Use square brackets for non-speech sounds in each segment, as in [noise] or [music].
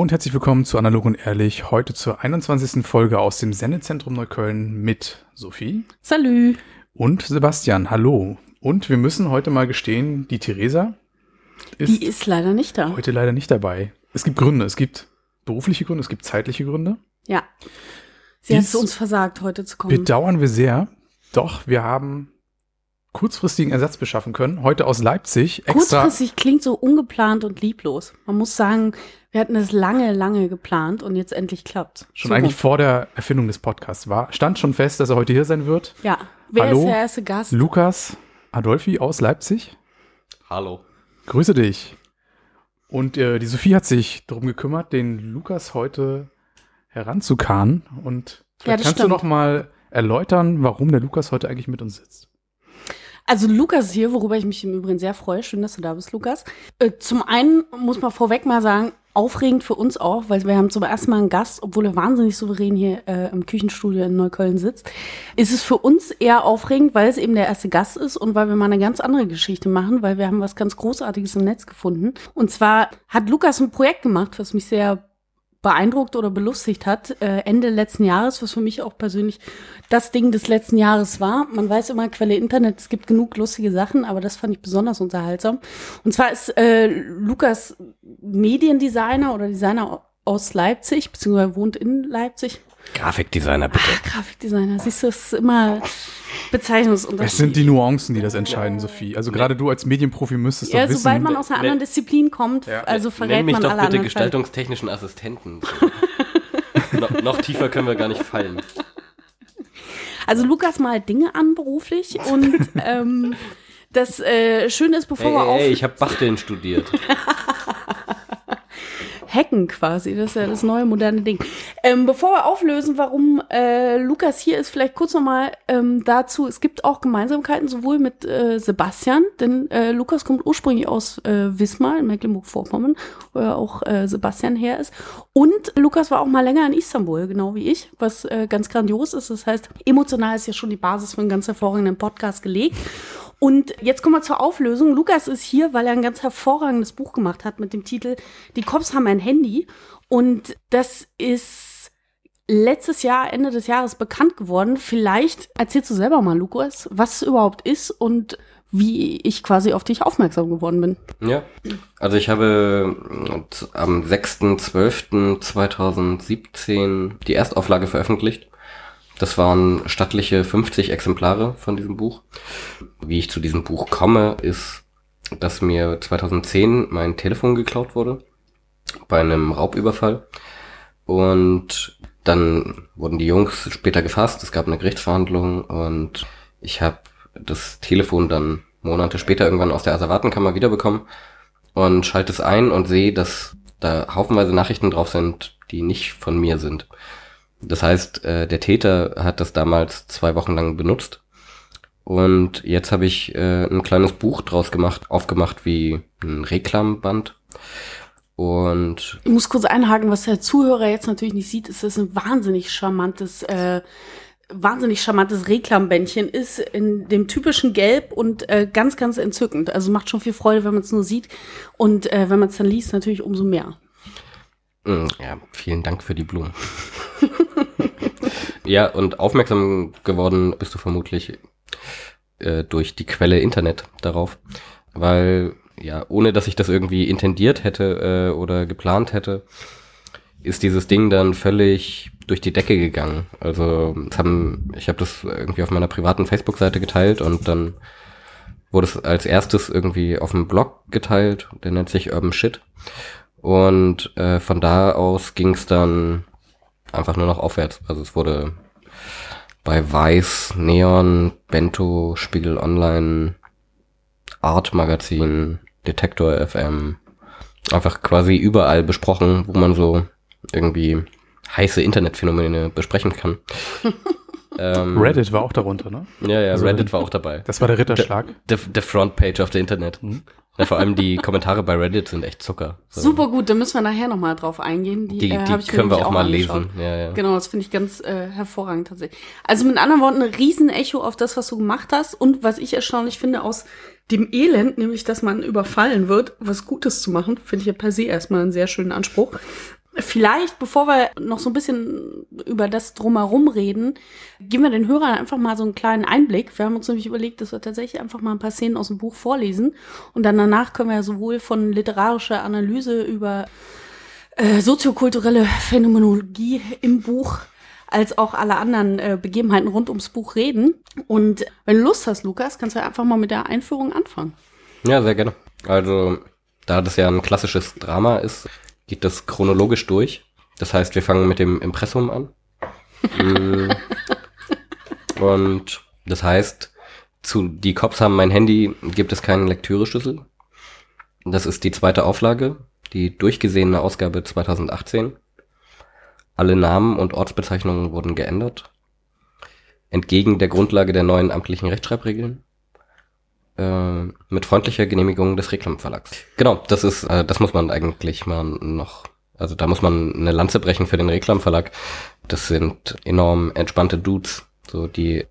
Hallo und herzlich willkommen zu Analog und Ehrlich. Heute zur 21. Folge aus dem Sendezentrum Neukölln mit Sophie Salü. und Sebastian. Hallo. Und wir müssen heute mal gestehen, die Theresa ist, Die ist leider nicht da. heute leider nicht dabei. Es gibt Gründe. Es gibt berufliche Gründe, es gibt zeitliche Gründe. Ja. Sie hat Dies- es uns versagt, heute zu kommen. Bedauern wir sehr. Doch, wir haben kurzfristigen Ersatz beschaffen können. Heute aus Leipzig extra. Kurzfristig klingt so ungeplant und lieblos. Man muss sagen, wir hatten es lange, lange geplant und jetzt endlich klappt. Schon eigentlich vor der Erfindung des Podcasts war. Stand schon fest, dass er heute hier sein wird. Ja. Wer Hallo? ist der erste Gast? Lukas Adolfi aus Leipzig. Hallo. Grüße dich. Und äh, die Sophie hat sich darum gekümmert, den Lukas heute heranzukarren. Und Ja, kannst stimmt. du noch mal erläutern, warum der Lukas heute eigentlich mit uns sitzt. Also Lukas ist hier, worüber ich mich im Übrigen sehr freue. Schön, dass du da bist, Lukas. Äh, zum einen muss man vorweg mal sagen, aufregend für uns auch, weil wir haben zum ersten Mal einen Gast, obwohl er wahnsinnig souverän hier äh, im Küchenstudio in Neukölln sitzt. Ist es für uns eher aufregend, weil es eben der erste Gast ist und weil wir mal eine ganz andere Geschichte machen, weil wir haben was ganz Großartiges im Netz gefunden. Und zwar hat Lukas ein Projekt gemacht, was mich sehr beeindruckt oder belustigt hat, äh, Ende letzten Jahres, was für mich auch persönlich das Ding des letzten Jahres war. Man weiß immer, Quelle Internet, es gibt genug lustige Sachen, aber das fand ich besonders unterhaltsam. Und zwar ist äh, Lukas Mediendesigner oder Designer aus Leipzig, beziehungsweise wohnt in Leipzig. Grafikdesigner, bitte. Grafikdesigner, siehst du, es ist immer Bezeichnungsunterschied. Es sind die Nuancen, die das entscheiden, Sophie. Also gerade du als Medienprofi müsstest ja, doch wissen. sobald man aus einer Ne- anderen Disziplin kommt, Ja. also verrät Nenn mich man doch alle bitte gestaltungstechnischen Assistenten. [laughs] no, noch tiefer können wir gar nicht fallen. Also Lukas malt Dinge an beruflich und ähm, das äh, Schöne ist, bevor Hey, wir auf hey, hey, ich habe Bachteln studiert. [laughs] Hacken quasi, das ist ja das neue moderne Ding. Ähm, bevor wir auflösen, warum äh, Lukas hier ist, vielleicht kurz nochmal ähm, dazu. Es gibt auch Gemeinsamkeiten sowohl mit äh, Sebastian, denn äh, Lukas kommt ursprünglich aus äh, Wismar in Mecklenburg-Vorpommern, wo ja auch äh, Sebastian her ist. Und Lukas war auch mal länger in Istanbul, genau wie ich, was äh, ganz grandios ist. Das heißt, emotional ist ja schon die Basis für einen ganz hervorragenden Podcast gelegt. Und jetzt kommen wir zur Auflösung. Lukas ist hier, weil er ein ganz hervorragendes Buch gemacht hat mit dem Titel Die Cops haben ein Handy. Und das ist letztes Jahr, Ende des Jahres bekannt geworden. Vielleicht erzählst du selber mal, Lukas, was es überhaupt ist und wie ich quasi auf dich aufmerksam geworden bin. Ja. Also ich habe äh, am 6.12.2017 die Erstauflage veröffentlicht. Das waren stattliche 50 Exemplare von diesem Buch. Wie ich zu diesem Buch komme, ist, dass mir 2010 mein Telefon geklaut wurde bei einem Raubüberfall. Und dann wurden die Jungs später gefasst, es gab eine Gerichtsverhandlung und ich habe das Telefon dann Monate später irgendwann aus der Asservatenkammer wiederbekommen und schalte es ein und sehe, dass da haufenweise Nachrichten drauf sind, die nicht von mir sind. Das heißt, äh, der Täter hat das damals zwei Wochen lang benutzt. Und jetzt habe ich äh, ein kleines Buch draus gemacht, aufgemacht wie ein Reklamband. Und Ich muss kurz einhaken, was der Zuhörer jetzt natürlich nicht sieht, ist, dass es ein wahnsinnig charmantes, äh, wahnsinnig charmantes Reklambändchen ist, in dem typischen Gelb und äh, ganz, ganz entzückend. Also macht schon viel Freude, wenn man es nur sieht. Und äh, wenn man es dann liest, natürlich umso mehr. Mm, Ja, vielen Dank für die Blumen. [laughs] ja, und aufmerksam geworden bist du vermutlich äh, durch die Quelle Internet darauf, weil ja, ohne dass ich das irgendwie intendiert hätte äh, oder geplant hätte, ist dieses Ding dann völlig durch die Decke gegangen. Also haben, ich habe das irgendwie auf meiner privaten Facebook-Seite geteilt und dann wurde es als erstes irgendwie auf dem Blog geteilt, der nennt sich Urban Shit. Und äh, von da aus ging es dann einfach nur noch aufwärts. Also es wurde bei Weiß, Neon, Bento, Spiegel Online, Art Magazin, Detektor FM, einfach quasi überall besprochen, wo man so irgendwie heiße Internetphänomene besprechen kann. [laughs] ähm, Reddit war auch darunter, ne? Ja, ja, also, Reddit war auch dabei. Das war der Ritterschlag. The, the, the front page of the Internet. Mhm. Ja, vor allem die Kommentare bei Reddit sind echt Zucker. So. Super gut, da müssen wir nachher nochmal drauf eingehen. Die, die, äh, die können wir auch, auch mal angeschaut. lesen. Ja, ja. Genau, das finde ich ganz äh, hervorragend tatsächlich. Also mit anderen Worten, ein Riesenecho auf das, was du gemacht hast und was ich erstaunlich finde, aus dem Elend, nämlich dass man überfallen wird, was Gutes zu machen, finde ich ja per se erstmal einen sehr schönen Anspruch. Vielleicht, bevor wir noch so ein bisschen über das drumherum reden, geben wir den Hörern einfach mal so einen kleinen Einblick. Wir haben uns nämlich überlegt, dass wir tatsächlich einfach mal ein paar Szenen aus dem Buch vorlesen. Und dann danach können wir sowohl von literarischer Analyse über äh, soziokulturelle Phänomenologie im Buch als auch alle anderen äh, Begebenheiten rund ums Buch reden. Und wenn du Lust hast, Lukas, kannst du einfach mal mit der Einführung anfangen. Ja, sehr gerne. Also, da das ja ein klassisches Drama ist, geht das chronologisch durch. Das heißt, wir fangen mit dem Impressum an. [laughs] Mm. Und das heißt, zu Die Cops haben mein Handy gibt es keinen Lektüreschlüssel. Das ist die zweite Auflage, die durchgesehene Ausgabe 2018. Alle Namen und Ortsbezeichnungen wurden geändert. Entgegen der Grundlage der neuen amtlichen Rechtschreibregeln. Äh, mit freundlicher Genehmigung des Reklamverlags. Genau, das ist, äh, das muss man eigentlich mal noch, also da muss man eine Lanze brechen für den Reklamverlag. Das sind enorm entspannte Dudes, so die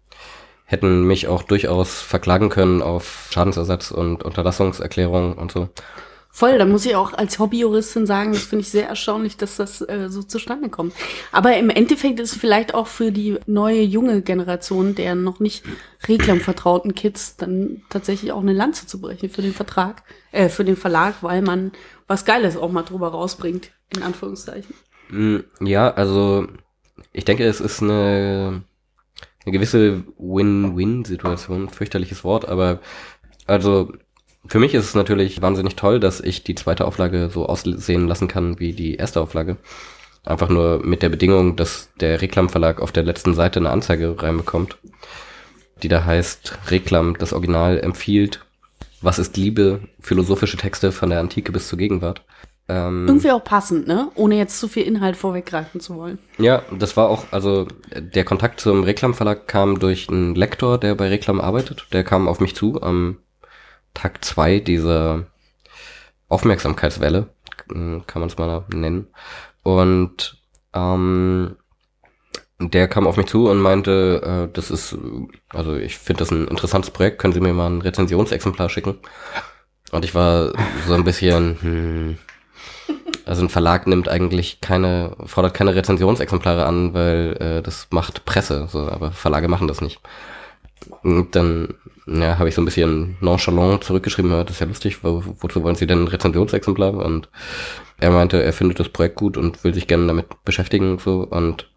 hätten mich auch durchaus verklagen können auf Schadensersatz und Unterlassungserklärung und so. Voll, da muss ich auch als Hobbyjuristin sagen, das finde ich sehr erstaunlich, dass das äh, so zustande kommt. Aber im Endeffekt ist es vielleicht auch für die neue junge Generation der noch nicht reklamvertrauten Kids dann tatsächlich auch eine Lanze zu brechen für den Vertrag, äh, für den Verlag, weil man was Geiles auch mal drüber rausbringt, in Anführungszeichen. Mm, ja, also ich denke, es ist eine, eine gewisse Win-Win-Situation, fürchterliches Wort, aber also für mich ist es natürlich wahnsinnig toll, dass ich die zweite Auflage so aussehen lassen kann wie die erste Auflage. Einfach nur mit der Bedingung, dass der Reklamverlag auf der letzten Seite eine Anzeige reinbekommt, die da heißt, Reklam, das Original empfiehlt, was ist Liebe, philosophische Texte von der Antike bis zur Gegenwart. Ähm, Irgendwie auch passend, ne? Ohne jetzt zu viel Inhalt vorweggreifen zu wollen. Ja, das war auch, also der Kontakt zum Reklamverlag kam durch einen Lektor, der bei Reklam arbeitet. Der kam auf mich zu am Tag zwei dieser Aufmerksamkeitswelle, kann man es mal nennen. Und ähm, der kam auf mich zu und meinte, äh, das ist, also ich finde das ein interessantes Projekt, können Sie mir mal ein Rezensionsexemplar schicken? Und ich war so ein bisschen, hm, also ein Verlag nimmt eigentlich keine, fordert keine Rezensionsexemplare an, weil äh, das macht Presse, so, aber Verlage machen das nicht. Und dann ja, habe ich so ein bisschen nonchalant zurückgeschrieben, das ist ja lustig, wo, wozu wollen Sie denn ein Rezensionsexemplar? Und er meinte, er findet das Projekt gut und will sich gerne damit beschäftigen und so. Und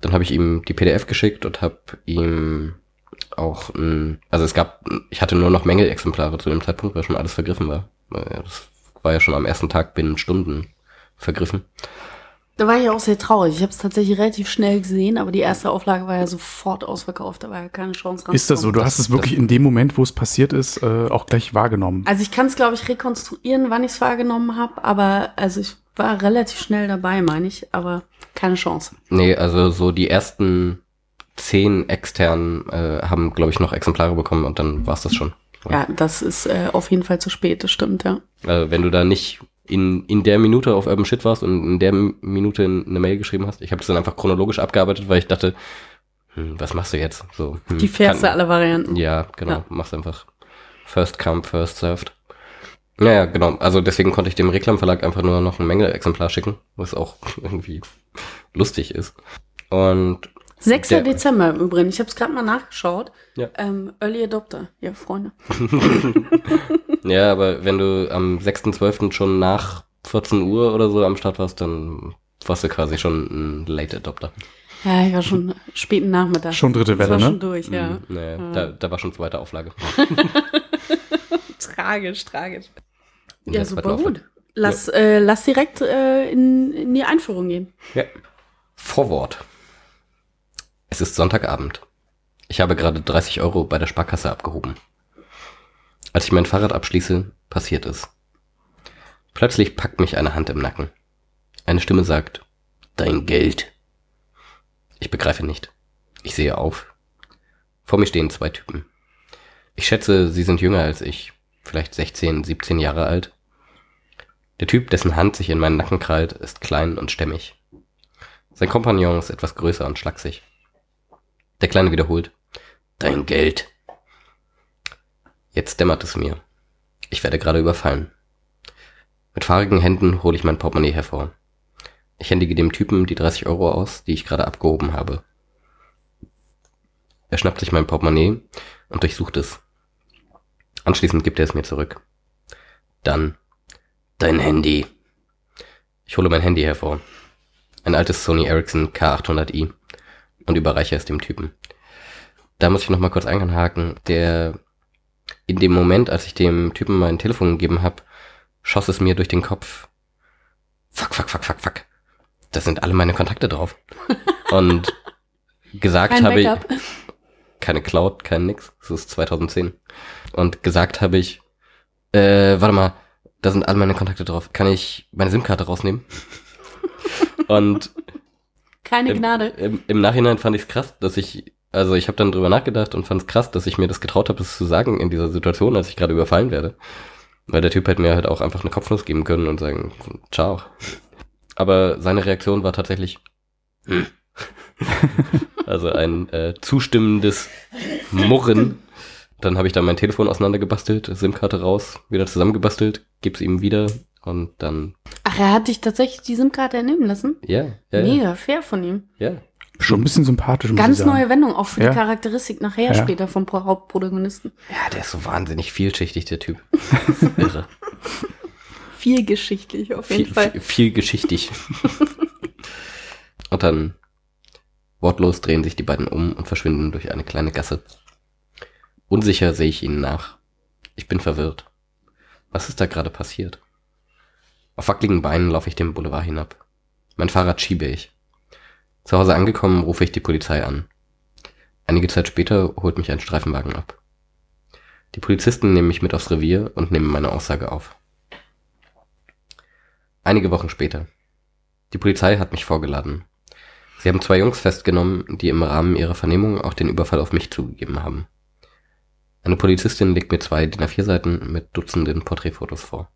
dann habe ich ihm die PDF geschickt und habe ihm auch, ein, also es gab, ich hatte nur noch Mängelexemplare zu dem Zeitpunkt, weil schon alles vergriffen war. Das war ja schon am ersten Tag binnen Stunden vergriffen. Da war ich auch sehr traurig. Ich habe es tatsächlich relativ schnell gesehen, aber die erste Auflage war ja sofort ausverkauft. Da war ja keine Chance ran. Ist das so? Du hast es wirklich in dem Moment, wo es passiert ist, äh, auch gleich wahrgenommen? Also ich kann es, glaube ich, rekonstruieren, wann ich es wahrgenommen habe, aber also ich war relativ schnell dabei, meine ich, aber keine Chance. Nee, also so die ersten zehn externen äh, haben, glaube ich, noch Exemplare bekommen und dann war es das schon. Ja, das ist äh, auf jeden Fall zu spät, das stimmt, ja. Also wenn du da nicht in, in der Minute auf Urban Shit warst und in der Minute eine Mail geschrieben hast. Ich habe das dann einfach chronologisch abgearbeitet, weil ich dachte, hm, was machst du jetzt? So, hm, Die fairste aller Varianten. Ja, genau. Ja. Machst einfach first come, first served. Naja, genau. Also deswegen konnte ich dem Reklamverlag einfach nur noch ein Menge-Exemplar schicken, was auch [laughs] irgendwie lustig ist. Und 6. Der, Dezember im Übrigen. Ich habe es gerade mal nachgeschaut. Ja. Ähm, Early Adopter, ja, Freunde. [laughs] ja, aber wenn du am 6.12. schon nach 14 Uhr oder so am Start warst, dann warst du quasi schon ein Late Adopter. Ja, ich war schon späten Nachmittag. Schon dritte Welle, war ne? schon durch, ja. Mhm, naja, ja. Da, da war schon zweite Auflage. [laughs] tragisch, tragisch. Ja, super gut. Lass, ja. äh, lass direkt äh, in, in die Einführung gehen. Ja. Vorwort. Es ist Sonntagabend. Ich habe gerade 30 Euro bei der Sparkasse abgehoben. Als ich mein Fahrrad abschließe, passiert es. Plötzlich packt mich eine Hand im Nacken. Eine Stimme sagt, dein Geld. Ich begreife nicht. Ich sehe auf. Vor mir stehen zwei Typen. Ich schätze, sie sind jünger als ich, vielleicht 16, 17 Jahre alt. Der Typ, dessen Hand sich in meinen Nacken krallt, ist klein und stämmig. Sein Kompagnon ist etwas größer und schlaksig. Der Kleine wiederholt, dein Geld. Jetzt dämmert es mir. Ich werde gerade überfallen. Mit fahrigen Händen hole ich mein Portemonnaie hervor. Ich händige dem Typen die 30 Euro aus, die ich gerade abgehoben habe. Er schnappt sich mein Portemonnaie und durchsucht es. Anschließend gibt er es mir zurück. Dann dein Handy. Ich hole mein Handy hervor. Ein altes Sony Ericsson K800i und überreiche es dem Typen. Da muss ich noch mal kurz einhaken. Der in dem Moment, als ich dem Typen mein Telefon gegeben habe, schoss es mir durch den Kopf. Fuck, fuck, fuck, fuck, fuck. Das sind alle meine Kontakte drauf. [laughs] Und gesagt Kein habe ich, keine Cloud, kein nix. Das ist 2010. Und gesagt habe ich, äh, warte mal, da sind alle meine Kontakte drauf. Kann ich meine SIM-Karte rausnehmen? [laughs] Und Keine im, Gnade. im, im Nachhinein fand ich es krass, dass ich, also ich habe dann drüber nachgedacht und fand es krass, dass ich mir das getraut habe, das zu sagen in dieser Situation, als ich gerade überfallen werde. Weil der Typ hätte mir halt auch einfach eine Kopfnuss geben können und sagen, ciao. Aber seine Reaktion war tatsächlich, hm. [laughs] also ein äh, zustimmendes Murren. Dann habe ich dann mein Telefon auseinandergebastelt, SIM-Karte raus, wieder zusammengebastelt, gib's ihm wieder und dann, Ach, er hat dich tatsächlich die SIM-Karte entnehmen lassen? ja, ja, ja, Mega fair von ihm. ja. Schon ein bisschen sympathisch. muss Ganz ich sagen. neue Wendung, auch für Ja. die Charakteristik nachher Ja. später vom Pro- Hauptprotagonisten. Ja, der ist so wahnsinnig vielschichtig, der Typ. [laughs] Irre. Viel geschichtlich auf jeden viel, Fall. viel, viel geschichtig. [laughs] und dann wortlos drehen sich die beiden um und verschwinden durch eine kleine Gasse. Unsicher sehe ich ihnen nach. Ich bin verwirrt. Was ist da gerade passiert? Auf wackeligen Beinen laufe ich den Boulevard hinab. Mein Fahrrad schiebe ich. Zu Hause angekommen, rufe ich die Polizei an. Einige Zeit später holt mich ein Streifenwagen ab. Die Polizisten nehmen mich mit aufs Revier und nehmen meine Aussage auf. Einige Wochen später. Die Polizei hat mich vorgeladen. Sie haben zwei Jungs festgenommen, die im Rahmen ihrer Vernehmung auch den Überfall auf mich zugegeben haben. Eine Polizistin legt mir zwei DIN A4 Seiten mit Dutzenden Porträtfotos vor.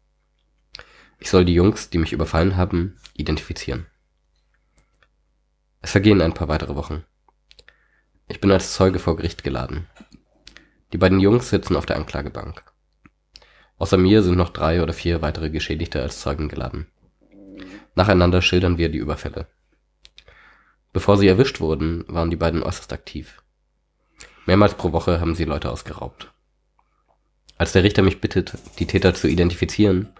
Ich soll die Jungs, die mich überfallen haben, identifizieren. Es vergehen ein paar weitere Wochen. Ich bin als Zeuge vor Gericht geladen. Die beiden Jungs sitzen auf der Anklagebank. Außer mir sind noch drei oder vier weitere Geschädigte als Zeugen geladen. Nacheinander schildern wir die Überfälle. Bevor sie erwischt wurden, waren die beiden äußerst aktiv. Mehrmals pro Woche haben sie Leute ausgeraubt. Als der Richter mich bittet, die Täter zu identifizieren,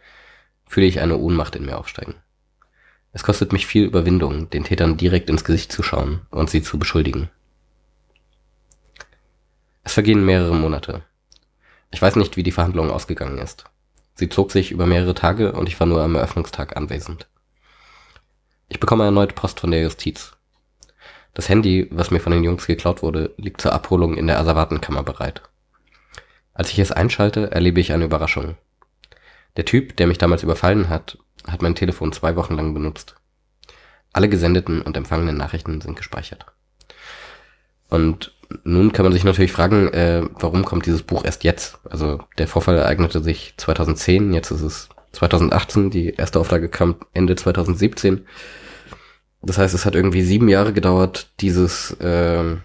fühle ich eine Ohnmacht in mir aufsteigen. Es kostet mich viel Überwindung, den Tätern direkt ins Gesicht zu schauen und sie zu beschuldigen. Es vergehen mehrere Monate. Ich weiß nicht, wie die Verhandlung ausgegangen ist. Sie zog sich über mehrere Tage und ich war nur am Eröffnungstag anwesend. Ich bekomme erneut Post von der Justiz. Das Handy, was mir von den Jungs geklaut wurde, liegt zur Abholung in der Asservatenkammer bereit. Als ich es einschalte, erlebe ich eine Überraschung. Der Typ, der mich damals überfallen hat, hat mein Telefon zwei Wochen lang benutzt. Alle gesendeten und empfangenen Nachrichten sind gespeichert. Und nun kann man sich natürlich fragen, äh, warum kommt dieses Buch erst jetzt? Also der Vorfall ereignete sich 2010, jetzt ist es 2018, die erste Auflage kam Ende 2017. Das heißt, es hat irgendwie sieben Jahre gedauert, dieses äh,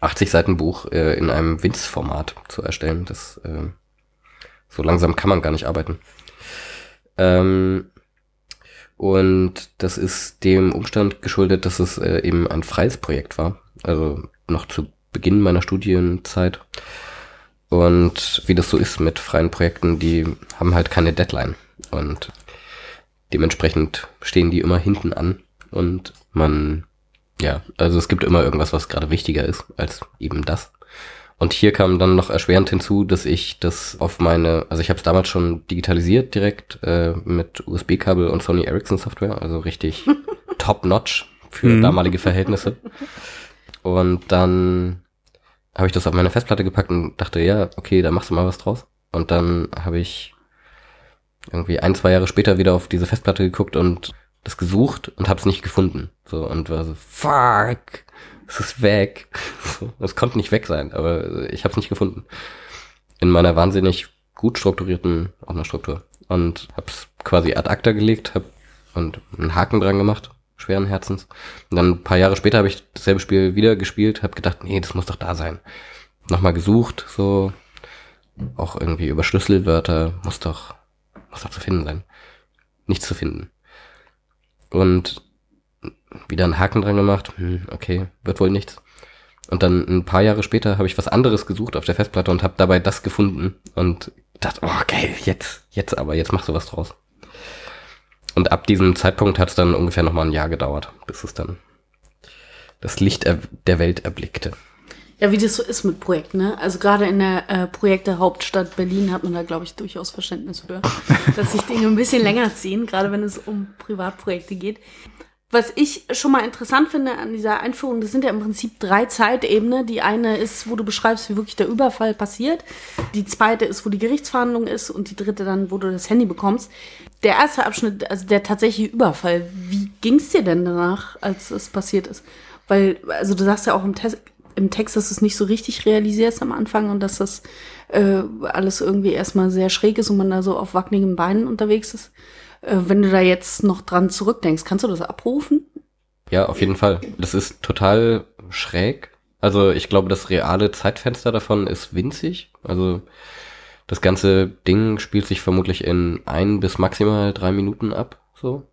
80 Seiten Buch äh, in einem Winz-Format zu erstellen. Das äh, so langsam kann man gar nicht arbeiten. Ähm, und das ist dem Umstand geschuldet, dass es äh, eben ein freies Projekt war. Also noch zu Beginn meiner Studienzeit. Und wie das so ist mit freien Projekten, die haben halt keine Deadline. Und dementsprechend stehen die immer hinten an. Und man, ja, also es gibt immer irgendwas, was gerade wichtiger ist als eben das. Und hier kam dann noch erschwerend hinzu, dass ich das auf meine, also ich habe es damals schon digitalisiert direkt äh, mit USB-Kabel und Sony Ericsson Software, also richtig [laughs] top-notch für Mhm. damalige Verhältnisse. Und dann habe ich das auf meine Festplatte gepackt und dachte, ja, okay, da machst du mal was draus. Und dann habe ich irgendwie ein, zwei Jahre später wieder auf diese Festplatte geguckt und das gesucht und hab's nicht gefunden. So, und war so, fuck, es ist weg. Es konnte nicht weg sein, aber ich hab's nicht gefunden. In meiner wahnsinnig gut strukturierten Ordnerstruktur. Und hab's quasi ad acta gelegt, hab und einen Haken dran gemacht, schweren Herzens. Und dann ein paar Jahre später habe ich dasselbe Spiel wieder gespielt, hab gedacht, nee, das muss doch da sein. Nochmal gesucht, so, auch irgendwie über Schlüsselwörter, muss doch, muss doch zu finden sein. Nichts zu finden. Und wieder einen Haken dran gemacht, hm, okay, wird wohl nichts. Und dann ein paar Jahre später habe ich was anderes gesucht auf der Festplatte und habe dabei das gefunden und dachte, oh geil, jetzt, jetzt aber, jetzt machst du was draus. Und ab diesem Zeitpunkt hat es dann ungefähr nochmal ein Jahr gedauert, bis es dann das Licht der Welt erblickte. Ja, wie das so ist mit Projekten, ne? Also gerade in der äh, Projekte Hauptstadt Berlin hat man da, glaube ich, durchaus Verständnis für, dass sich Dinge ein bisschen länger ziehen, gerade wenn es um Privatprojekte geht. Was ich schon mal interessant finde an dieser Einführung, das sind ja im Prinzip drei Zeitebenen. Die eine ist, wo du beschreibst, wie wirklich der Überfall passiert. Die zweite ist, wo die Gerichtsverhandlung ist. Und die dritte dann, wo du das Handy bekommst. Der erste Abschnitt, also der tatsächliche Überfall, wie ging es dir denn danach, als es passiert ist? Weil, also du sagst ja auch im, Te im Text, dass du es nicht so richtig realisierst am Anfang und dass das äh, alles irgendwie erstmal sehr schräg ist und man da so auf wackeligen Beinen unterwegs ist. Äh, wenn du da jetzt noch dran zurückdenkst, kannst du das abrufen? Ja, auf jeden Fall. Das ist total schräg. Also ich glaube, das reale Zeitfenster davon ist winzig. Also das ganze Ding spielt sich vermutlich in ein bis maximal drei Minuten ab. So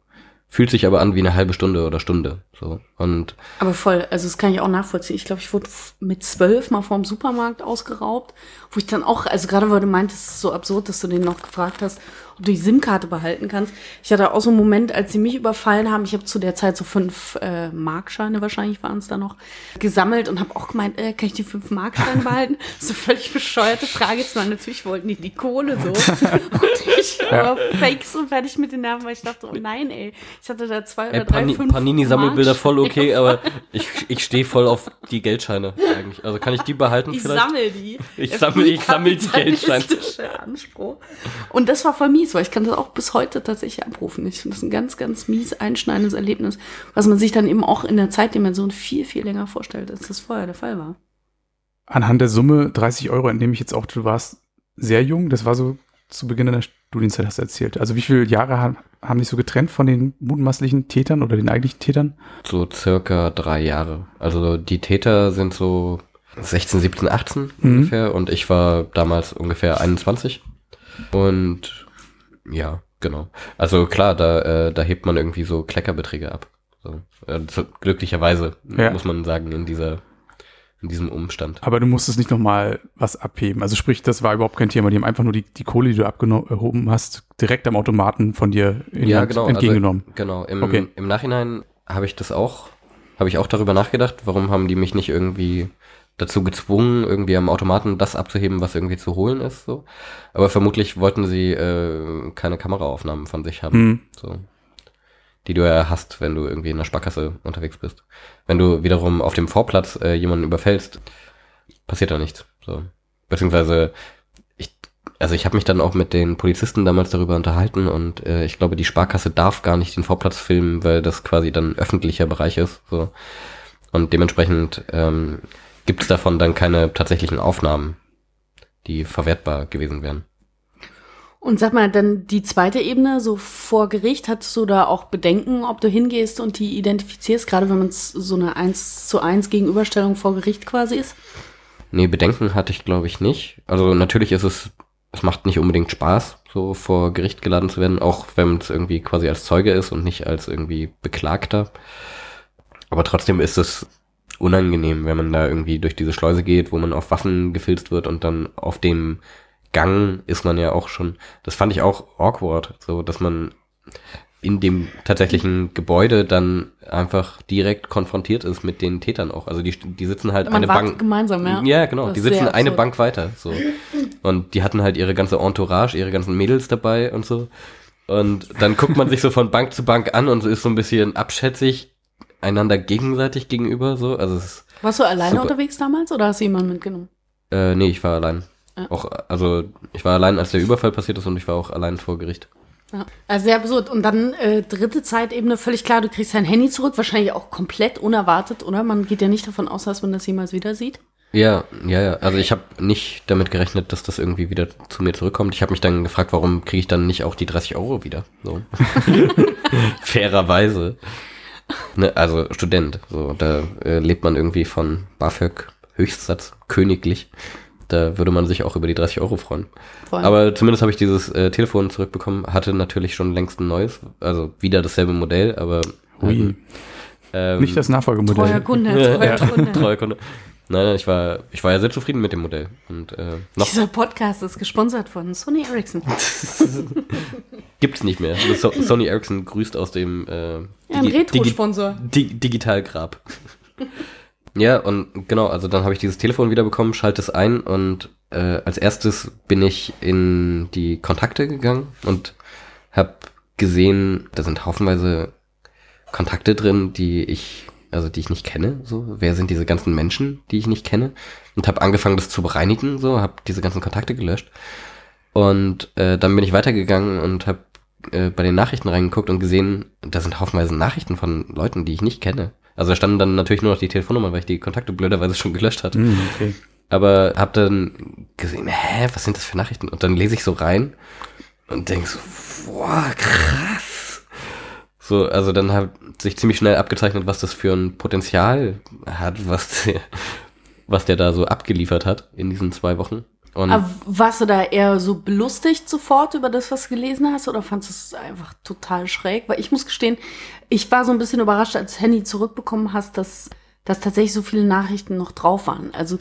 fühlt sich aber an wie eine halbe Stunde oder Stunde. So. Und aber voll, also das kann ich auch nachvollziehen. Ich glaube, ich wurde mit zwölf mal vorm Supermarkt ausgeraubt, wo ich dann auch, also gerade weil du meintest, es ist so absurd, dass du den noch gefragt hast, die SIM-Karte behalten kannst. Ich hatte auch so einen Moment, als sie mich überfallen haben, ich habe zu der Zeit so fünf äh, Markscheine, wahrscheinlich waren es da noch, gesammelt und habe auch gemeint, äh, kann ich die fünf Markscheine behalten? [laughs] so völlig bescheuerte Frage. Jetzt mal natürlich wollten die die Kohle so. [laughs] und ich war fake so fertig mit den Nerven, weil ich dachte, oh nein, ey, ich hatte da zwei oder Ey, drei, Pani fünf Panini-Sammelbilder voll okay, aber [laughs] ich, ich stehe voll auf die Geldscheine eigentlich. Also kann ich die behalten Ich vielleicht? sammel die. Ich sammel- ich sammel die Geldscheine. Anspruch. Und das war voll mies, weil ich kann das auch bis heute tatsächlich abrufen. Ich finde das ein ganz, ganz mies einschneidendes Erlebnis, was man sich dann eben auch in der Zeitdimension viel, viel länger vorstellt, als das vorher der Fall war. Anhand der Summe 30 Euro entnehme ich jetzt auch, du warst sehr jung. Das war so zu Beginn deiner Studienzeit, hast du erzählt. Also wie viele Jahre haben, haben dich so getrennt von den mutmaßlichen Tätern oder den eigentlichen Tätern? So circa drei Jahre. Also die Täter sind so 16, 17, 18 Mhm. ungefähr und ich war damals ungefähr 21. Und ja, genau. Also klar, da, äh, da hebt man irgendwie so Kleckerbeträge ab. So. Äh, so, glücklicherweise, Ja. muss man sagen, in dieser in diesem Umstand. Aber du musstest nicht nochmal was abheben. Also sprich, das war überhaupt kein Thema. Die haben einfach nur die, die Kohle, die du abgehoben hast, direkt am Automaten von dir in die Hand entgegengenommen. Also, genau. Im, Okay. im Nachhinein habe ich das auch, habe ich auch darüber nachgedacht, warum haben die mich nicht irgendwie dazu gezwungen, irgendwie am Automaten das abzuheben, was irgendwie zu holen ist. So. Aber vermutlich wollten sie äh, keine Kameraaufnahmen von sich haben. Hm. So. Die du ja hast, wenn du irgendwie in der Sparkasse unterwegs bist. Wenn du wiederum auf dem Vorplatz äh, jemanden überfällst, passiert da nichts. So. Beziehungsweise, ich, also ich habe mich dann auch mit den Polizisten damals darüber unterhalten und äh, ich glaube, die Sparkasse darf gar nicht den Vorplatz filmen, weil das quasi dann öffentlicher Bereich ist. So. Und dementsprechend ähm, gibt es davon dann keine tatsächlichen Aufnahmen, die verwertbar gewesen wären. Und sag mal, dann die zweite Ebene, so vor Gericht, hattest du da auch Bedenken, ob du hingehst und die identifizierst, gerade wenn man so eine 1 zu 1 Gegenüberstellung vor Gericht quasi ist? Nee, Bedenken hatte ich, glaube ich, nicht. Also natürlich ist es, es macht nicht unbedingt Spaß, so vor Gericht geladen zu werden, auch wenn es irgendwie quasi als Zeuge ist und nicht als irgendwie Beklagter. Aber trotzdem ist es unangenehm, wenn man da irgendwie durch diese Schleuse geht, wo man auf Waffen gefilzt wird und dann auf dem Gang ist man ja auch schon, das fand ich auch awkward, so dass man in dem tatsächlichen Gebäude dann einfach direkt konfrontiert ist mit den Tätern auch. Also die, die sitzen halt Man eine Bank. gemeinsam, ja. Ja, genau. Das Die sitzen eine absurd. Bank weiter. So. Und die hatten halt ihre ganze Entourage, ihre ganzen Mädels dabei und so. Und dann guckt man sich so von Bank zu Bank an und ist so ein bisschen abschätzig einander gegenseitig gegenüber. So. Also es ist, Warst du alleine Super. unterwegs damals oder hast du jemanden mitgenommen? äh, nee, ich war allein. Ja. Auch, also ich war allein, als der Überfall passiert ist und ich war auch allein vor Gericht. Ja. Also sehr absurd. Und dann äh, dritte Zeitebene, völlig klar, du kriegst dein Handy zurück, wahrscheinlich auch komplett unerwartet, oder? Man geht ja nicht davon aus, dass man das jemals wieder sieht. Ja, ja, ja. Also ich habe nicht damit gerechnet, dass das irgendwie wieder zu mir zurückkommt. Ich habe mich dann gefragt, warum kriege ich dann nicht auch die 30 Euro wieder? So. [laughs] Fairerweise. Ne, also Student. So, da äh, lebt man irgendwie von BAföG Höchstsatz königlich. Da würde man sich auch über die 30 Euro freuen. Voll. Aber zumindest habe ich dieses äh, Telefon zurückbekommen. Hatte natürlich schon längst ein neues. Also wieder dasselbe Modell, aber Ui. ähm, Nicht das Nachfolgemodell. Treuer Kunde, [laughs] treuer ja, Kunde. treuer Kunde. Nein, nein, ich war, ich war ja sehr zufrieden mit dem Modell. Und äh, Dieser Podcast ist gesponsert von Sony Ericsson. [laughs] gibt's nicht mehr. So Sony Ericsson grüßt aus dem äh, Ja, ein Digi- Retro-Sponsor. Di Digitalgrab. [laughs] ja, und genau, also dann habe ich dieses Telefon wiederbekommen, schalte es ein und äh, als erstes bin ich in die Kontakte gegangen und habe gesehen, da sind haufenweise Kontakte drin, die ich also die ich nicht kenne, so wer sind diese ganzen Menschen, die ich nicht kenne und habe angefangen das zu bereinigen, so habe diese ganzen Kontakte gelöscht und äh, dann bin ich weitergegangen und habe äh, bei den Nachrichten reingeguckt und gesehen, da sind haufenweise Nachrichten von Leuten, die ich nicht kenne. Also da standen dann natürlich nur noch die Telefonnummern, weil ich die Kontakte blöderweise schon gelöscht hatte. Hm, okay. Aber hab dann gesehen, hä, was sind das für Nachrichten? Und dann lese ich so rein und denk so, boah, krass. So, also dann hat sich ziemlich schnell abgezeichnet, was das für ein Potenzial hat, was der, was der da so abgeliefert hat in diesen zwei Wochen. Und Aber warst du da eher so belustigt sofort über das, was du gelesen hast, oder fandest du es einfach total schräg? Weil ich muss gestehen, ich war so ein bisschen überrascht, als Handy zurückbekommen hast, dass, dass tatsächlich so viele Nachrichten noch drauf waren. Also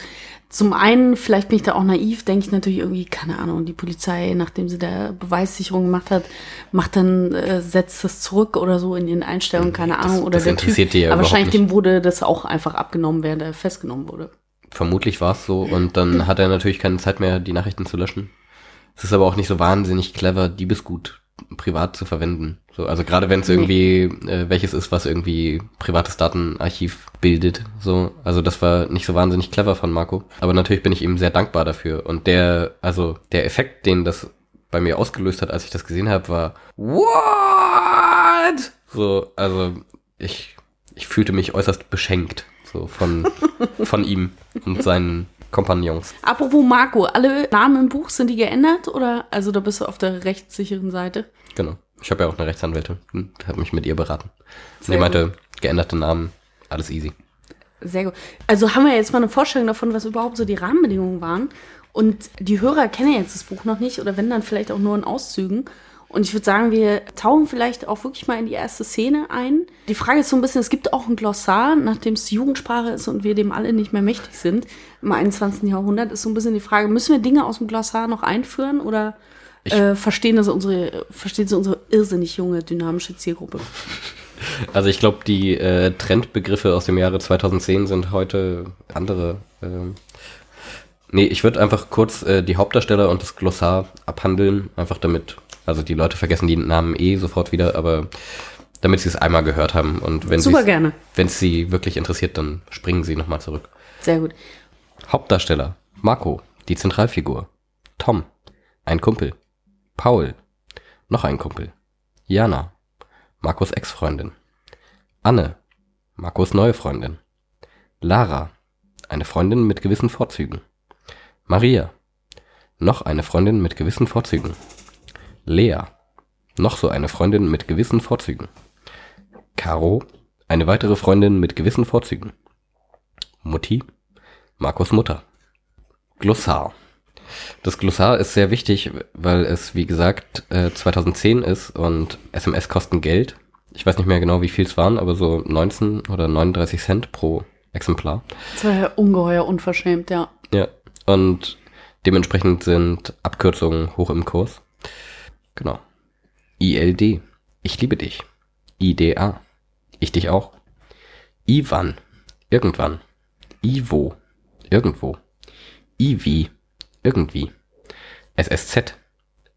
zum einen, vielleicht bin ich da auch naiv, denke ich natürlich irgendwie, keine Ahnung, die Polizei, nachdem sie da Beweissicherung gemacht hat, macht dann, äh, setzt das zurück oder so in ihren Einstellungen, keine Das- Ahnung, oder das der Typ. interessiert die ja Aber wahrscheinlich nicht. dem wurde das auch einfach abgenommen, während er festgenommen wurde. vermutlich war es so und dann hat er natürlich keine Zeit mehr, die Nachrichten zu löschen. Es ist aber auch nicht so wahnsinnig clever, Diebesgut privat zu verwenden. So, also gerade wenn es irgendwie äh, welches ist, was irgendwie privates Datenarchiv bildet. So, also das war nicht so wahnsinnig clever von Marco. Aber natürlich bin ich ihm sehr dankbar dafür. Und der, also der Effekt, den das bei mir ausgelöst hat, als ich das gesehen habe, war What? So, also ich, ich fühlte mich äußerst beschenkt. So von, [laughs] von ihm und seinen Kompagnons. Apropos Marco, alle Namen im Buch sind die geändert oder also da bist du auf der rechtssicheren Seite? Genau. Ich habe ja auch eine Rechtsanwältin. Hm, hat mich mit ihr beraten. Sehr die meinte, geänderte Namen, alles easy. Sehr gut. Also haben wir jetzt mal eine Vorstellung davon, was überhaupt so die Rahmenbedingungen waren. Und die Hörer kennen jetzt das Buch noch nicht oder wenn dann vielleicht auch nur in Auszügen. Und ich würde sagen, wir tauchen vielleicht auch wirklich mal in die erste Szene ein. Die Frage ist so ein bisschen, es gibt auch ein Glossar, nachdem es Jugendsprache ist und wir dem alle nicht mehr mächtig sind im 21. Jahrhundert, ist so ein bisschen die Frage, müssen wir Dinge aus dem Glossar noch einführen oder äh, verstehen das unsere, versteht sie unsere irrsinnig junge, dynamische Zielgruppe? [laughs] Also ich glaube, die äh, Trendbegriffe aus dem Jahre 2010 sind heute andere. Ähm. Nee, ich würde einfach kurz äh, die Hauptdarsteller und das Glossar abhandeln, einfach damit, also die Leute vergessen die Namen eh sofort wieder, aber damit sie es einmal gehört haben und wenn Super gerne. wenn es sie wirklich interessiert, dann springen sie nochmal zurück. Sehr gut. Hauptdarsteller Marco, die Zentralfigur. Tom, ein Kumpel. Paul, noch ein Kumpel. Jana, Marcos Ex-Freundin. Anne, Marcos neue Freundin. Lara, eine Freundin mit gewissen Vorzügen. Maria, noch eine Freundin mit gewissen Vorzügen. Lea, noch so eine Freundin mit gewissen Vorzügen. Caro, eine weitere Freundin mit gewissen Vorzügen. Mutti, Markus Mutter. Glossar. Das Glossar ist sehr wichtig, weil es, wie gesagt, äh, 2010 ist und SMS kosten Geld. Ich weiß nicht mehr genau, wie viel es waren, aber so 19 oder 39 Cent pro Exemplar. Das war ja ungeheuer unverschämt, ja. Ja. Und dementsprechend sind Abkürzungen hoch im Kurs. Genau. ILD. Ich liebe dich. IDA. Ich dich auch. Ivan. Irgendwann. Ivo. Irgendwo. Ivi. Irgendwie. SSZ.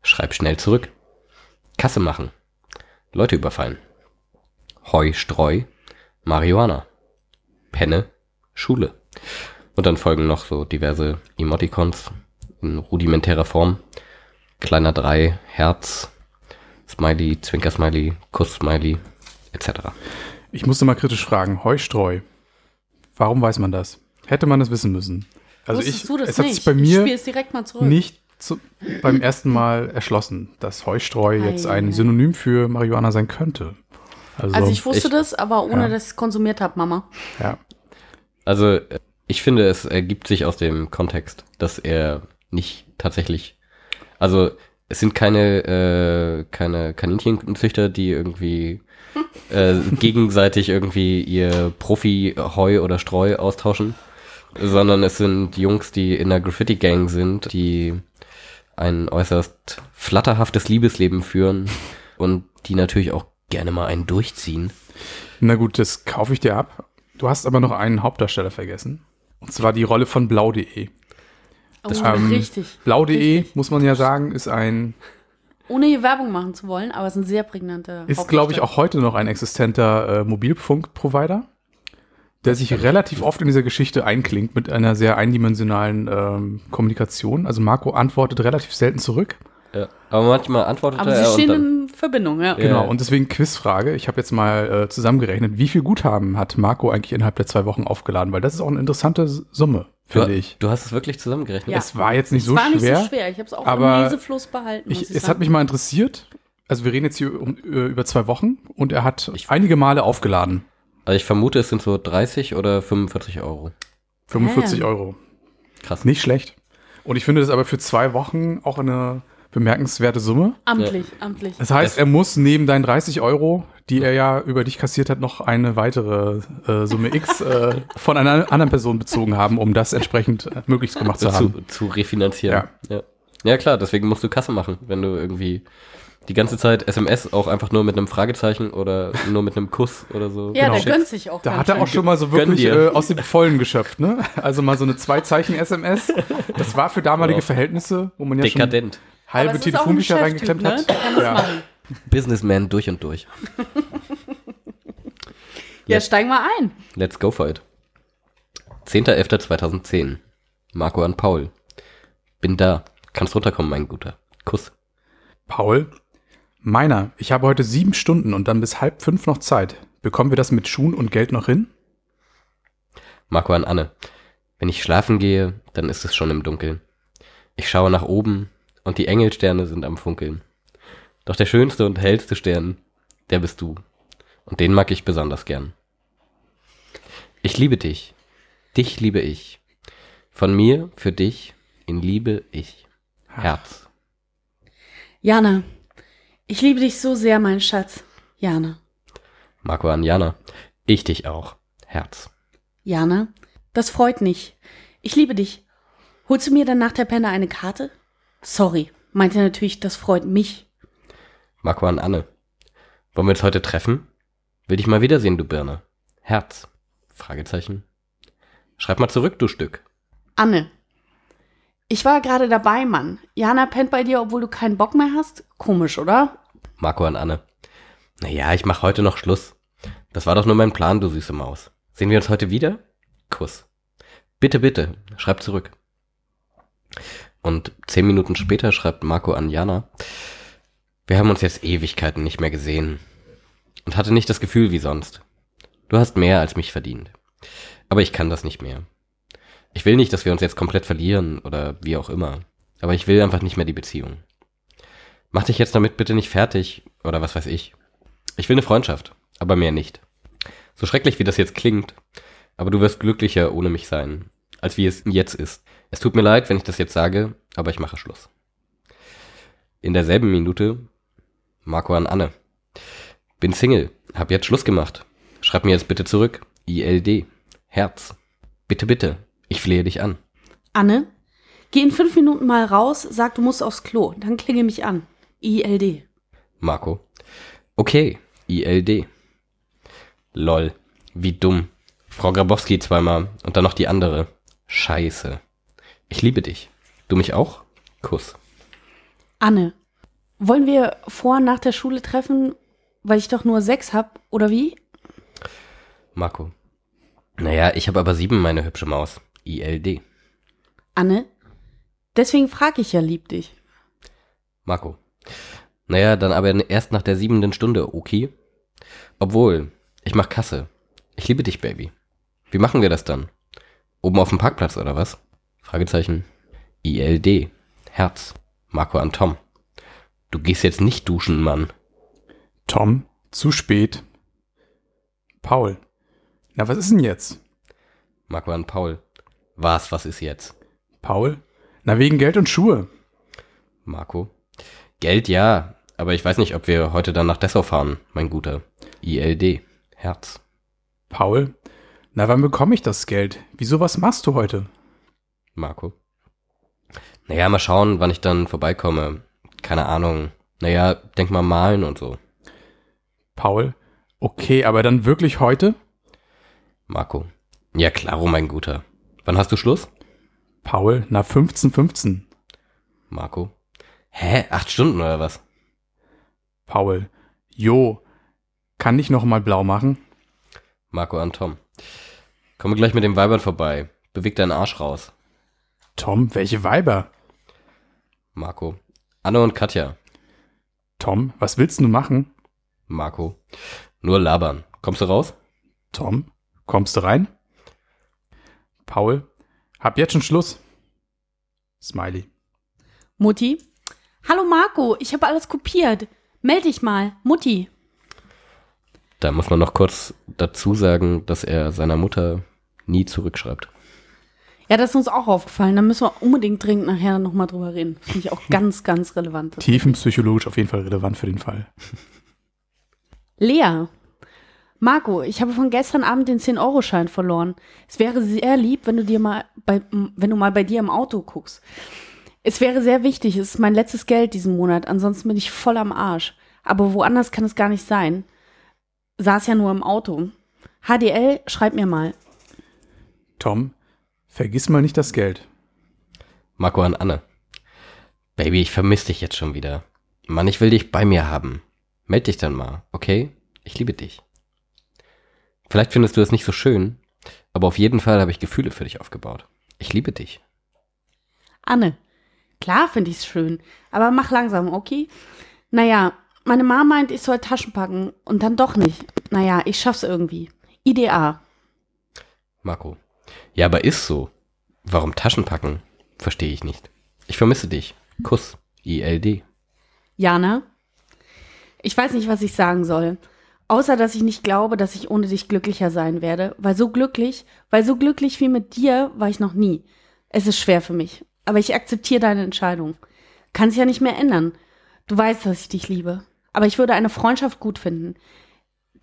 Schreib schnell zurück. Kasse machen. Leute überfallen. Heu, Streu. Marihuana. Penne. Schule. Und dann folgen noch so diverse Emoticons in rudimentärer Form. Kleiner 3, Herz, Smiley, Zwinker-Smiley, Kuss-Smiley, etc. Ich musste mal kritisch fragen. Heustreu. Warum weiß man das? Hätte man es wissen müssen. Also Wusstest ich, du das es hat nicht? sich bei mir spiele es direkt mal zurück. nicht zu, beim ersten Mal erschlossen, dass Heustreu jetzt ein Ei. Synonym für Marihuana sein könnte. Also, Also ich wusste Ich- das, aber ohne Ja. dass ich es konsumiert habe, Mama. ja. Also, äh, ich finde, es ergibt sich aus dem Kontext, dass er nicht tatsächlich, also es sind keine, äh, keine Kaninchenzüchter, die irgendwie [laughs] äh, gegenseitig irgendwie ihr Profi-Heu oder Streu austauschen, sondern es sind Jungs, die in einer Graffiti-Gang sind, die ein äußerst flatterhaftes Liebesleben führen [laughs] und die natürlich auch gerne mal einen durchziehen. Na gut, das kaufe ich dir ab. Du hast aber noch einen Hauptdarsteller vergessen. Und zwar die Rolle von blau.de. Oh, ähm, richtig. Blau.de, muss man ja sagen, ist ein, Ohne hier Werbung machen zu wollen, aber es ist ein sehr prägnanter ist glaube ich auch heute noch ein existenter äh, Mobilfunkprovider, der sich relativ oft in dieser Geschichte einklingt mit einer sehr eindimensionalen ähm, Kommunikation. Also Marco antwortet relativ selten zurück. Ja. Aber manchmal antwortet Aber er sie und stehen dann, in Verbindung, ja. Ja. Genau, und deswegen Quizfrage. Ich habe jetzt mal äh, zusammengerechnet, wie viel Guthaben hat Marco eigentlich innerhalb der zwei Wochen aufgeladen? Weil das ist auch eine interessante Summe, finde du, ich. du hast es wirklich zusammengerechnet? Ja. Es war jetzt nicht Es so war nicht schwer. so schwer. Ich habe es auch aber im Lesefluss behalten. Ich, ich es sagen. hat mich mal interessiert. Also wir reden jetzt hier um, äh, über zwei Wochen und er hat einige Male aufgeladen. Also ich vermute, es sind so 30 oder 45 Euro. 45 Damn. Euro. Krass. Nicht schlecht. Und ich finde das aber für zwei Wochen auch eine bemerkenswerte Summe. amtlich, amtlich. Das heißt, er muss neben deinen 30 Euro, die er ja über dich kassiert hat, noch eine weitere äh, Summe X äh, von einer anderen Person bezogen haben, um das entsprechend äh, möglichst gemacht zu zu, haben. zu refinanzieren. Ja. ja. klar, deswegen musst du Kasse machen, wenn du irgendwie die ganze Zeit SMS auch einfach nur mit einem Fragezeichen oder nur mit einem Kuss oder so. ja, genau. der gönnt sich auch. Da hat er auch schon mal so wirklich äh, aus dem Vollen geschöpft, ne? Also mal so eine Zwei-Zeichen-SMS. Das war für damalige Ja. Verhältnisse, wo man ja schon Dekadent. Aber halbe Telefonbücher reingeklemmt ne? hat. Ja. Businessman durch und durch. [laughs] Ja, steigen wir ein. Let's go for it. 10.11.2010. Marco an Paul. Bin da. Kannst runterkommen, mein Guter. Kuss. Paul, meiner, ich habe heute sieben Stunden und dann bis halb fünf noch Zeit. Bekommen wir das mit Schuhen und Geld noch hin? Marco an Anne. Wenn ich schlafen gehe, dann ist es schon im Dunkeln. Ich schaue nach oben und die Engelsterne sind am Funkeln. Doch der schönste und hellste Stern, der bist du. Und den mag ich besonders gern. Ich liebe dich. Dich liebe ich. Von mir für dich in Liebe ich. Herz. Jana, ich liebe dich so sehr, mein Schatz. Jana. Marco an Jana. Ich dich auch. Herz. Jana, das freut mich. Ich liebe dich. Holst du mir dann nach der Penne eine Karte? Sorry, meinte natürlich, das freut mich. Marco an Anne. Wollen wir uns heute treffen? Will dich mal wiedersehen, du Birne. Herz. Fragezeichen. Schreib mal zurück, du Stück. Anne. Ich war gerade dabei, Mann. Jana pennt bei dir, obwohl du keinen Bock mehr hast? Komisch, oder? Marco an Anne. Naja, ich mach heute noch Schluss. Das war doch nur mein Plan, du süße Maus. Sehen wir uns heute wieder? Kuss. Bitte, bitte, schreib zurück. Und zehn Minuten später schreibt Marco an Jana. Wir haben uns jetzt Ewigkeiten nicht mehr gesehen. Und hatte nicht das Gefühl wie sonst. Du hast mehr als mich verdient. Aber ich kann das nicht mehr. Ich will nicht, dass wir uns jetzt komplett verlieren oder wie auch immer. Aber ich will einfach nicht mehr die Beziehung. Mach dich jetzt damit bitte nicht fertig oder was weiß ich. Ich will eine Freundschaft, aber mehr nicht. So schrecklich wie das jetzt klingt, aber du wirst glücklicher ohne mich sein, als wie es jetzt ist. Es tut mir leid, wenn ich das jetzt sage, aber ich mache Schluss. In derselben Minute Marco an Anne. Bin Single, hab jetzt Schluss gemacht. Schreib mir jetzt bitte zurück. ILD. Herz. Bitte, bitte. Ich flehe dich an. Anne, geh in fünf Minuten mal raus, sag, du musst aufs Klo. Dann klinge mich an. ILD. Marco. Okay, ILD. Lol, wie dumm. Frau Grabowski zweimal und dann noch die andere. Scheiße. Ich liebe dich. Du mich auch? Kuss. Anne, wollen wir vor und nach der Schule treffen, weil ich doch nur sechs hab, oder wie? Marco. Naja, ich habe aber sieben, meine hübsche Maus. ILD. Anne, deswegen frag ich ja lieb dich. Marco. Naja, dann aber erst nach der siebenten Stunde, okay? Obwohl, ich mach Kasse. Ich liebe dich, Baby. Wie machen wir das dann? Oben auf dem Parkplatz oder was? Fragezeichen. ILD. Herz. Marco an Tom. Du gehst jetzt nicht duschen, Mann. Tom, zu spät. Paul. Na, was ist denn jetzt? Marco an Paul. Was, was ist jetzt? Paul? Na, wegen Geld und Schuhe. Marco. Geld ja, aber ich weiß nicht, ob wir heute dann nach Dessau fahren, mein Guter. ILD. Herz. Paul? Na, wann bekomme ich das Geld? Wieso, was machst du heute? Marco. Naja, mal schauen, wann ich dann vorbeikomme. Keine Ahnung. Naja, denk mal malen und so. Paul? Okay, aber dann wirklich heute? Marco. Ja, klaro, mein Guter. Wann hast du Schluss? Paul, na 15, 15. Marco. Hä? Acht Stunden oder was? Paul. Jo. Kann ich noch mal blau machen? Marco an Tom. Komme gleich mit dem Weibern vorbei. Beweg deinen Arsch raus. Tom, welche Weiber? Marco. Anne und Katja. Tom, was willst du machen? Marco. Nur labern. Kommst du raus? Tom, kommst du rein? Paul, hab jetzt schon Schluss. Smiley. Mutti? Hallo Marco, ich habe alles kopiert. Meld dich mal, Mutti. Da muss man noch kurz dazu sagen, dass er seiner Mutter nie zurückschreibt. Ja, das ist uns auch aufgefallen. Da müssen wir unbedingt dringend nachher nochmal drüber reden. Finde ich auch [laughs] ganz, ganz relevant. Tiefenpsychologisch auf jeden Fall relevant für den Fall. Lea. Marco, ich habe von gestern Abend den 10-Euro-Schein verloren. Es wäre sehr lieb, wenn du dir mal bei, wenn du mal bei dir im Auto guckst. Es wäre sehr wichtig, es ist mein letztes Geld diesen Monat, ansonsten bin ich voll am Arsch. Aber woanders kann es gar nicht sein. Saß ja nur im Auto. HDL, schreib mir mal. Tom, vergiss mal nicht das Geld. Marco an Anne. Baby, ich vermisse dich jetzt schon wieder. Mann, ich will dich bei mir haben. Meld dich dann mal, okay? Ich liebe dich. Vielleicht findest du es nicht so schön, aber auf jeden Fall habe ich Gefühle für dich aufgebaut. Ich liebe dich. Anne, klar finde ich es schön, aber mach langsam, okay? Naja, meine Mama meint, ich soll Taschen packen und dann doch nicht. Naja, ich schaff's irgendwie. IDA. Marco. Ja, aber ist so. Warum Taschen packen? Verstehe ich nicht. Ich vermisse dich. Kuss. ILD. Jana? Ich weiß nicht, was ich sagen soll. Außer, dass ich nicht glaube, dass ich ohne dich glücklicher sein werde. Weil so glücklich, weil so glücklich wie mit dir war ich noch nie. Es ist schwer für mich. Aber ich akzeptiere deine Entscheidung. Kann sich ja nicht mehr ändern. Du weißt, dass ich dich liebe. Aber ich würde eine Freundschaft gut finden.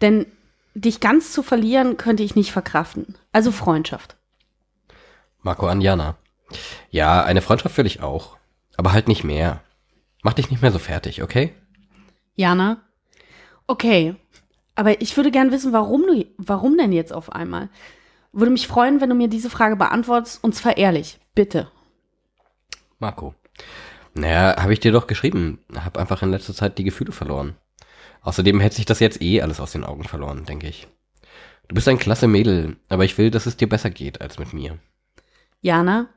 Denn dich ganz zu verlieren, könnte ich nicht verkraften. Also Freundschaft. Marco Anjana. Ja, eine Freundschaft will ich auch. Aber halt nicht mehr. Mach dich nicht mehr so fertig, okay? Jana? Okay. Aber ich würde gern wissen, warum du, warum denn jetzt auf einmal? Würde mich freuen, wenn du mir diese Frage beantwortest und zwar ehrlich. Bitte. Marco. Naja, habe ich dir doch geschrieben. Hab einfach in letzter Zeit die Gefühle verloren. Außerdem hätte sich das jetzt eh alles aus den Augen verloren, denke ich. Du bist ein klasse Mädel, aber ich will, dass es dir besser geht als mit mir. Jana?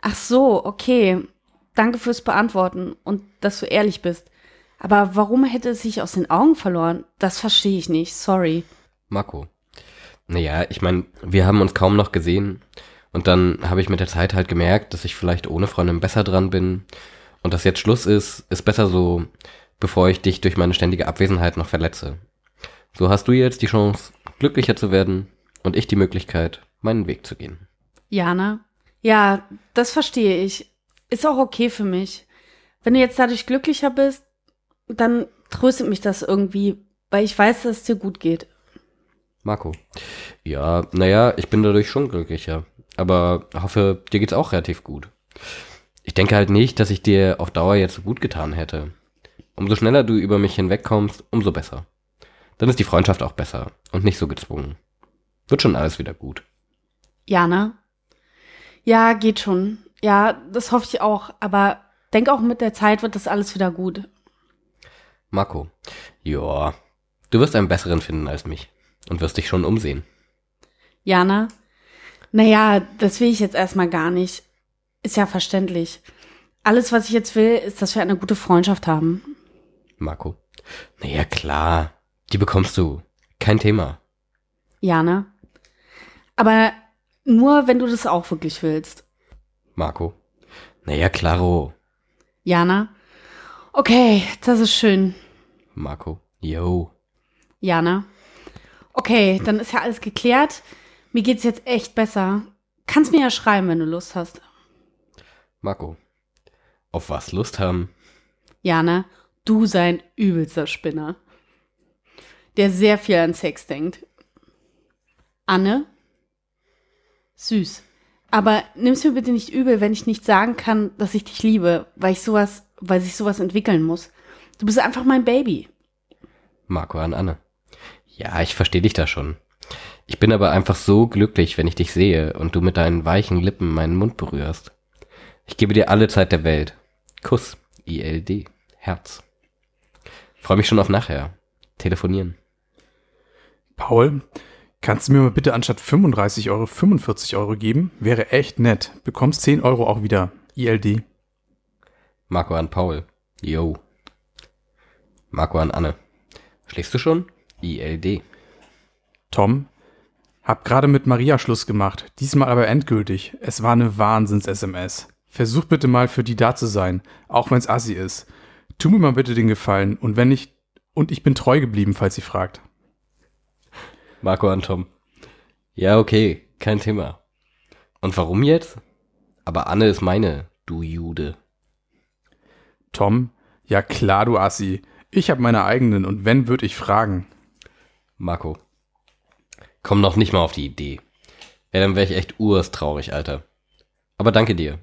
Ach so, okay. Danke fürs Beantworten und dass du ehrlich bist. Aber warum hätte es sich aus den Augen verloren? Das verstehe ich nicht. Sorry. Marco. Naja, ich meine, wir haben uns kaum noch gesehen. Und dann habe ich mit der Zeit halt gemerkt, dass ich vielleicht ohne Freundin besser dran bin. Und dass jetzt Schluss ist, ist besser so, bevor ich dich durch meine ständige Abwesenheit noch verletze. So hast du jetzt die Chance, glücklicher zu werden und ich die Möglichkeit, meinen Weg zu gehen. Jana? Ja, das verstehe ich. Ist auch okay für mich. Wenn du jetzt dadurch glücklicher bist, dann tröstet mich das irgendwie, weil ich weiß, dass es dir gut geht. Marco. Ja, naja, ich bin dadurch schon glücklicher. Aber hoffe, dir geht's auch relativ gut. Ich denke halt nicht, dass ich dir auf Dauer jetzt so gut getan hätte. Umso schneller du über mich hinwegkommst, umso besser. Dann ist die Freundschaft auch besser und nicht so gezwungen. Wird schon alles wieder gut. Jana? Ja, geht schon. Ja, das hoffe ich auch. Aber denk auch mit der Zeit wird das alles wieder gut. Marco. Ja, du wirst einen besseren finden als mich und wirst dich schon umsehen. Jana? Naja, das will ich jetzt erstmal gar nicht. Ist ja verständlich. Alles, was ich jetzt will, ist, dass wir eine gute Freundschaft haben. Marco. Naja, klar. Die bekommst du. Kein Thema. Jana. Aber nur, wenn du das auch wirklich willst. Marco. Naja, klaro. Jana. Okay, das ist schön. Marco. Yo. Jana. Okay, dann ist ja alles geklärt. Mir geht's jetzt echt besser. Kannst mir ja schreiben, wenn du Lust hast. Marco. Auf was Lust haben? Jana, du sein übelster Spinner. Der sehr viel an Sex denkt. Anne. Süß. Aber nimm's mir bitte nicht übel, wenn ich nicht sagen kann, dass ich dich liebe, weil ich sowas, weil sich sowas entwickeln muss. Du bist einfach mein Baby. Marco an Anne. Ja, ich verstehe dich da schon. Ich bin aber einfach so glücklich, wenn ich dich sehe und du mit deinen weichen Lippen meinen Mund berührst. Ich gebe dir alle Zeit der Welt. Kuss. ILD. Herz. Freue mich schon auf nachher. Telefonieren. Paul, kannst du mir mal bitte anstatt 35 Euro 45 Euro geben? Wäre echt nett. Bekommst 10 Euro auch wieder. ILD. Marco an Paul. Yo. Marco an Anne. Schläfst du schon? ILD. Tom, hab gerade mit Maria Schluss gemacht. Diesmal aber endgültig. Es war eine Wahnsinns-SMS. Versuch bitte mal für die da zu sein, auch wenn's assi ist. Tu mir mal bitte den Gefallen und wenn nicht, und ich bin treu geblieben, falls sie fragt. Marco an Tom. Ja, okay, kein Thema. Und warum jetzt? Aber Anne ist meine, du Jude. Tom, ja klar, du Assi. Ich hab meine eigenen und wenn, würd ich fragen. Marco. Komm noch nicht mal auf die Idee. Ja, dann wär ich echt urstraurig, Alter. Aber danke dir.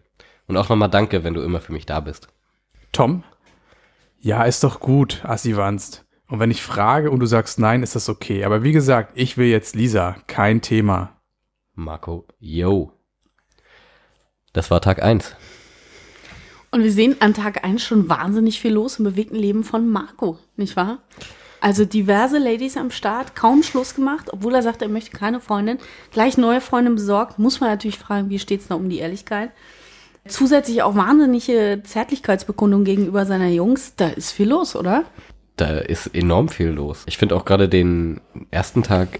Und auch nochmal danke, wenn du immer für mich da bist. Tom? Ja, ist doch gut, Assi Wanst. Und wenn ich frage und du sagst nein, ist das okay. Aber wie gesagt, ich will jetzt Lisa. Kein Thema. Marco, yo. Das war Tag eins. Und wir sehen an Tag 1 schon wahnsinnig viel los im bewegten Leben von Marco, nicht wahr? Also diverse Ladies am Start, kaum Schluss gemacht, obwohl er sagt, er möchte keine Freundin. Gleich neue Freundin besorgt, muss man natürlich fragen, wie steht's da um die Ehrlichkeit? Zusätzlich auch wahnsinnige Zärtlichkeitsbekundung gegenüber seiner Jungs. Da ist viel los, oder? Da ist enorm viel los. Ich finde auch gerade den ersten Tag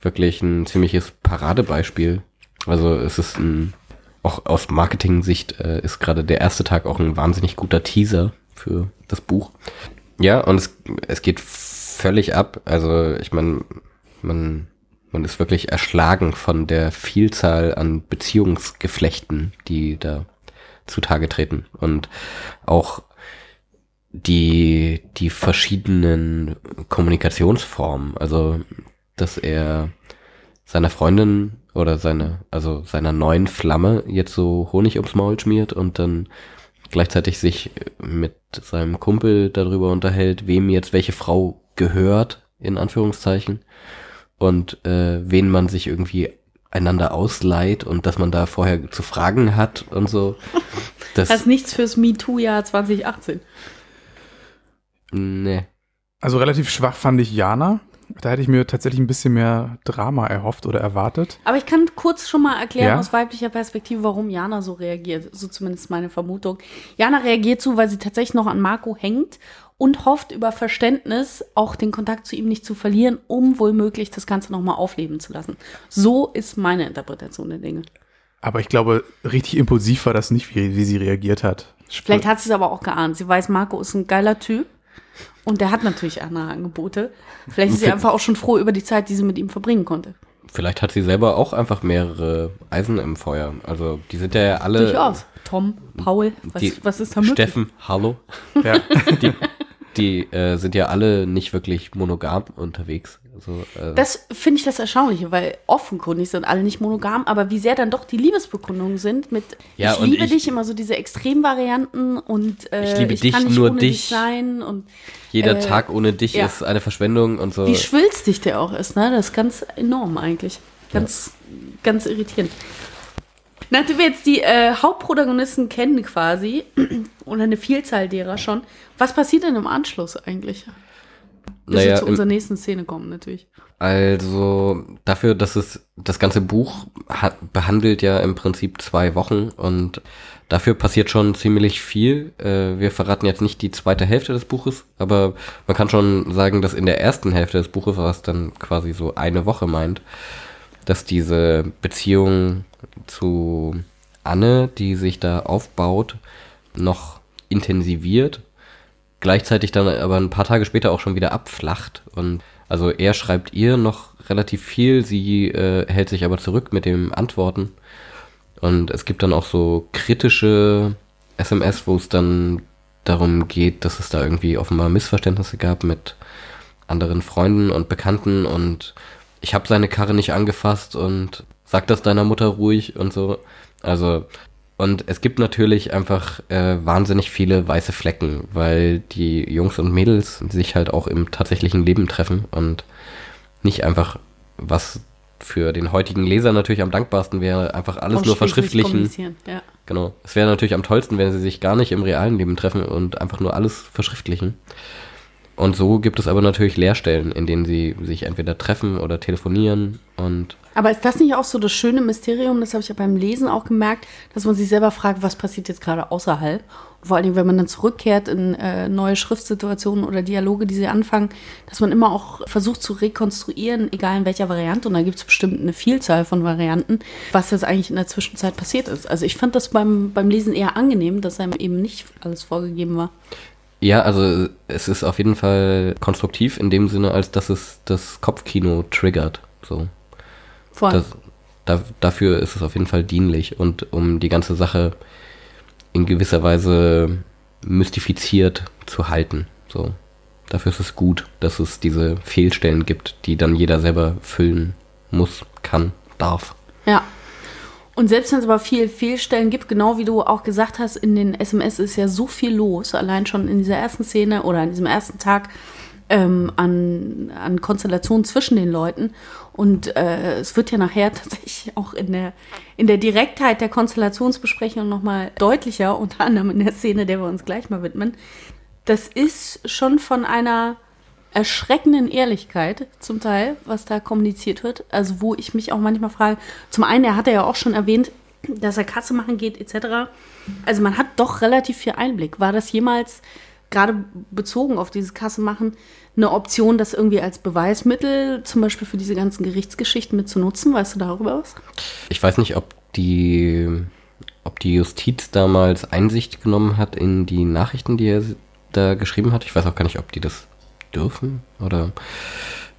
wirklich ein ziemliches Paradebeispiel. Also es ist ein, auch aus Marketing-Sicht äh, ist gerade der erste Tag auch ein wahnsinnig guter Teaser für das Buch. Ja, und es, es geht völlig ab. Also ich meine, man, man ist wirklich erschlagen von der Vielzahl an Beziehungsgeflechten, die da zutage treten. Und auch die, die verschiedenen Kommunikationsformen. Also, dass er seiner Freundin oder seine, also seiner neuen Flamme jetzt so Honig ums Maul schmiert und dann gleichzeitig sich mit seinem Kumpel darüber unterhält, wem jetzt welche Frau gehört, in Anführungszeichen, und äh, wen man sich irgendwie einander ausleiht und dass man da vorher zu fragen hat und so. [laughs] Das, Das ist nichts fürs MeToo-Jahr 2018. nee. Also relativ schwach fand ich Jana. Da hätte ich mir tatsächlich ein bisschen mehr Drama erhofft oder erwartet. Aber ich kann kurz schon mal erklären Ja? aus weiblicher Perspektive, warum Jana so reagiert. So zumindest meine Vermutung. Jana reagiert so, weil sie tatsächlich noch an Marco hängt und hofft über Verständnis auch den Kontakt zu ihm nicht zu verlieren, um wohl möglich das Ganze nochmal aufleben zu lassen. So ist meine Interpretation der Dinge. Aber ich glaube, richtig impulsiv war das nicht, wie, wie sie reagiert hat. Vielleicht hat sie es aber auch geahnt. Sie weiß, Marco ist ein geiler Typ. Und der hat natürlich andere Angebote. Vielleicht ist sie einfach auch schon froh über die Zeit, die sie mit ihm verbringen konnte. Vielleicht hat sie selber auch einfach mehrere Eisen im Feuer. Also die sind ja alle. Durchaus. Tom, Paul, was, die was ist da möglich? Steffen, hallo. Ja. Die, die äh, sind ja alle nicht wirklich monogam unterwegs. Also, äh, Das finde ich das Erstaunliche, weil offenkundig sind alle nicht monogam, aber wie sehr dann doch die Liebesbekundungen sind mit Ja, ich liebe ich- dich, immer so diese Extremvarianten und äh, Ich liebe dich, kann nicht nur ohne dich. dich sein und jeder äh, Tag ohne dich ja. ist eine Verschwendung und so. wie schwülstig der auch ist, ne? Das ist ganz enorm eigentlich. Ganz, ganz irritierend. Nachdem wir jetzt die äh, Hauptprotagonisten kennen quasi, [clears throat] oder eine Vielzahl derer schon, was passiert denn im Anschluss eigentlich? Bis Naja, wir zu unserer nächsten Szene kommen, natürlich. Also dafür, dass es das ganze Buch ha behandelt ja im Prinzip zwei Wochen und dafür passiert schon ziemlich viel. Äh, wir verraten jetzt nicht die zweite Hälfte des Buches, aber man kann schon sagen, dass in der ersten Hälfte des Buches, was dann quasi so eine Woche meint, dass diese Beziehung zu Anne, die sich da aufbaut, noch intensiviert gleichzeitig dann aber ein paar Tage später auch schon wieder abflacht. Und also er schreibt ihr noch relativ viel, sie äh, hält sich aber zurück mit dem Antworten. Und es gibt dann auch so kritische SMS, wo es dann darum geht, dass es da irgendwie offenbar Missverständnisse gab mit anderen Freunden und Bekannten und ich habe seine Karre nicht angefasst und sag das deiner Mutter ruhig und so. Also und es gibt natürlich einfach äh, wahnsinnig viele weiße Flecken, weil die Jungs und Mädels sich halt auch im tatsächlichen Leben treffen und nicht einfach, was für den heutigen Leser natürlich am dankbarsten wäre, einfach alles nur verschriftlichen. Ja. Genau. Es wäre natürlich am tollsten, wenn sie sich gar nicht im realen Leben treffen und einfach nur alles verschriftlichen. Und so gibt es aber natürlich Leerstellen, in denen sie sich entweder treffen oder telefonieren und Aber ist das nicht auch so das schöne Mysterium, das habe ich ja beim Lesen auch gemerkt, dass man sich selber fragt, was passiert jetzt gerade außerhalb? Vor allen Dingen, wenn man dann zurückkehrt in äh, neue Schriftsituationen oder Dialoge, die sie anfangen, dass man immer auch versucht zu rekonstruieren, egal in welcher Variante, und da gibt es bestimmt eine Vielzahl von Varianten, was jetzt eigentlich in der Zwischenzeit passiert ist. Also ich fand das beim, beim Lesen eher angenehm, dass einem eben nicht alles vorgegeben war. Ja, also es ist auf jeden Fall konstruktiv in dem Sinne, als dass es das Kopfkino triggert. So. Vor Das, da, dafür ist es auf jeden Fall dienlich und um die ganze Sache in gewisser Weise mystifiziert zu halten. So. Dafür ist es gut, dass es diese Fehlstellen gibt, die dann jeder selber füllen muss, kann, darf. Ja. Und selbst wenn es aber viel Fehlstellen gibt, genau wie du auch gesagt hast, in den SMS ist ja so viel los, allein schon in dieser ersten Szene oder an diesem ersten Tag ähm, an, an Konstellationen zwischen den Leuten. Und äh, es wird ja nachher [laughs] tatsächlich auch in der, in der Direktheit der Konstellationsbesprechung nochmal deutlicher, unter anderem in der Szene, der wir uns gleich mal widmen. Das ist schon von einer erschreckenden Ehrlichkeit zum Teil, was da kommuniziert wird. Also wo ich mich auch manchmal frage, zum einen, er hat ja auch schon erwähnt, dass er Kasse machen geht etc. Also man hat doch relativ viel Einblick. War das jemals gerade bezogen auf dieses Kasse machen eine Option, das irgendwie als Beweismittel zum Beispiel für diese ganzen Gerichtsgeschichten mit zu nutzen? Weißt du darüber was? Ich weiß nicht, ob die, ob die Justiz damals Einsicht genommen hat in die Nachrichten, die er da geschrieben hat. Ich weiß auch gar nicht, ob die das dürfen oder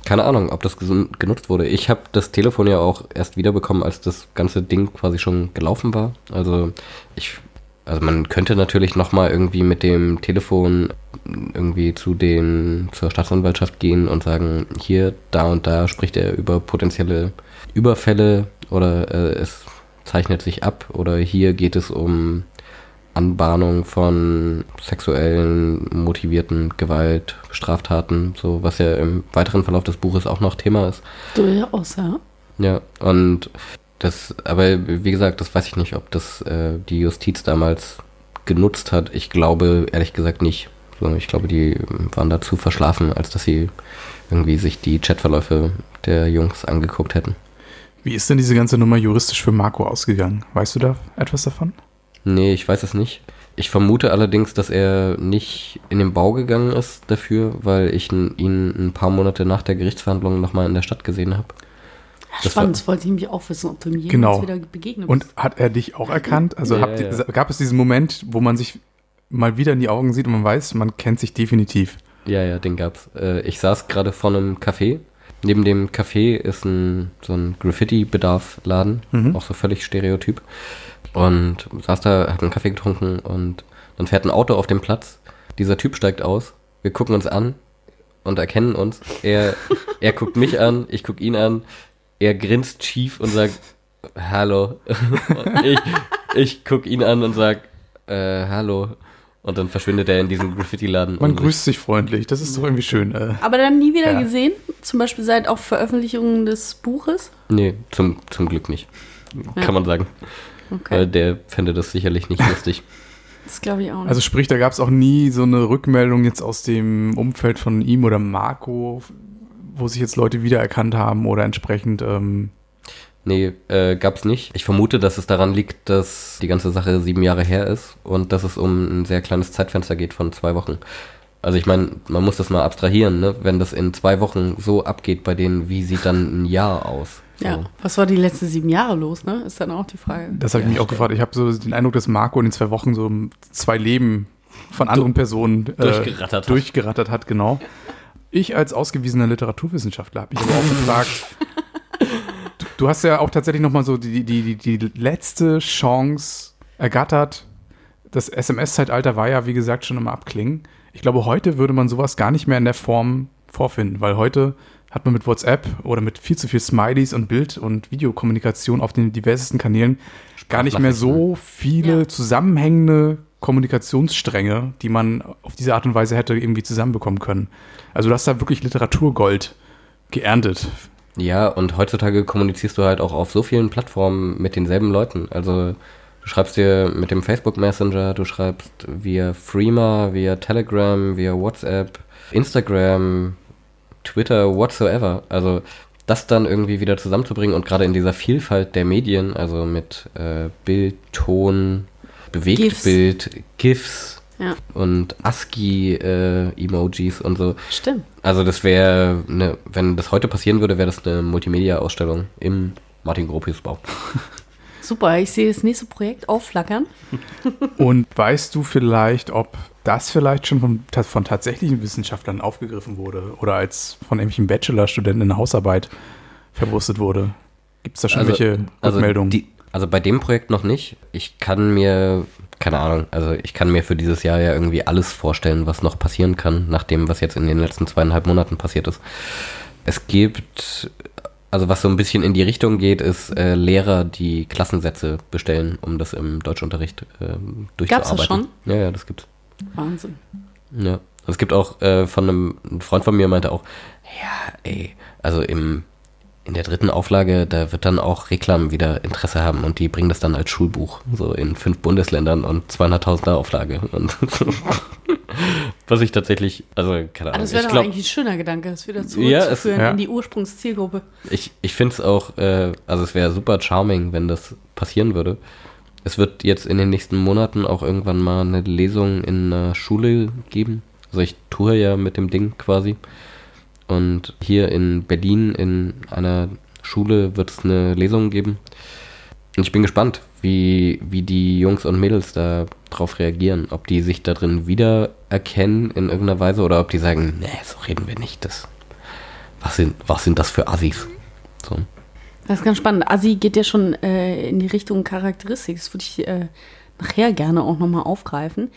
keine Ahnung, ob das genutzt wurde. Ich habe das Telefon ja auch erst wiederbekommen, als das ganze Ding quasi schon gelaufen war. Also ich, also man könnte natürlich noch mal irgendwie mit dem Telefon irgendwie zu den zur Staatsanwaltschaft gehen und sagen, hier, da und da spricht er über potenzielle Überfälle oder äh, es zeichnet sich ab oder hier geht es um Anbahnung von sexuellen motivierten Gewalt, Straftaten, so was ja im weiteren Verlauf des Buches auch noch Thema ist. Durchaus, ja. Ja, und das, aber wie gesagt, das weiß ich nicht, ob das äh, die Justiz damals genutzt hat. Ich glaube ehrlich gesagt nicht. So, ich glaube, die waren da zu verschlafen, als dass sie irgendwie sich die Chatverläufe der Jungs angeguckt hätten. Wie ist denn diese ganze Nummer juristisch für Marco ausgegangen? Weißt du da etwas davon? Nee, ich weiß es nicht. Ich vermute allerdings, dass er nicht in den Bau gegangen ist dafür, weil ich ihn ein paar Monate nach der Gerichtsverhandlung nochmal in der Stadt gesehen habe. Das Spannend, das wollte ich mich auch wissen, ob du ihm jemals Genau. wieder begegnet Und bist. hat er dich auch erkannt? Also Ja, habt ihr, ja. gab es diesen Moment, wo man sich mal wieder in die Augen sieht und man weiß, man kennt sich definitiv? Ja, ja, den gab's. Äh, ich saß gerade vor einem Café. Neben dem Café ist ein so ein Graffiti-Bedarf-Laden, Mhm. auch so völlig stereotyp. Und saß da, hat einen Kaffee getrunken und dann fährt ein Auto auf dem Platz. Dieser Typ steigt aus. Wir gucken uns an und erkennen uns. Er, [laughs] er guckt mich an, ich guck ihn an. Er grinst schief und sagt Hallo. Und [laughs] ich, ich guck ihn an und sag äh, Hallo. Und dann verschwindet er in diesem Graffiti-Laden. Man grüßt sich freundlich, das ist doch irgendwie schön. Äh, Aber dann nie wieder Ja. gesehen, zum Beispiel seit auch Veröffentlichung des Buches. Nee, zum, zum Glück nicht. Ja. Kann man sagen. Okay. Weil der fände das sicherlich nicht lustig. [laughs] Das glaube ich auch nicht. Also sprich, da gab es auch nie so eine Rückmeldung jetzt aus dem Umfeld von ihm oder Marco, wo sich jetzt Leute wiedererkannt haben oder entsprechend. Ähm, Nee, äh, gab's nicht. Ich vermute, dass es daran liegt, dass die ganze Sache sieben Jahre her ist und dass es um ein sehr kleines Zeitfenster geht von zwei Wochen. Also ich meine, man muss das mal abstrahieren, ne? Wenn das in zwei Wochen so abgeht bei denen, wie sieht dann ein Jahr aus? So. ja, was war die letzten sieben Jahre los, ne? Ist dann auch die Frage. das habe ich Ja, mich auch stimmt. gefragt. Ich habe so den Eindruck, dass Marco in den zwei Wochen so zwei Leben von anderen Personen äh, durchgerattert hat. durchgerattert hat, genau. Ich als ausgewiesener Literaturwissenschaftler habe mich aber auch gefragt, du, du hast ja auch tatsächlich nochmal so die, die, die, die letzte Chance ergattert. Das SMS-Zeitalter war ja, wie gesagt, schon im Abklingen. Ich glaube, heute würde man sowas gar nicht mehr in der Form vorfinden, weil heute hat man mit WhatsApp oder mit viel zu viel Smileys und Bild- und Videokommunikation auf den diversesten Kanälen gar nicht mehr so viele Ja. zusammenhängende Kommunikationsstränge, die man auf diese Art und Weise hätte irgendwie zusammenbekommen können. Also du hast da wirklich Literaturgold geerntet. Ja, und heutzutage kommunizierst du halt auch auf so vielen Plattformen mit denselben Leuten. Also du schreibst dir mit dem Facebook Messenger, du schreibst via Freema, via Telegram, via WhatsApp, Instagram, Twitter, whatsoever. Also das dann irgendwie wieder zusammenzubringen und gerade in dieser Vielfalt der Medien, also mit äh, Bild, Ton, Bewegtbild, GIFs, Ja, und ASCII-Emojis und so. stimmt. Also das wäre, ne, wenn das heute passieren würde, wäre das eine Multimedia-Ausstellung im Martin Gropius-Bau. Super, ich sehe das nächste Projekt aufflackern. Und weißt du vielleicht, ob das vielleicht schon von, von tatsächlichen Wissenschaftlern aufgegriffen wurde oder als von irgendwelchen Bachelorstudenten in der Hausarbeit verwurstet wurde? Gibt es da schon welche also, Rückmeldungen? die, also bei dem Projekt noch nicht. Ich kann mir, keine Ahnung, also ich kann mir für dieses Jahr ja irgendwie alles vorstellen, was noch passieren kann, nach dem, was jetzt in den letzten zweieinhalb Monaten passiert ist. Es gibt, also was so ein bisschen in die Richtung geht, ist äh, Lehrer, die Klassensätze bestellen, um das im Deutschunterricht ähm, durchzuarbeiten. das schon? Ja, ja, das gibt's. Wahnsinn. Ja. Es gibt auch äh, von einem ein Freund von mir meinte auch, ja, ey, also im in der dritten Auflage, da wird dann auch Reklam wieder Interesse haben und die bringen das dann als Schulbuch, so in fünf Bundesländern und 200.000er Auflage. Und [laughs] was ich tatsächlich, also keine Aber Ahnung, das wäre doch glaube, eigentlich ein schöner Gedanke, das wieder Ja, es- zurückzuführen ja. in die Ursprungszielgruppe. ich, ich finde es auch, äh, also es wäre super charming, wenn das passieren würde. Es wird jetzt in den nächsten Monaten auch irgendwann mal eine Lesung in einer Schule geben. Also ich toure ja mit dem Ding quasi. Und hier in Berlin in einer Schule wird es eine Lesung geben. Und ich bin gespannt, wie, wie die Jungs und Mädels da drauf reagieren. Ob die sich da drin wiedererkennen in irgendeiner Weise oder ob die sagen, nee, so reden wir nicht. Das, was, sind, was sind das für Assis? So. Das ist ganz spannend. Assi geht ja schon äh, in die Richtung Charakteristik. Das würde ich äh, nachher gerne auch nochmal aufgreifen.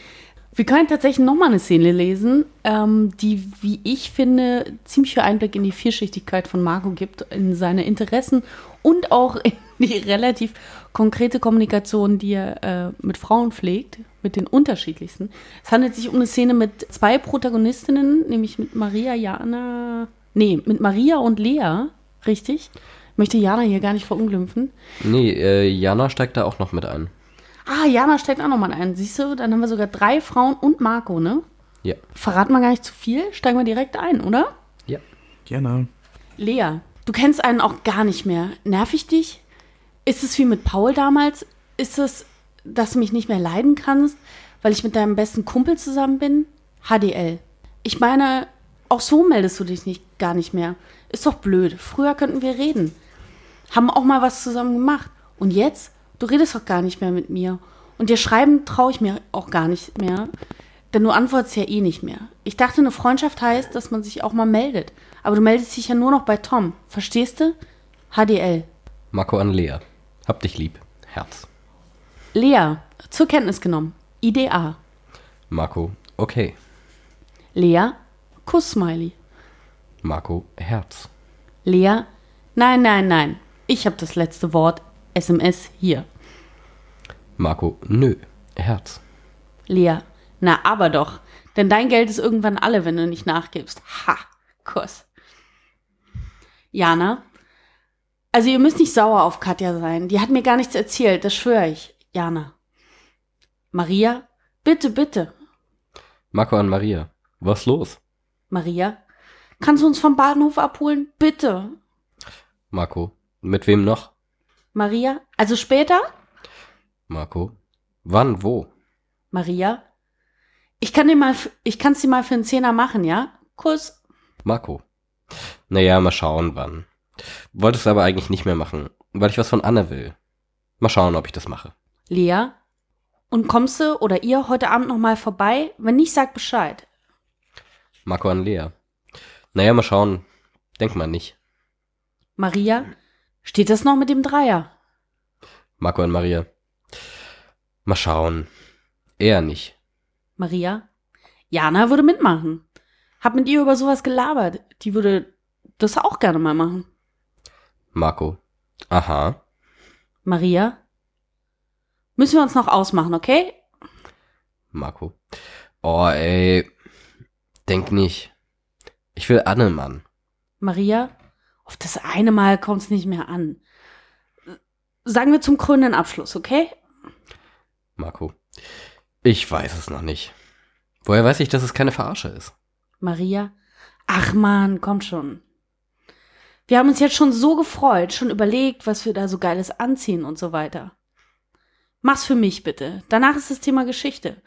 Wir können tatsächlich nochmal eine Szene lesen, ähm, die, wie ich finde, ziemlich viel Einblick in die Vielschichtigkeit von Marco gibt, in seine Interessen und auch in die relativ konkrete Kommunikation, die er äh, mit Frauen pflegt, mit den unterschiedlichsten. Es handelt sich um eine Szene mit zwei Protagonistinnen, nämlich mit Maria, Jana, nee, mit Maria und Lea, richtig? Möchte Jana hier gar nicht verunglimpfen. Nee, äh, Jana steigt da auch noch mit ein. Ah, Jana steigt auch nochmal ein. Siehst du, dann haben wir sogar drei Frauen und Marco, ne? Ja. Verraten wir gar nicht zu viel, steigen wir direkt ein, oder? Ja. Gerne. Lea, du kennst einen auch gar nicht mehr. Nerv ich dich? Ist es wie mit Paul damals? Ist es, dass du mich nicht mehr leiden kannst, weil ich mit deinem besten Kumpel zusammen bin? HDL. Ich meine, auch so meldest du dich nicht, gar nicht mehr. Ist doch blöd. Früher könnten wir reden. Haben auch mal was zusammen gemacht. Und jetzt? Du redest doch gar nicht mehr mit mir. Und dir schreiben traue ich mir auch gar nicht mehr. Denn du antwortest ja eh nicht mehr. Ich dachte, eine Freundschaft heißt, dass man sich auch mal meldet. Aber du meldest dich ja nur noch bei Tom. Verstehst du? HDL. Marco an Lea. Hab dich lieb. Herz. Lea, zur Kenntnis genommen. IDA. Marco, okay. Lea, Kuss-Smiley. Marco, Herz. Lea, nein, nein, nein. Ich habe das letzte Wort. SMS hier. Marco, nö. Herz. Lea, na aber doch. Denn dein Geld ist irgendwann alle, wenn du nicht nachgibst. Ha, Kuss. Jana, also ihr müsst nicht sauer auf Katja sein. Die hat mir gar nichts erzählt, das schwöre ich. Jana. Maria, Bitte, bitte. Marco an Maria. Was los? Maria, kannst du uns vom Bahnhof abholen? Bitte. Marco. Mit wem noch? Maria, also später? Marco. Wann, wo? Maria, ich kann dir mal, ich kann's dir mal für einen Zehner machen, ja? Kuss. Marco. Naja, mal schauen, wann. Wollte es aber eigentlich nicht mehr machen, weil ich was von Anne will. Mal schauen, ob ich das mache. Lea, und kommst du oder ihr heute Abend noch mal vorbei? Wenn nicht, sag Bescheid. Marco an Lea. Naja, mal schauen. Denk mal nicht. Maria, steht das noch mit dem Dreier? Marco an Maria. Mal schauen. Eher nicht. Maria, Jana würde mitmachen. Hab mit ihr über sowas gelabert. Die würde das auch gerne mal machen. Marco. Aha. Maria, müssen wir uns noch ausmachen, okay? Marco. Oh, ey. Denk nicht. Ich will Anne, Mann. Maria, auf das eine Mal kommt's nicht mehr an. Sagen wir zum krönenden Abschluss, okay? Marco. Ich weiß es noch nicht. Woher weiß ich, dass es keine Verarsche ist? Maria, ach man, kommt schon. Wir haben uns jetzt schon so gefreut, schon überlegt, was wir da so geiles anziehen und so weiter. Mach's für mich bitte. Danach ist das Thema Geschichte.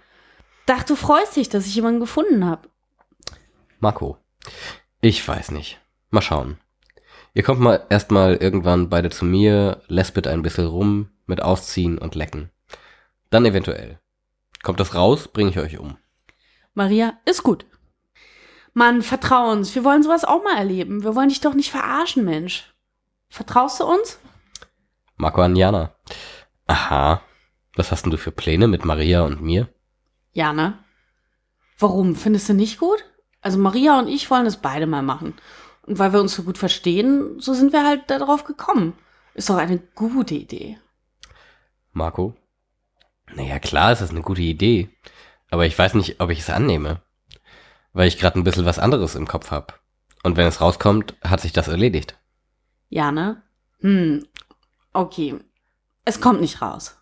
Dach, du freust dich, dass ich jemanden gefunden habe. Marco. Ich weiß nicht. Mal schauen. Ihr kommt mal erstmal irgendwann beide zu mir, lespet ein bisschen rum, mit Ausziehen und Lecken. Dann eventuell. Kommt das raus, bringe ich euch um. Maria, ist gut. Mann, vertrau uns. Wir wollen sowas auch mal erleben. Wir wollen dich doch nicht verarschen, Mensch. Vertraust du uns? Marco an Jana. Aha. Was hast denn du für Pläne mit Maria und mir? Jana. Warum? Findest du nicht gut? Also Maria und ich wollen das beide mal machen. Und weil wir uns so gut verstehen, so sind wir halt darauf gekommen. Ist doch eine gute Idee. Marco. Naja, klar, es ist eine gute Idee. Aber ich weiß nicht, ob ich es annehme. Weil ich gerade ein bisschen was anderes im Kopf hab. Und wenn es rauskommt, hat sich das erledigt. Jana? Hm, okay. Es kommt nicht raus.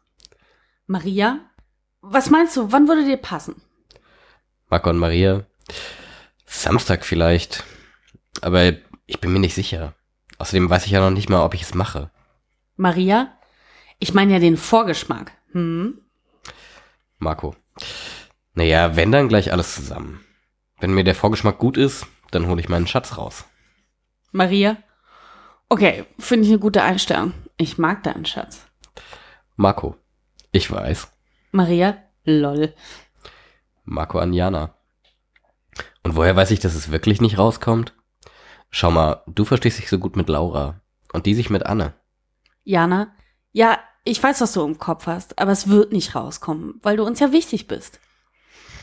Maria? Was meinst du, wann würde dir passen? Marco und Maria. Samstag vielleicht. Aber ich bin mir nicht sicher. Außerdem weiß ich ja noch nicht mal, ob ich es mache. Maria? Ich meine ja den Vorgeschmack. Hm? Marco. Naja, wenn dann gleich alles zusammen. Wenn mir der Vorgeschmack gut ist, dann hole ich meinen Schatz raus. Maria? Okay, finde ich eine gute Einstellung. Ich mag deinen Schatz. Marco. Ich weiß. Maria? Lol. Marco an Jana. Und woher weiß ich, dass es wirklich nicht rauskommt? Schau mal, du verstehst dich so gut mit Laura. Und die sich mit Anne. Jana? Ja, ich weiß, was du im Kopf hast, aber es wird nicht rauskommen, weil du uns ja wichtig bist.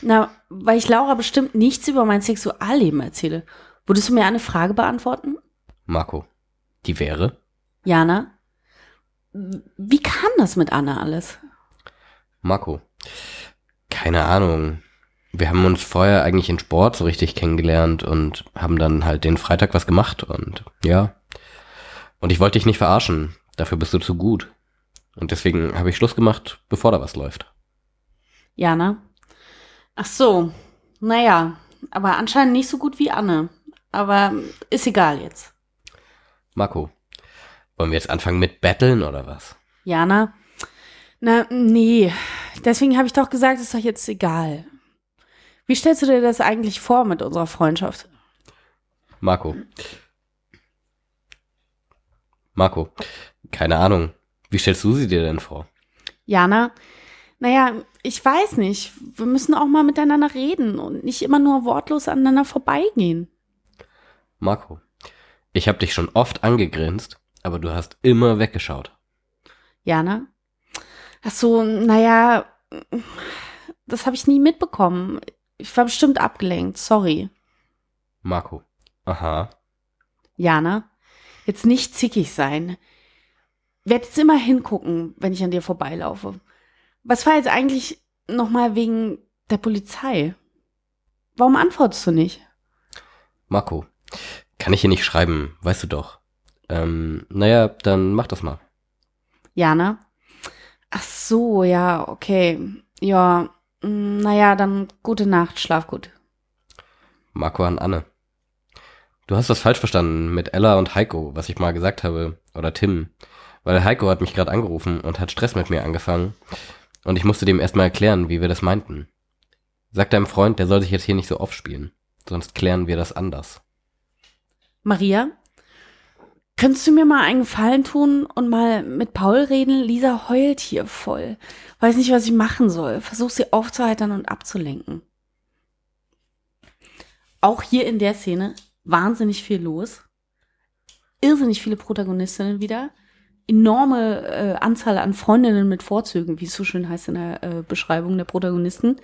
Na, weil ich Laura bestimmt nichts über mein Sexualleben erzähle. Würdest du mir eine Frage beantworten? Marco. Die wäre? Jana? Wie kam das mit Anne alles? Marco. Keine Ahnung. Wir haben uns vorher eigentlich in Sport so richtig kennengelernt und haben dann halt den Freitag was gemacht und ja. Und ich wollte dich nicht verarschen. Dafür bist du zu gut. Und deswegen habe ich Schluss gemacht, bevor da was läuft. Jana? Ach so. Naja, aber anscheinend nicht so gut wie Anne. Aber ist egal jetzt. Marco. Wollen wir jetzt anfangen mit Battlen oder was? Jana? Na, nee. Deswegen habe ich doch gesagt, ist doch jetzt egal. Wie stellst du dir das eigentlich vor mit unserer Freundschaft? Marco. Marco. Keine Ahnung. Wie stellst du sie dir denn vor? Jana? Naja, ich weiß nicht. Wir müssen auch mal miteinander reden und nicht immer nur wortlos aneinander vorbeigehen. Marco. Ich habe dich schon oft angegrinst, aber du hast immer weggeschaut. Jana? Ach so, naja, das habe ich nie mitbekommen. Ich war bestimmt abgelenkt, sorry. Marco. Aha. Jana, jetzt nicht zickig sein. Werd jetzt immer hingucken, wenn ich an dir vorbeilaufe. Was war jetzt eigentlich nochmal wegen der Polizei? Warum antwortest du nicht? Marco. Kann ich hier nicht schreiben, weißt du doch. Ähm, naja, dann mach das mal. Jana? Ach so, ja, okay. Ja, Naja, dann gute Nacht, schlaf gut. Marco an Anne. Du hast das falsch verstanden mit Ella und Heiko, was ich mal gesagt habe. Oder Tim. Weil Heiko hat mich gerade angerufen und hat Stress mit mir angefangen. Und ich musste dem erstmal erklären, wie wir das meinten. Sag deinem Freund, der soll sich jetzt hier nicht so aufspielen. Sonst klären wir das anders. Maria, könntest du mir mal einen Gefallen tun und mal mit Paul reden? Lisa heult hier voll. Weiß nicht, was ich machen soll. Versuch sie aufzuheitern und abzulenken. Auch hier in der Szene wahnsinnig viel los. Irrsinnig viele Protagonistinnen wieder. Enorme äh, Anzahl an Freundinnen mit Vorzügen, wie es so schön heißt in der äh, Beschreibung der Protagonisten.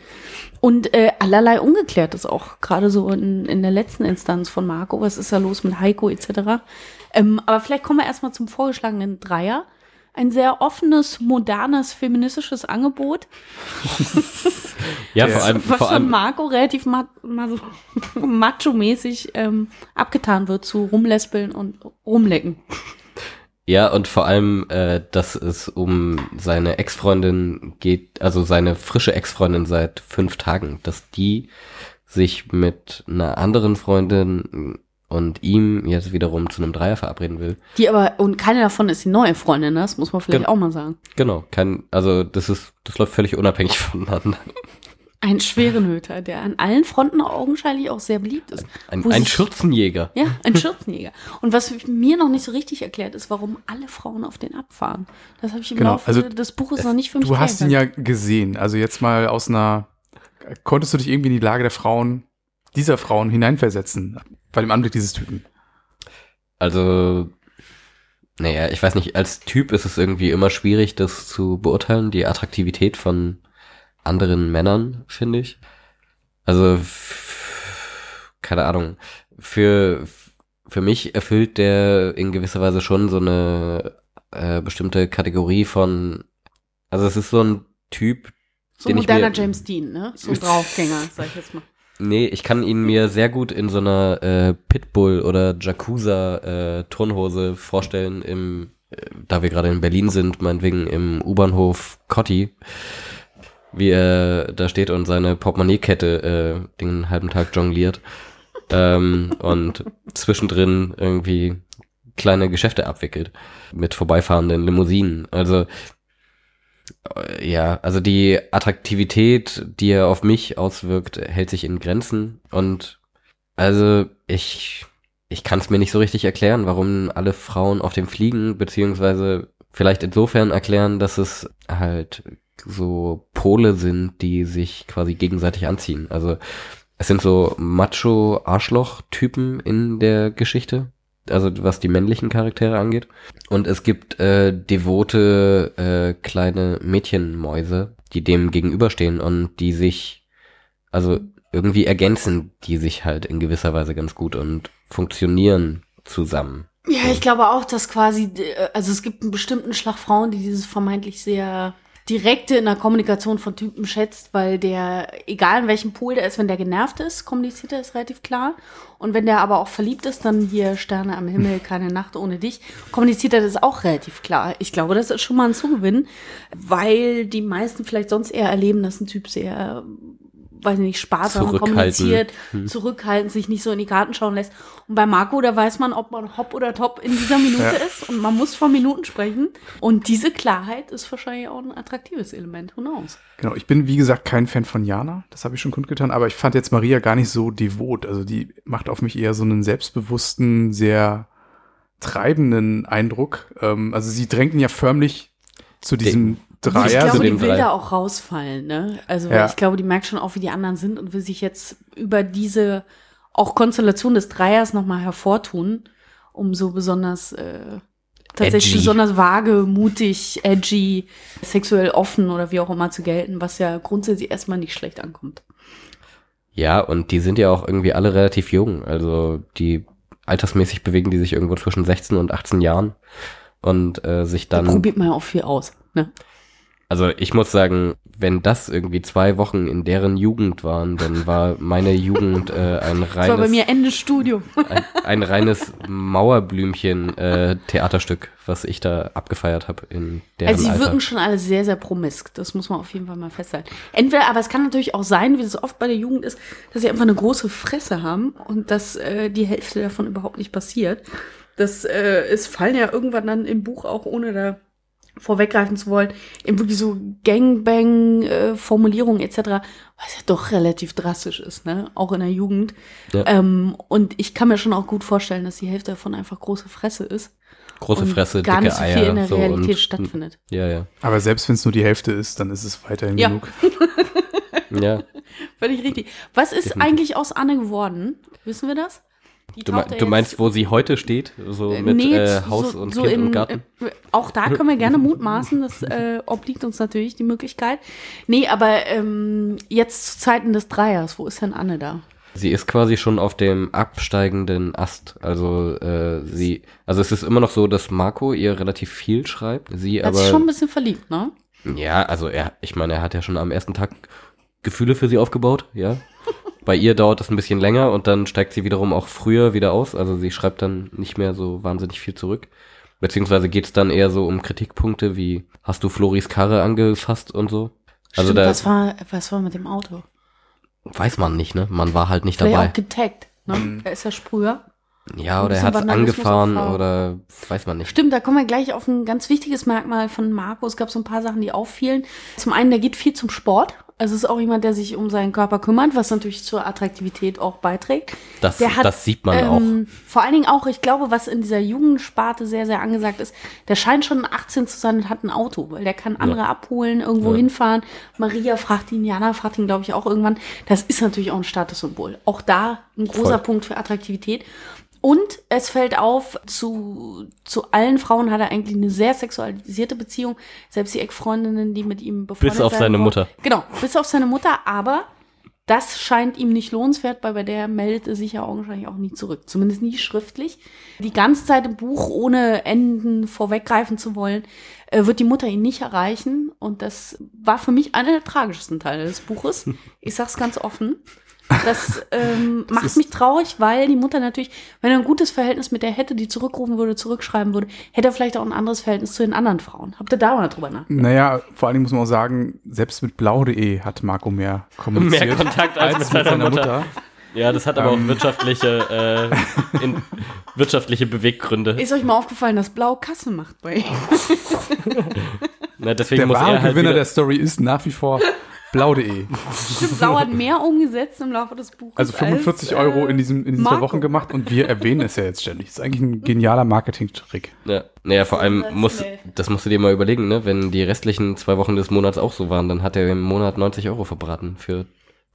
Und äh, allerlei Ungeklärtes auch, gerade so in, in der letzten Instanz von Marco. Was ist da los mit Heiko etc.? Ähm, aber vielleicht kommen wir erstmal zum vorgeschlagenen Dreier. Ein sehr offenes, modernes, feministisches Angebot, [laughs] Ja, vor allem, was vor von allem, Marco relativ ma ma so [laughs] macho-mäßig ähm, abgetan wird zu rumlespeln und rumlecken. ja, und vor allem, äh, dass es um seine Ex-Freundin geht, also seine frische Ex-Freundin seit fünf Tagen, dass die sich mit einer anderen Freundin und ihm jetzt wiederum zu einem Dreier verabreden will. Die aber, und keine davon ist die neue Freundin, ne? das muss man vielleicht Gen- auch mal sagen. Genau, kein, also das ist, das läuft völlig unabhängig [laughs] voneinander. Ein Schwerenöter, der an allen Fronten augenscheinlich auch sehr beliebt ist. Ein, Wo ein sich- Schürzenjäger. Ja, ein [laughs] Schürzenjäger. Und was mir noch nicht so richtig erklärt ist, warum alle Frauen auf den abfahren. Das habe ich im Genau, Laufe also des Buches noch nicht für mich Du hast ihn ja gesehen. Also jetzt mal aus einer. Konntest du dich irgendwie in die Lage der Frauen, dieser Frauen hineinversetzen? Bei dem Anblick dieses Typen. Also, naja, ich weiß nicht, als Typ ist es irgendwie immer schwierig, das zu beurteilen, die Attraktivität von anderen Männern, finde ich. Also, keine Ahnung, für, für mich erfüllt der in gewisser Weise schon so eine äh, bestimmte Kategorie von, also es ist so ein Typ, So den moderner mir- James Dean, ne? So ein [laughs] Draufgänger, sag ich jetzt mal. Nee, ich kann ihn mir sehr gut in so einer äh, Pitbull oder Jacuza äh, Turnhose vorstellen, im, äh, da wir gerade in Berlin sind, meinetwegen im U-Bahnhof Cotti, wie er da steht und seine Portemonnaie-Kette äh, den halben Tag jongliert ähm, und zwischendrin irgendwie kleine Geschäfte abwickelt mit vorbeifahrenden Limousinen. Also ja, also die Attraktivität, die er auf mich auswirkt, hält sich in Grenzen. Und also ich, ich kann es mir nicht so richtig erklären, warum alle Frauen auf dem fliegen, beziehungsweise vielleicht insofern erklären, dass es halt so Pole sind, die sich quasi gegenseitig anziehen. Also es sind so Macho-Arschloch-Typen in der Geschichte, also was die männlichen Charaktere angeht. Und es gibt äh, devote äh, kleine Mädchenmäuse, die dem gegenüberstehen und die sich, also irgendwie ergänzen die sich halt in gewisser Weise ganz gut und funktionieren zusammen. Ja, ich glaube auch, dass quasi, äh, also es gibt einen bestimmten Schlag Frauen, die dieses vermeintlich sehr direkte in der Kommunikation von Typen schätzt, weil der, egal in welchem Pol der ist, wenn der genervt ist, kommuniziert er es relativ klar. Und wenn der aber auch verliebt ist, dann hier Sterne am Himmel, keine Nacht ohne dich, kommuniziert er das auch relativ klar. Ich glaube, das ist schon mal ein Zugewinn, weil die meisten vielleicht sonst eher erleben, dass ein Typ sehr weiß ich nicht, sparsam kommuniziert, Hm. zurückhaltend, sich nicht so in die Karten schauen lässt. Und bei Marco, da weiß man, ob man hopp oder top in dieser Minute Ja. ist und man muss von Minuten sprechen. Und diese Klarheit ist wahrscheinlich auch ein attraktives Element. Who knows? Genau, ich bin wie gesagt kein Fan von Jana, das habe ich schon kundgetan, aber ich fand jetzt Maria gar nicht so devot. Also die macht auf mich eher so einen selbstbewussten, sehr treibenden Eindruck. Ähm, also sie drängt ihn ja förmlich zu diesem Dreier. ich zu glaube, die will drei. da auch rausfallen. Ne? Also Ja. ich glaube, die merkt schon auch, wie die anderen sind und will sich jetzt über diese auch Konstellation des Dreiers nochmal hervortun, um so besonders äh, tatsächlich Edgy. besonders vage, mutig, edgy, sexuell offen oder wie auch immer zu gelten, was ja grundsätzlich erstmal nicht schlecht ankommt. Ja, und die sind ja auch irgendwie alle relativ jung. Also die altersmäßig bewegen die sich irgendwo zwischen 16 und 18 Jahren und äh, sich Da dann probiert man ja auch viel aus. Ne? Also ich muss sagen, wenn das irgendwie zwei Wochen in deren Jugend waren, dann war meine Jugend äh, ein Das war bei reines, mir Ende Studium. ein, ein reines Mauerblümchen äh, Theaterstück, was ich da abgefeiert habe in deren Also sie Alter. wirken schon alle sehr, sehr promisk. Das muss man auf jeden Fall mal festhalten. Entweder, aber es kann natürlich auch sein, wie es oft bei der Jugend ist, dass sie einfach eine große Fresse haben und dass äh, die Hälfte davon überhaupt nicht passiert. Das äh, es fallen ja irgendwann dann im Buch auch, ohne da vorweggreifen zu wollen, eben wirklich so Gangbang-Formulierungen etc., was ja doch relativ drastisch ist, ne? Auch in der Jugend. Ja. Ähm, und ich kann mir schon auch gut vorstellen, dass die Hälfte davon einfach große Fresse ist. Große und Fresse, gar dicke nicht so Eier. viel in der so Realität und, stattfindet. Ja, ja. Aber selbst wenn es nur die Hälfte ist, dann ist es weiterhin Ja. genug. [laughs] Ja. Völlig richtig. Was ist Definitiv. eigentlich aus Anne geworden? Wissen wir das? Du, mein, du jetzt- meinst, wo sie heute steht? So äh, mit nee, äh, Haus so, und so Kind in, und Garten? Äh, auch da können wir gerne [laughs] mutmaßen, das äh, obliegt uns natürlich die Möglichkeit. Nee, aber ähm, jetzt zu Zeiten des Dreiers, wo ist denn Anne da? Sie ist quasi schon auf dem absteigenden Ast. Also äh, sie, also es ist immer noch so, dass Marco ihr relativ viel schreibt. Sie Er hat aber sich schon ein bisschen verliebt, ne? ja, also er, ich meine, er hat ja schon am ersten Tag Gefühle für sie aufgebaut, ja. [laughs] Bei ihr dauert das ein bisschen länger und dann steigt sie wiederum auch früher wieder aus. Also sie schreibt dann nicht mehr so wahnsinnig viel zurück. Beziehungsweise geht es dann eher so um Kritikpunkte wie, hast du Floris Karre angefasst und so? Also Stimmt, da was, war, was war mit dem Auto? weiß man nicht, ne? Man war halt nicht Vielleicht dabei. auch getaggt, ne? Er ist ja Sprüher. Ja, oder er bisschen hat es Vandalismus angefahren oder weiß man nicht. Stimmt, da kommen wir gleich auf ein ganz wichtiges Merkmal von Marco. Es gab so ein paar Sachen, die auffielen. Zum einen, der geht viel zum Sport. Also es ist auch jemand, der sich um seinen Körper kümmert, was natürlich zur Attraktivität auch beiträgt. Das, hat, das sieht man auch. ähm, Vor allen Dingen auch, ich glaube, was in dieser Jugendsparte sehr, sehr angesagt ist, der scheint schon 18 zu sein und hat ein Auto, weil der kann andere abholen, irgendwo Ja. hinfahren. Maria fragt ihn, Jana fragt ihn, glaube ich, auch irgendwann. Das ist natürlich auch ein Statussymbol. Auch da ein großer Voll. Punkt für Attraktivität. Und es fällt auf, zu, zu allen Frauen hat er eigentlich eine sehr sexualisierte Beziehung. Selbst die Ex-Freundinnen, die mit ihm befreundet auf sein seine wollen- Mutter. Genau, bis auf seine Mutter, aber das scheint ihm nicht lohnenswert, weil bei der meldet er sich ja augenscheinlich auch nie zurück. Zumindest nie schriftlich. Die ganze Zeit im Buch, ohne Enden vorweggreifen zu wollen, äh, wird die Mutter ihn nicht erreichen. Und das war für mich einer der tragischsten Teile des Buches. Ich sag's ganz offen. Das ähm, [laughs] macht ist- mich traurig, weil die Mutter natürlich, wenn er ein gutes Verhältnis mit der hätte, die zurückrufen würde, zurückschreiben würde, hätte er vielleicht auch ein anderes Verhältnis zu den anderen Frauen. Habt ihr da mal drüber nach? Naja, vor allen Dingen muss man auch sagen, selbst mit blau.de hat Marco mehr kommuniziert. Mehr Kontakt als mit seiner Mutter. Ja, das hat aber Ähm. auch wirtschaftliche, äh, in, [laughs] wirtschaftliche Beweggründe. Ist euch mal aufgefallen, dass Blau Kasse macht bei ihm? [laughs] Na, deswegen Der muss wahre er halt Gewinner der Story ist nach wie vor blau.de. Blau hat mehr umgesetzt im Laufe des Buches. Also 45 als, äh, Euro in, diesem, in diesen zwei. Wochen gemacht und wir erwähnen es ja jetzt ständig. Das ist eigentlich ein genialer Marketing-Trick. Ja, naja, vor allem muss, das musst du dir mal überlegen, ne? Wenn die restlichen zwei Wochen des Monats auch so waren, dann hat er im Monat 90 Euro verbraten für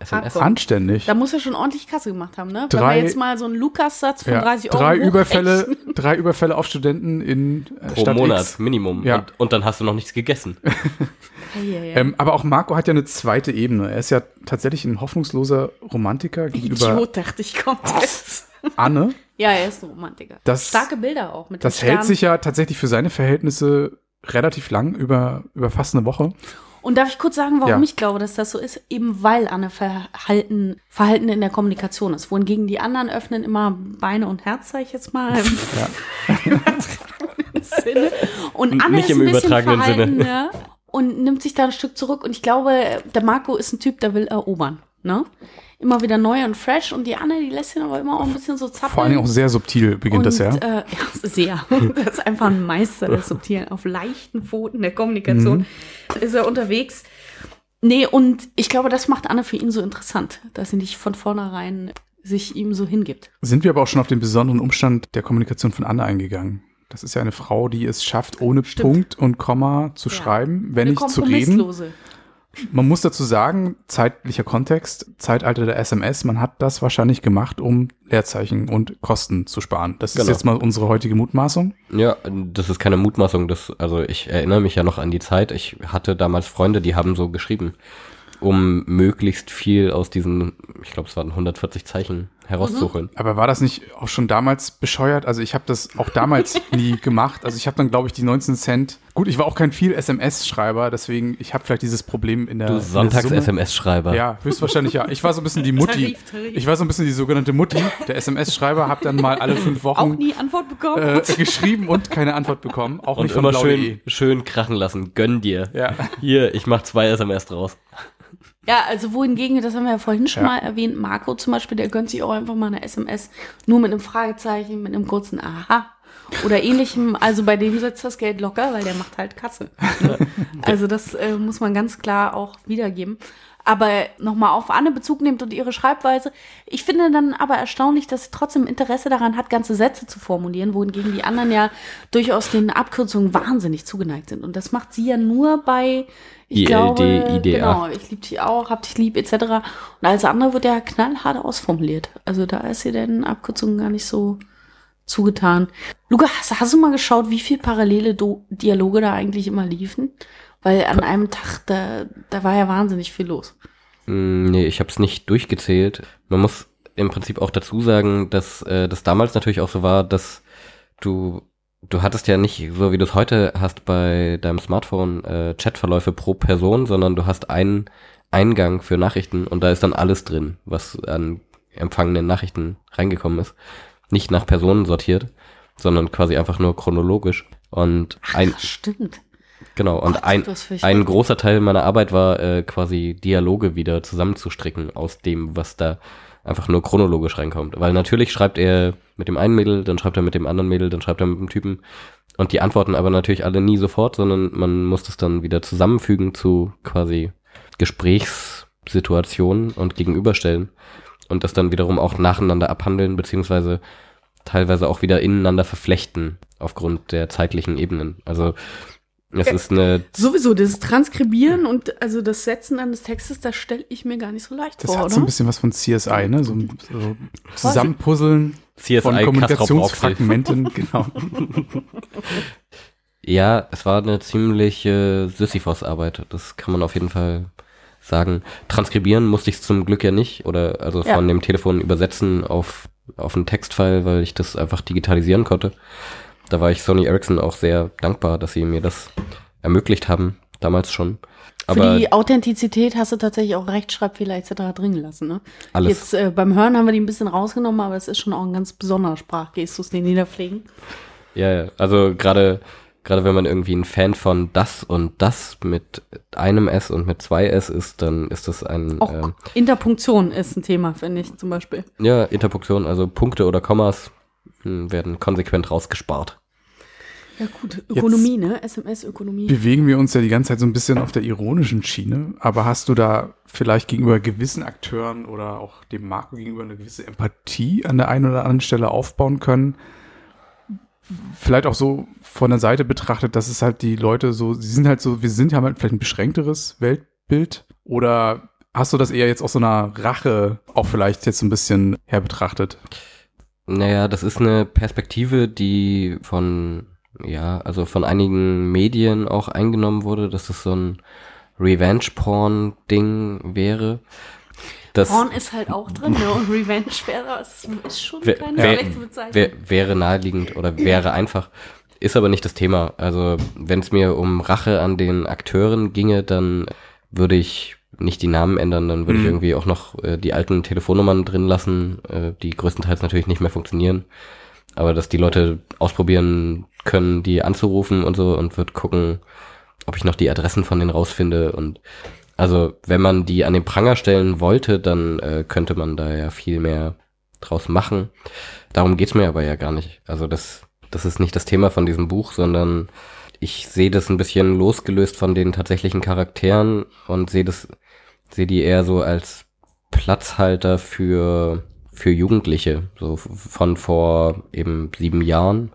SMS. Anständig. Da muss er schon ordentlich Kasse gemacht haben, ne? Wenn Drei- wir jetzt mal so einen Lukas-Satz von Ja, 30 Euro drei. Überfälle, drei Überfälle auf Studenten in äh, Pro Stadt Monat, X. Minimum. Ja. Und, und dann hast du noch nichts gegessen. [laughs] Eieiei. Ähm, aber auch Marco hat ja eine zweite Ebene. Er ist ja tatsächlich ein hoffnungsloser Romantiker gegenüber Idiot, dachte ich, kommt jetzt. Anne. ja, er ist ein Romantiker. Das- Starke Bilder auch mit Das hält sich ja tatsächlich für seine Verhältnisse relativ lang, über, über fast eine Woche. Und darf ich kurz sagen, warum Ja. ich glaube, dass das so ist? Eben weil Anne Verhalten, Verhalten in der Kommunikation ist. Wohingegen die anderen öffnen immer Beine und Herz, sag ich jetzt mal. [laughs] Im übertragenen Sinne. Und Anne Nicht ist im ein bisschen übertragenen Sinne. Und nimmt sich da ein Stück zurück. Und ich glaube, der Marco ist ein Typ, der will erobern. Ne? Immer wieder neu und fresh. Und die Anne, die lässt ihn aber immer auch ein bisschen so zappeln. Vor allen Dingen auch sehr subtil beginnt das ja. Und, Äh, ja, sehr. [laughs] Das ist einfach ein Meister des Subtilen. Auf leichten Pfoten der Kommunikation Mhm. ist er unterwegs. Nee, und ich glaube, das macht Anne für ihn so interessant, dass sie nicht von vornherein sich ihm so hingibt. Sind wir aber auch schon auf den besonderen Umstand der Kommunikation von Anne eingegangen. Das ist ja eine Frau, die es schafft, ohne Stimmt. Punkt und Komma zu Ja. schreiben, wenn Eine nicht zu reden. Man muss dazu sagen, zeitlicher Kontext, Zeitalter der SMS, man hat das wahrscheinlich gemacht, um Leerzeichen und Kosten zu sparen. Das ist Genau. jetzt mal unsere heutige Mutmaßung. Ja, das ist keine Mutmaßung. Das, also ich erinnere mich ja noch an die Zeit. Ich hatte damals Freunde, die haben so geschrieben, um möglichst viel aus diesen, ich glaube, es waren 140 Zeichen herauszuholen. Aber war das nicht auch schon damals bescheuert? Also ich habe das auch damals [laughs] nie gemacht. Also ich habe dann, glaube ich, die 19 Cent. Gut, ich war auch kein viel SMS-Schreiber, deswegen ich habe vielleicht dieses Problem in der Du. Sonntags-SMS-Schreiber. Ja, höchstwahrscheinlich ja. Ich war so ein bisschen die Mutti. [laughs] Tarif, Tarif. Ich war so ein bisschen die sogenannte Mutti. Der SMS-Schreiber habe dann mal alle fünf Auch Wochen nie Antwort bekommen. äh, geschrieben und keine Antwort bekommen. Auch Und nicht immer schön, schön krachen lassen. Gönn dir. Ja. Hier, ich mach zwei SMS draus. Ja, also wohingegen, das haben wir ja vorhin schon Ja. mal erwähnt, Marco zum Beispiel, der gönnt sich auch einfach mal eine SMS nur mit einem Fragezeichen, mit einem kurzen Aha oder ähnlichem. Also bei dem setzt das Geld locker, weil der macht halt Kasse. [laughs] Also das äh, muss man ganz klar auch wiedergeben. Aber nochmal auf Anne Bezug nimmt und ihre Schreibweise. Ich finde dann aber erstaunlich, dass sie trotzdem Interesse daran hat, ganze Sätze zu formulieren, wohingegen die anderen ja durchaus den Abkürzungen wahnsinnig zugeneigt sind. Und das macht sie ja nur bei, ich ILD, glaube, IDA. genau, ich liebe dich auch, hab dich lieb, etc. Und alles andere wird ja knallhart ausformuliert. Also da ist ihr denn Abkürzungen gar nicht so zugetan. Luca, hast, hast du mal geschaut, wie viel parallele Do Dialoge da eigentlich immer liefen? Weil an einem Tag, da, da war ja wahnsinnig viel los. Mm, Nee, ich habe es nicht durchgezählt. Man muss im Prinzip auch dazu sagen, dass äh, das damals natürlich auch so war, dass du du hattest ja nicht so wie du es heute hast bei deinem Smartphone äh, Chatverläufe pro Person, sondern du hast einen Eingang für Nachrichten und da ist dann alles drin, was an empfangenen Nachrichten reingekommen ist. Nicht nach Personen sortiert, sondern quasi einfach nur chronologisch. Und ein, Ach, stimmt. Genau, und Gott, ein, ein großer Teil meiner Arbeit war äh, quasi Dialoge wieder zusammenzustricken aus dem, was da einfach nur chronologisch reinkommt. Weil natürlich schreibt er mit dem einen Mädel, dann schreibt er mit dem anderen Mädel, dann schreibt er mit dem Typen und die antworten aber natürlich alle nie sofort, sondern man muss das dann wieder zusammenfügen zu quasi Gesprächssituationen und gegenüberstellen und das dann wiederum auch nacheinander abhandeln, beziehungsweise teilweise auch wieder ineinander verflechten aufgrund der zeitlichen Ebenen. Also es ist eine Sowieso, das Transkribieren und also das Setzen eines Textes, das stelle ich mir gar nicht so leicht Das vor, hat so ein bisschen was von CSI, ne? So, so Zusammenpuzzeln CSI von Kommunikationsfragmenten, [laughs] genau. Ja, es war eine ziemliche Sisyphos-Arbeit. Das kann man auf jeden Fall sagen. Transkribieren musste ich zum Glück ja nicht. Oder also Ja. von dem Telefon übersetzen auf, auf einen Textfile, weil ich das einfach digitalisieren konnte. Da war ich Sony Ericsson auch sehr dankbar, dass sie mir das ermöglicht haben. Damals schon. Für Aber die Authentizität hast du tatsächlich auch Rechtschreibfehler etc. drin gelassen, ne? alles. Jetzt äh, beim Hören haben wir die ein bisschen rausgenommen, aber es ist schon auch ein ganz besonderer Sprachgestus, den die da pflegen. Ja, ja. Also gerade gerade wenn man irgendwie ein Fan von das und das mit einem S und mit zwei S ist, dann ist das ein Auch ähm, Interpunktion ist ein Thema, finde ich zum Beispiel. Ja, Interpunktion, also Punkte oder Kommas werden konsequent rausgespart. Ja gut, Ökonomie, ne? SMS-Ökonomie. Bewegen wir uns ja die ganze Zeit so ein bisschen auf der ironischen Schiene, aber hast du da vielleicht gegenüber gewissen Akteuren oder auch dem Marco gegenüber eine gewisse Empathie an der einen oder anderen Stelle aufbauen können? Vielleicht auch so von der Seite betrachtet, dass es halt die Leute so, sie sind halt so, wir sind haben halt vielleicht ein beschränkteres Weltbild oder hast du das eher jetzt aus so einer Rache auch vielleicht jetzt so ein bisschen her betrachtet? Naja, das ist eine Perspektive, die von, ja, also von einigen Medien auch eingenommen wurde, dass das so ein Revenge-Porn-Ding wäre. Das Porn ist halt auch drin, ne? Und Revenge wäre, ist schon keine wär, schlechte Bezeichnung. wär, wäre naheliegend oder wäre einfach. Ist aber nicht das Thema. Also, wenn es mir um Rache an den Akteuren ginge, dann würde ich nicht die Namen ändern, dann würde ich Mhm. irgendwie auch noch äh, die alten Telefonnummern drin lassen, äh, die größtenteils natürlich nicht mehr funktionieren. Aber dass die Leute ausprobieren können, die anzurufen und so und wird gucken, ob ich noch die Adressen von denen rausfinde und also wenn man die an den Pranger stellen wollte, dann äh, könnte man da ja viel mehr draus machen. Darum geht's mir aber ja gar nicht. Also das, das ist nicht das Thema von diesem Buch, sondern ich sehe das ein bisschen losgelöst von den tatsächlichen Charakteren und sehe das, sehe die eher so als Platzhalter für, für Jugendliche, so von vor eben sieben Jahren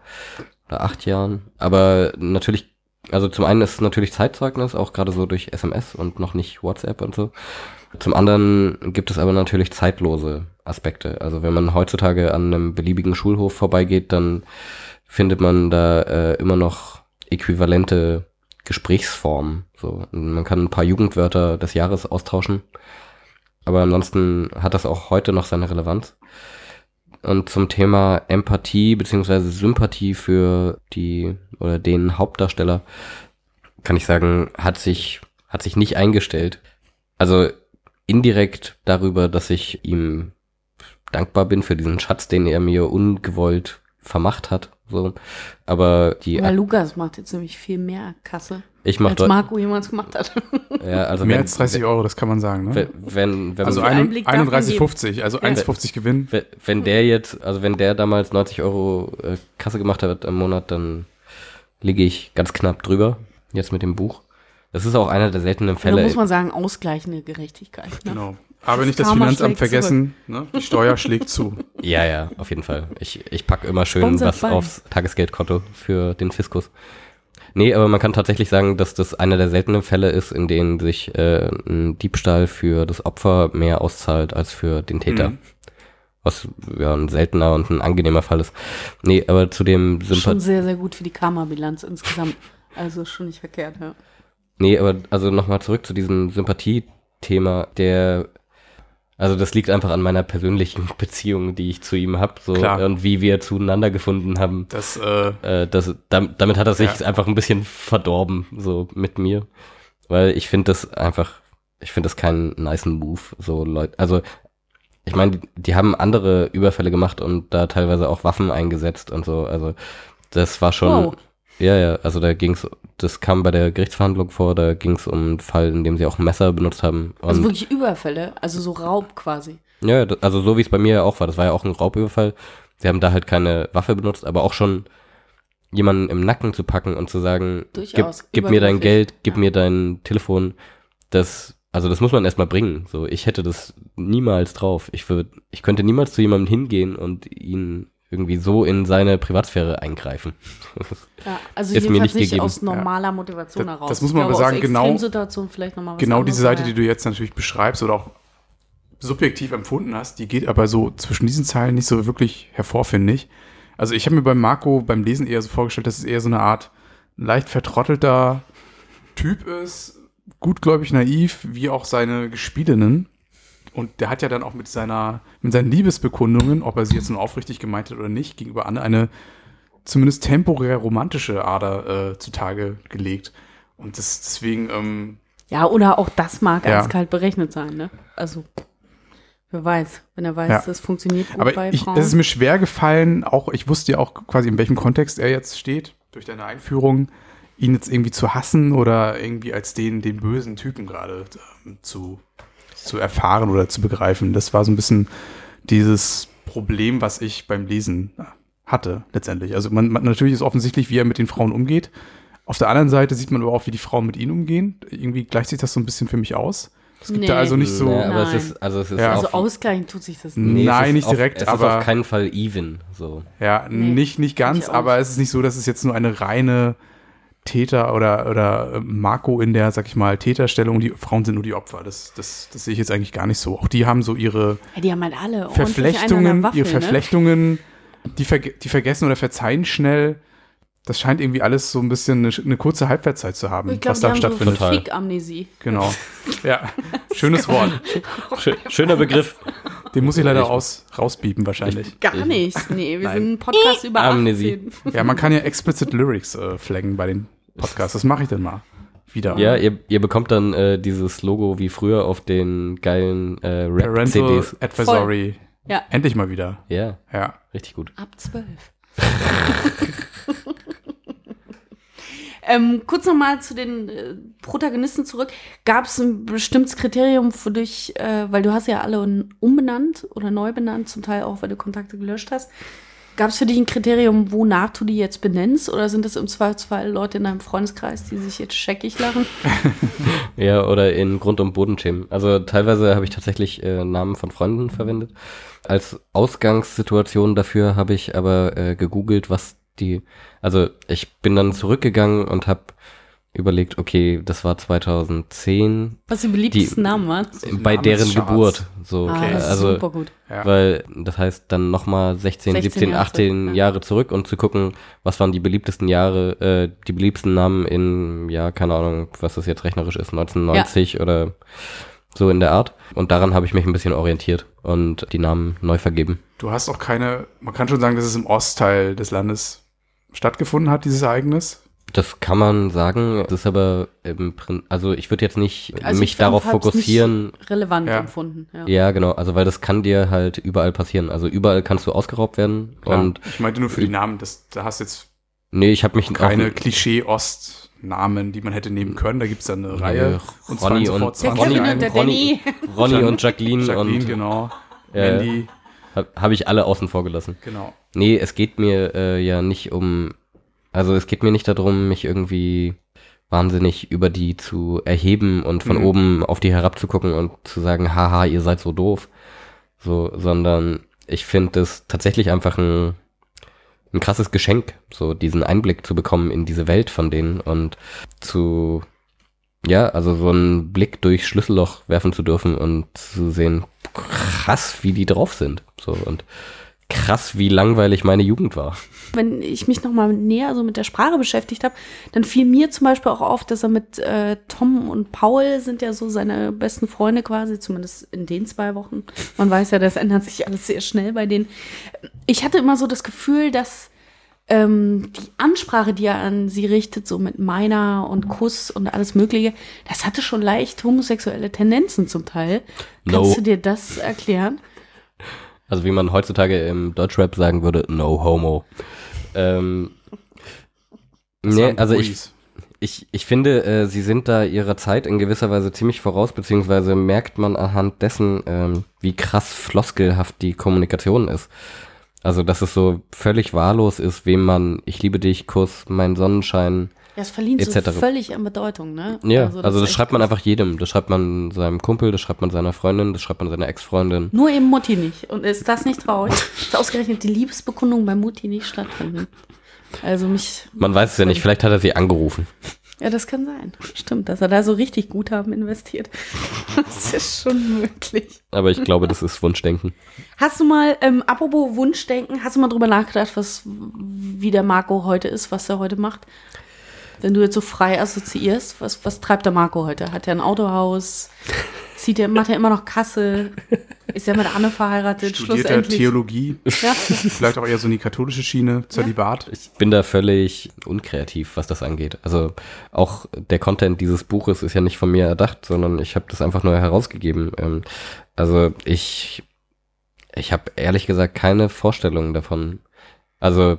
oder acht Jahren. Aber natürlich also zum einen ist es natürlich Zeitzeugnis, auch gerade so durch SMS und noch nicht WhatsApp und so. Zum anderen gibt es aber natürlich zeitlose Aspekte. Also wenn man heutzutage an einem beliebigen Schulhof vorbeigeht, dann findet man da äh, immer noch äquivalente Gesprächsformen. So, man kann ein paar Jugendwörter des Jahres austauschen. Aber ansonsten hat das auch heute noch seine Relevanz. Und zum Thema Empathie beziehungsweise Sympathie für die oder den Hauptdarsteller kann ich sagen, hat sich, hat sich nicht eingestellt. Also indirekt darüber, dass ich ihm dankbar bin für diesen Schatz, den er mir ungewollt vermacht hat. So. Aber die. Aber Lukas macht jetzt nämlich viel mehr Kasse, ich mach als Marco jemals gemacht hat. [laughs] ja, also Mehr wenn, als 30 Euro, das kann man sagen. Ne? Wenn, wenn, Also viel ein- Einblick darf man 31,50, also Ja. 1,50 Gewinn. wenn, wenn der jetzt, also wenn der damals 90 Euro äh, Kasse gemacht hat im Monat, dann liege ich ganz knapp drüber, jetzt mit dem Buch. Das ist auch einer der seltenen Da Fälle. muss man sagen, ausgleichende Gerechtigkeit. Ne? Genau. Aber Das nicht das Finanzamt vergessen, ne? die Steuer schlägt zu. [laughs] Ja, ja, auf jeden Fall. Ich, ich pack immer schön Sponsored was by. aufs Tagesgeldkonto für den Fiskus. Nee, aber man kann tatsächlich sagen, dass das einer der seltenen Fälle ist, in denen sich äh, ein Diebstahl für das Opfer mehr auszahlt als für den Täter. Mhm. Was ja ein seltener und ein angenehmer Fall ist. Nee, aber zu dem Schon Sympathie. sehr, sehr gut für die Karma-Bilanz insgesamt. Also schon nicht verkehrt, ja. Nee, aber also nochmal zurück zu diesem Sympathie-Thema, der also das liegt einfach an meiner persönlichen [laughs] Beziehung, die ich zu ihm habe, so Klar. und wie wir zueinander gefunden haben. Das, äh, äh, das, dam- damit hat er sich Ja. einfach ein bisschen verdorben, so mit mir. Weil ich finde das einfach, ich finde das keinen nicen Move, so Leute. Also, ich meine, die, die haben andere Überfälle gemacht und da teilweise auch Waffen eingesetzt und so. Also, das war schon. Wow. Ja, ja, also da ging's, das kam bei der Gerichtsverhandlung vor, da ging's um einen Fall, in dem sie auch ein Messer benutzt haben. Also wirklich Überfälle, also so Raub quasi. ja, also so wie es bei mir ja auch war. Das war ja auch ein Raubüberfall. Sie haben da halt keine Waffe benutzt, aber auch schon jemanden im Nacken zu packen und zu sagen, gib, Durchaus gib mir dein Geld, gib ja. mir dein Telefon. Das, also das muss man erstmal bringen. So, ich hätte das niemals drauf. Ich würde, ich könnte niemals zu jemandem hingehen und ihn irgendwie so in seine Privatsphäre eingreifen. Ja, also [laughs] Ist mir jedenfalls nicht aus normaler Motivation Das- heraus. das muss man aber sagen, genau- Extremsituationen vielleicht noch mal was genau diese Seite, die du jetzt natürlich beschreibst oder auch subjektiv empfunden hast, die geht aber so zwischen diesen Zeilen nicht so wirklich hervor, finde ich. Also ich habe mir beim Marco beim Lesen eher so vorgestellt, dass es eher so eine Art leicht vertrottelter Typ ist, gutgläubig naiv, wie auch seine Gespielinnen. Und der hat ja dann auch mit seiner, mit seinen Liebesbekundungen, ob er sie jetzt nun aufrichtig gemeint hat oder nicht, gegenüber Anne eine zumindest temporär romantische Ader äh, zutage gelegt. Und das, deswegen, ähm, Ja, oder auch das mag Ja. eiskalt berechnet sein, ne? Also, wer weiß, wenn er weiß, Ja. das funktioniert gut Aber bei ich, Frauen. es ist mir schwer gefallen, auch ich wusste ja auch quasi, in welchem Kontext er jetzt steht, durch deine Einführung, ihn jetzt irgendwie zu hassen oder irgendwie als den, den bösen Typen gerade ähm, zu, zu erfahren oder zu begreifen. Das war so ein bisschen dieses Problem, was ich beim Lesen hatte, letztendlich. Also man, man natürlich ist offensichtlich, wie er mit den Frauen umgeht. Auf der anderen Seite sieht man aber auch, wie die Frauen mit ihm umgehen. Irgendwie gleicht sich das so ein bisschen für mich aus. Es gibt Nee. da also nicht so. Nee, aber es ist, also es ist Ja. also ausgleichen tut sich das Nee. nicht. es Nein, nicht auf, direkt, es aber- ist auf keinen Fall even, so. Ja, Nee, nicht, nicht ganz, aber es ist nicht so, dass es jetzt nur eine reine Täter- oder, oder äh, Marco in der, sag ich mal, Täterstellung, die Frauen sind nur die Opfer. Das, das, das sehe ich jetzt eigentlich gar nicht so. Auch die haben so ihre Ja, die haben halt alle Verflechtungen, Waffel, ihre ne? Verflechtungen, die, verge die vergessen oder verzeihen schnell. Das scheint irgendwie alles so ein bisschen eine, eine kurze Halbwertszeit zu haben, Ich glaube, was die da haben stattfindet. so. Fick-Amnesie. Genau. [laughs] Ja, schönes Wort. Schö- Schöner Begriff. Den muss ich leider aus, rausbiepen wahrscheinlich. Gar Ich- nicht. Nee, wir Nein. sind ein Podcast über Amnesie. 18. Ja, man kann ja explicit Lyrics äh, flaggen bei den Podcasts. Das mache ich dann mal. Wieder. Ja, ihr, ihr bekommt dann äh, dieses Logo wie früher auf den geilen äh, Parental Rap-CDs. Advisory. Ja. Endlich mal wieder. Ja, Ja. richtig gut. Ab zwölf. [laughs] ähm, kurz nochmal zu den äh, Protagonisten zurück. Gab es ein bestimmtes Kriterium für dich, äh, weil du hast ja alle un- umbenannt oder neu benannt, zum Teil auch, weil du Kontakte gelöscht hast. Gab es für dich ein Kriterium, wonach du die jetzt benennst? Oder sind es im Zweifelsfall Leute in deinem Freundeskreis, die sich jetzt scheckig lachen? [laughs] Ja, oder in Grund- und Bodenthemen. Also teilweise habe ich tatsächlich äh, Namen von Freunden verwendet. Als Ausgangssituation dafür habe ich aber äh, gegoogelt, was die, also ich bin dann zurückgegangen und habe überlegt, okay, das war 2010 Was die beliebtesten Die- Namen waren? bei deren Namenscharts. Geburt. So, Ah, Okay. das ist also super gut. Ja. weil das heißt dann nochmal 16, 16 17, Jahre 18 zurück, ja. Jahre zurück und zu gucken, was waren die beliebtesten Jahre, äh, die beliebtesten Namen in, ja, keine Ahnung, was das jetzt rechnerisch ist, 1990 oder so in der Art. Und daran habe ich mich ein bisschen orientiert und die Namen neu vergeben. Du hast auch keine, man kann schon sagen, dass es im Ostteil des Landes stattgefunden hat, dieses Ereignis. Das kann man sagen. Das ist aber im Prin also ich würde jetzt nicht Also mich ich darauf fokussieren. Nicht relevant Ja. empfunden. Ja. Ja, genau. Also weil das kann dir halt überall passieren. Also überall kannst du ausgeraubt werden. Klar. Und ich meinte nur für die Namen, das, da hast du jetzt nee, ich habe mich keine auch, Klischee-Ost-Namen, die man hätte nehmen können. Da gibt es dann eine Reihe. Ronny fallen und- sofort Der 20 Kevin ein. und der Ronny. Ronny und Jacqueline, Jacqueline, und genau. Mandy, habe hab ich alle außen vor gelassen. genau. Nee, es geht mir äh, ja nicht um, also es geht mir nicht darum, mich irgendwie wahnsinnig über die zu erheben und von Mhm. oben auf die herabzugucken und zu sagen, haha, ihr seid so doof. So, sondern ich finde es tatsächlich einfach ein, ein krasses Geschenk, so diesen Einblick zu bekommen in diese Welt von denen und zu, ja, also so einen Blick durch Schlüsselloch werfen zu dürfen und zu sehen, krass, wie die drauf sind. So und krass, wie langweilig meine Jugend war. Wenn ich mich noch mal näher so mit der Sprache beschäftigt habe, dann fiel mir zum Beispiel auch auf, dass er mit äh, Tom und Paul sind ja so seine besten Freunde quasi, zumindest in den zwei Wochen. Man weiß ja, das ändert sich alles sehr schnell bei denen. Ich hatte immer so das Gefühl, dass ähm, die Ansprache, die er an sie richtet, so mit meiner und Kuss und alles Mögliche, das hatte schon leicht homosexuelle Tendenzen zum Teil. Kannst No. du dir das erklären? Also wie man heutzutage im Deutschrap sagen würde, no homo. Ähm, Das nee, also ich, ich, ich finde, äh, sie sind da ihrer Zeit in gewisser Weise ziemlich voraus, beziehungsweise merkt man anhand dessen, ähm, wie krass floskelhaft die Kommunikation ist. Also, dass es so völlig wahllos ist, wem man, ich liebe dich, Kuss, mein Sonnenschein. Ja, es verliert so Etc. völlig an Bedeutung, ne? Ja, also, das, ist echt schreibt man einfach jedem. Das schreibt man seinem Kumpel, das schreibt man seiner Freundin, das schreibt man seiner Ex-Freundin. Nur eben Mutti nicht. Und ist das nicht traurig? [laughs] Dass ausgerechnet die Liebesbekundungen bei Mutti nicht stattfinden. Also mich. Man weiß es ja nicht, vielleicht hat er sie angerufen. Ja, das kann sein. Stimmt, dass er da so richtig Guthaben investiert. [laughs] Das ist schon möglich. Aber ich glaube, das ist Wunschdenken. Hast du mal, ähm, apropos Wunschdenken, hast du mal drüber nachgedacht, was, wie der Marco heute ist, was er heute macht? Wenn du jetzt so frei assoziierst, was, was treibt der Marco heute? Hat er ein Autohaus? Zieht er, macht er immer noch Kasse? Ist er mit Anne verheiratet? Studiert er. Theologie, Ja. vielleicht auch eher so in die katholische Schiene, Zölibat. Ich bin da völlig unkreativ, was das angeht. Also auch der Content dieses Buches ist ja nicht von mir erdacht, sondern ich habe das einfach nur herausgegeben. Ähm, also ich, ich habe ehrlich gesagt keine Vorstellung davon. Also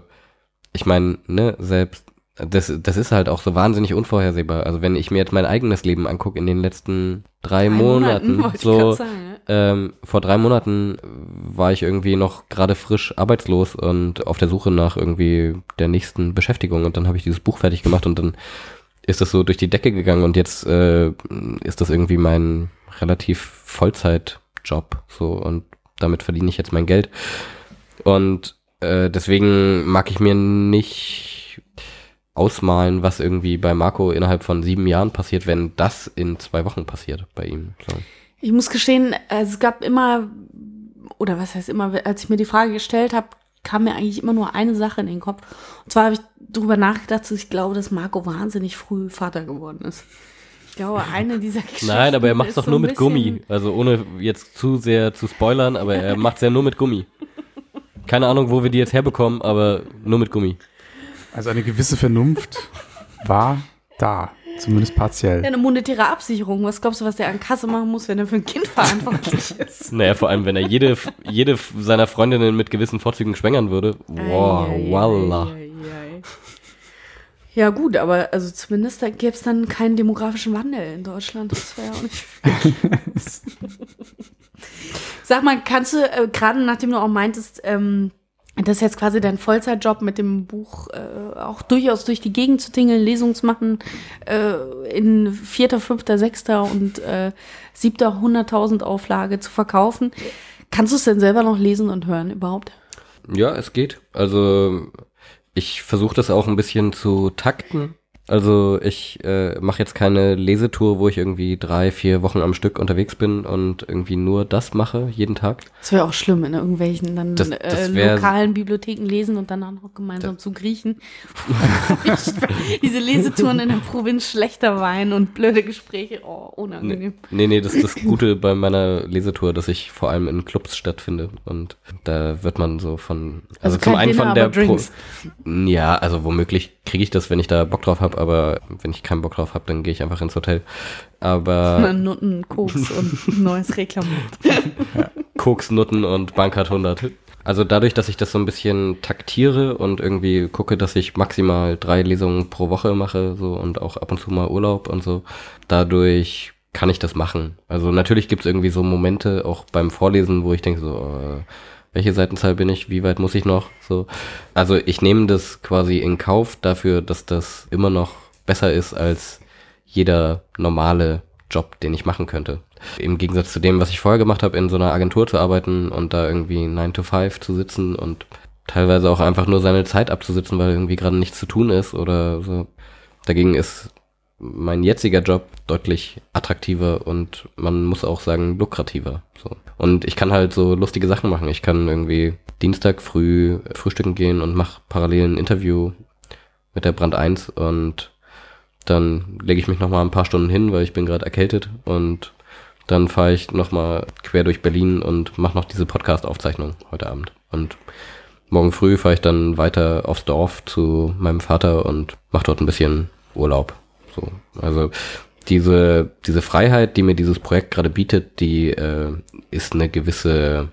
ich meine, ne, selbst das, das ist halt auch so wahnsinnig unvorhersehbar. Also wenn ich mir jetzt mein eigenes Leben angucke in den letzten drei, Monaten, wollte ich so sagen, ja. ähm, vor drei Monaten war ich irgendwie noch gerade frisch arbeitslos und auf der Suche nach irgendwie der nächsten Beschäftigung und dann habe ich dieses Buch fertig gemacht und dann ist das so durch die Decke gegangen und jetzt äh, ist das irgendwie mein relativ Vollzeitjob so und damit verdiene ich jetzt mein Geld und äh, deswegen mag ich mir nicht ausmalen, was irgendwie bei Marco innerhalb von sieben Jahren passiert, wenn das in zwei Wochen passiert bei ihm. So. Ich muss gestehen, es gab immer, oder was heißt immer, als ich mir die Frage gestellt habe, kam mir eigentlich immer nur eine Sache in den Kopf. Und zwar habe ich darüber nachgedacht, dass ich glaube, dass Marco wahnsinnig früh Vater geworden ist. Ich glaube, eine dieser [laughs] Geschichten Nein, aber er macht ist doch so nur mit Gummi. Also ohne jetzt zu sehr zu spoilern, aber er macht es ja nur mit Gummi. Keine Ahnung, wo wir die jetzt herbekommen, aber nur mit Gummi. Also eine gewisse Vernunft war da, zumindest Ja, partiell. eine monetäre Absicherung. Was glaubst du, was der an Kasse machen muss, wenn er für ein Kind verantwortlich [laughs] ist? Naja, vor allem, wenn er jede, jede seiner Freundinnen mit gewissen Vorzügen schwängern würde. Wow, Ei, voila. ei, ei, ei. Ja gut, aber also zumindest da gäbe es dann keinen demografischen Wandel in Deutschland. Das wäre ja auch nicht. [laughs] Sag mal, kannst du, äh, gerade nachdem du auch meintest, ähm, das jetzt quasi dein Vollzeitjob mit dem Buch äh, auch durchaus durch die Gegend zu tingeln, Lesungen zu machen, äh, in vierter, fünfter, sechster und äh, siebter, hunderttausend Auflage zu verkaufen. Kannst du es denn selber noch lesen und hören überhaupt? Ja, es geht. Also ich versuche das auch ein bisschen zu takten. Also ich äh, mache jetzt keine Lesetour, wo ich irgendwie drei, vier Wochen am Stück unterwegs bin und irgendwie nur das mache, jeden Tag. Das wäre auch schlimm, in irgendwelchen dann Das- das äh, wär- lokalen Bibliotheken lesen und dann auch noch gemeinsam zu griechen. [laughs] Diese Lesetouren in der Provinz, schlechter Wein und blöde Gespräche, oh, unangenehm. Nee, nee, das ist das Gute bei meiner Lesetour, dass ich vor allem in Clubs stattfinde und da wird man so von Also kein Dinner, aber Drinks. Ja, also womöglich kriege ich das, wenn ich da Bock drauf habe, aber wenn ich keinen Bock drauf habe, dann gehe ich einfach ins Hotel. Aber [laughs] Nutten, Koks und neues Reklamat. [laughs] Koks, Nutten und Bankart 100. Also dadurch, dass ich das so ein bisschen taktiere und irgendwie gucke, dass ich maximal drei Lesungen pro Woche mache, so und auch ab und zu mal Urlaub und so, dadurch kann ich das machen. Also natürlich gibt es irgendwie so Momente, auch beim Vorlesen, wo ich denke so, äh, welche Seitenzahl bin ich, wie weit muss ich noch, so. Also ich nehme das quasi in Kauf dafür, dass das immer noch besser ist als jeder normale Job, den ich machen könnte. Im Gegensatz zu dem, was ich vorher gemacht habe, in so einer Agentur zu arbeiten und da irgendwie 9 to 5 zu sitzen und teilweise auch einfach nur seine Zeit abzusitzen, weil irgendwie gerade nichts zu tun ist oder so. Dagegen ist mein jetziger Job deutlich attraktiver und man muss auch sagen lukrativer. So. Und ich kann halt so lustige Sachen machen. Ich kann irgendwie Dienstag früh frühstücken gehen und mache parallel ein Interview mit der Brand 1 und dann lege ich mich noch mal ein paar Stunden hin, weil ich bin gerade erkältet und dann fahre ich noch mal quer durch Berlin und mache noch diese Podcast-Aufzeichnung heute Abend. Und morgen früh fahre ich dann weiter aufs Dorf zu meinem Vater und mache dort ein bisschen Urlaub. So, also diese diese Freiheit, die mir dieses Projekt gerade bietet, die äh, ist eine gewisse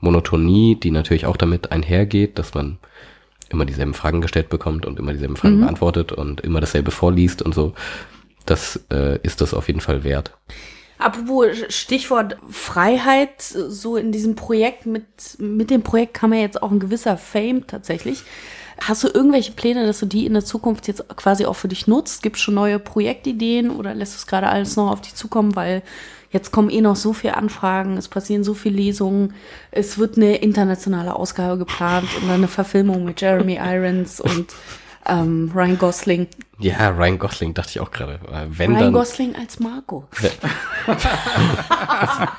Monotonie, die natürlich auch damit einhergeht, dass man immer dieselben Fragen gestellt bekommt und immer dieselben Fragen Mhm. beantwortet und immer dasselbe vorliest und so. Das äh, ist das auf jeden Fall wert. Apropos Stichwort Freiheit, so in diesem Projekt, mit, mit dem Projekt kam ja jetzt auch ein gewisser Fame tatsächlich. Hast du irgendwelche Pläne, dass du die in der Zukunft jetzt quasi auch für dich nutzt? Gibt es schon neue Projektideen oder lässt es gerade alles noch auf dich zukommen? Weil jetzt kommen eh noch so viele Anfragen, es passieren so viele Lesungen, es wird eine internationale Ausgabe geplant und dann eine Verfilmung mit Jeremy Irons und ähm, Ryan Gosling. Ja, Ryan Gosling dachte ich auch gerade. Äh, Wenn Ryan dann, Gosling als Marco. [laughs]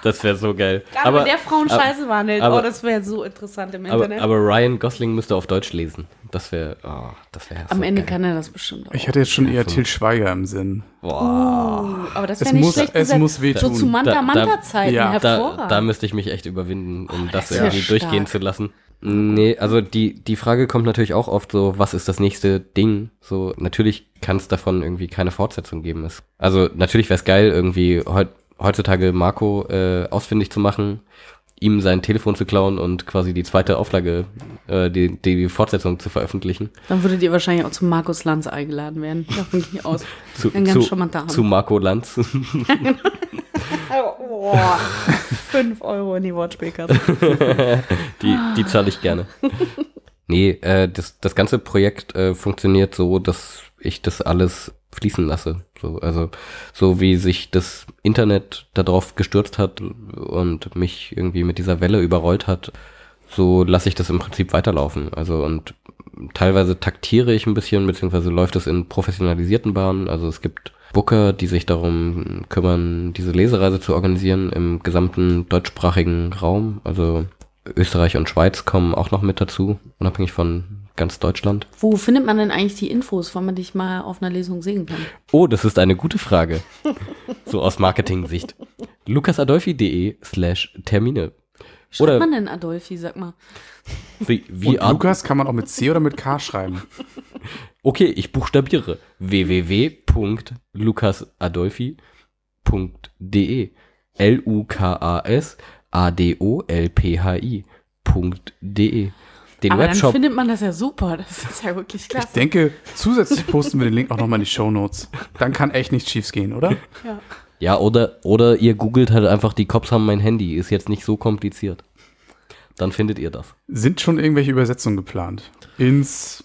das wäre so geil. Gerade wenn der Frauen aber- scheiße wandelt. aber- oh, das wäre so interessant im aber, Internet. aber Ryan Gosling müsste auf Deutsch lesen. Das wäre, oh, das wäre Am so Ende geil. kann er das bestimmt auch. Ich hatte jetzt schon eher Til Schweiger im Sinn. Boah. Oh, aber das wäre nicht muss- schlecht es gesagt. muss wehtun. So zu Da- da- Manta-Manta-Zeiten ja, Da, hervorragend. da müsste ich mich echt überwinden, um das, das wär irgendwie stark. durchgehen zu lassen. Nee, also die, die Frage kommt natürlich auch oft so, was ist das nächste Ding? So, natürlich kann es davon irgendwie keine Fortsetzung geben. Es- Also natürlich wäre es geil, irgendwie heut, heutzutage Marco äh, ausfindig zu machen, ihm sein Telefon zu klauen und quasi die zweite Auflage, äh, die, die Fortsetzung zu veröffentlichen. Dann würdet ihr wahrscheinlich auch zu Markus Lanz eingeladen werden. Davon gehe ich [laughs] aus. Zu, Ein ganz zu, charmanter Hand. zu Marco Lanz. [laughs] [laughs] Oh, fünf Euro in die Wortspielkasse. [laughs] Die, die zahle ich gerne. Nee, äh, das, das ganze Projekt äh, funktioniert so, dass ich das alles fließen lasse. So, also so wie sich das Internet darauf gestürzt hat und mich irgendwie mit dieser Welle überrollt hat, so lasse ich das im Prinzip weiterlaufen. Also und teilweise taktiere ich ein bisschen, beziehungsweise läuft es in professionalisierten Bahnen. Also es gibt Booker, die sich darum kümmern, diese Lesereise zu organisieren im gesamten deutschsprachigen Raum. Also Österreich und Schweiz kommen auch noch mit dazu, unabhängig von ganz Deutschland. Wo findet man denn eigentlich die Infos, wann man dich mal auf einer Lesung sehen kann? Oh, das ist eine gute Frage. [laughs] so aus Marketing-Sicht. lukasadolfi.de slash Termine. Schreibt Oder man denn Adolfi, sag mal? wie, wie Und Lukas kann man auch mit C oder mit K schreiben. [laughs] Okay, ich buchstabiere. www.lukasadolfi.de L-U-K-A-S A-D-O-L-P-H-I.de Den Aber dann Webshop. findet man das ja super. Das ist ja wirklich Ich klasse. denke, zusätzlich posten wir den Link auch nochmal in die Shownotes. Dann kann echt nichts schiefs gehen, oder? Ja. Ja, oder, oder ihr googelt halt einfach, die Cops haben mein Handy. Ist jetzt nicht so kompliziert. Dann findet ihr das. Sind schon irgendwelche Übersetzungen geplant? Ins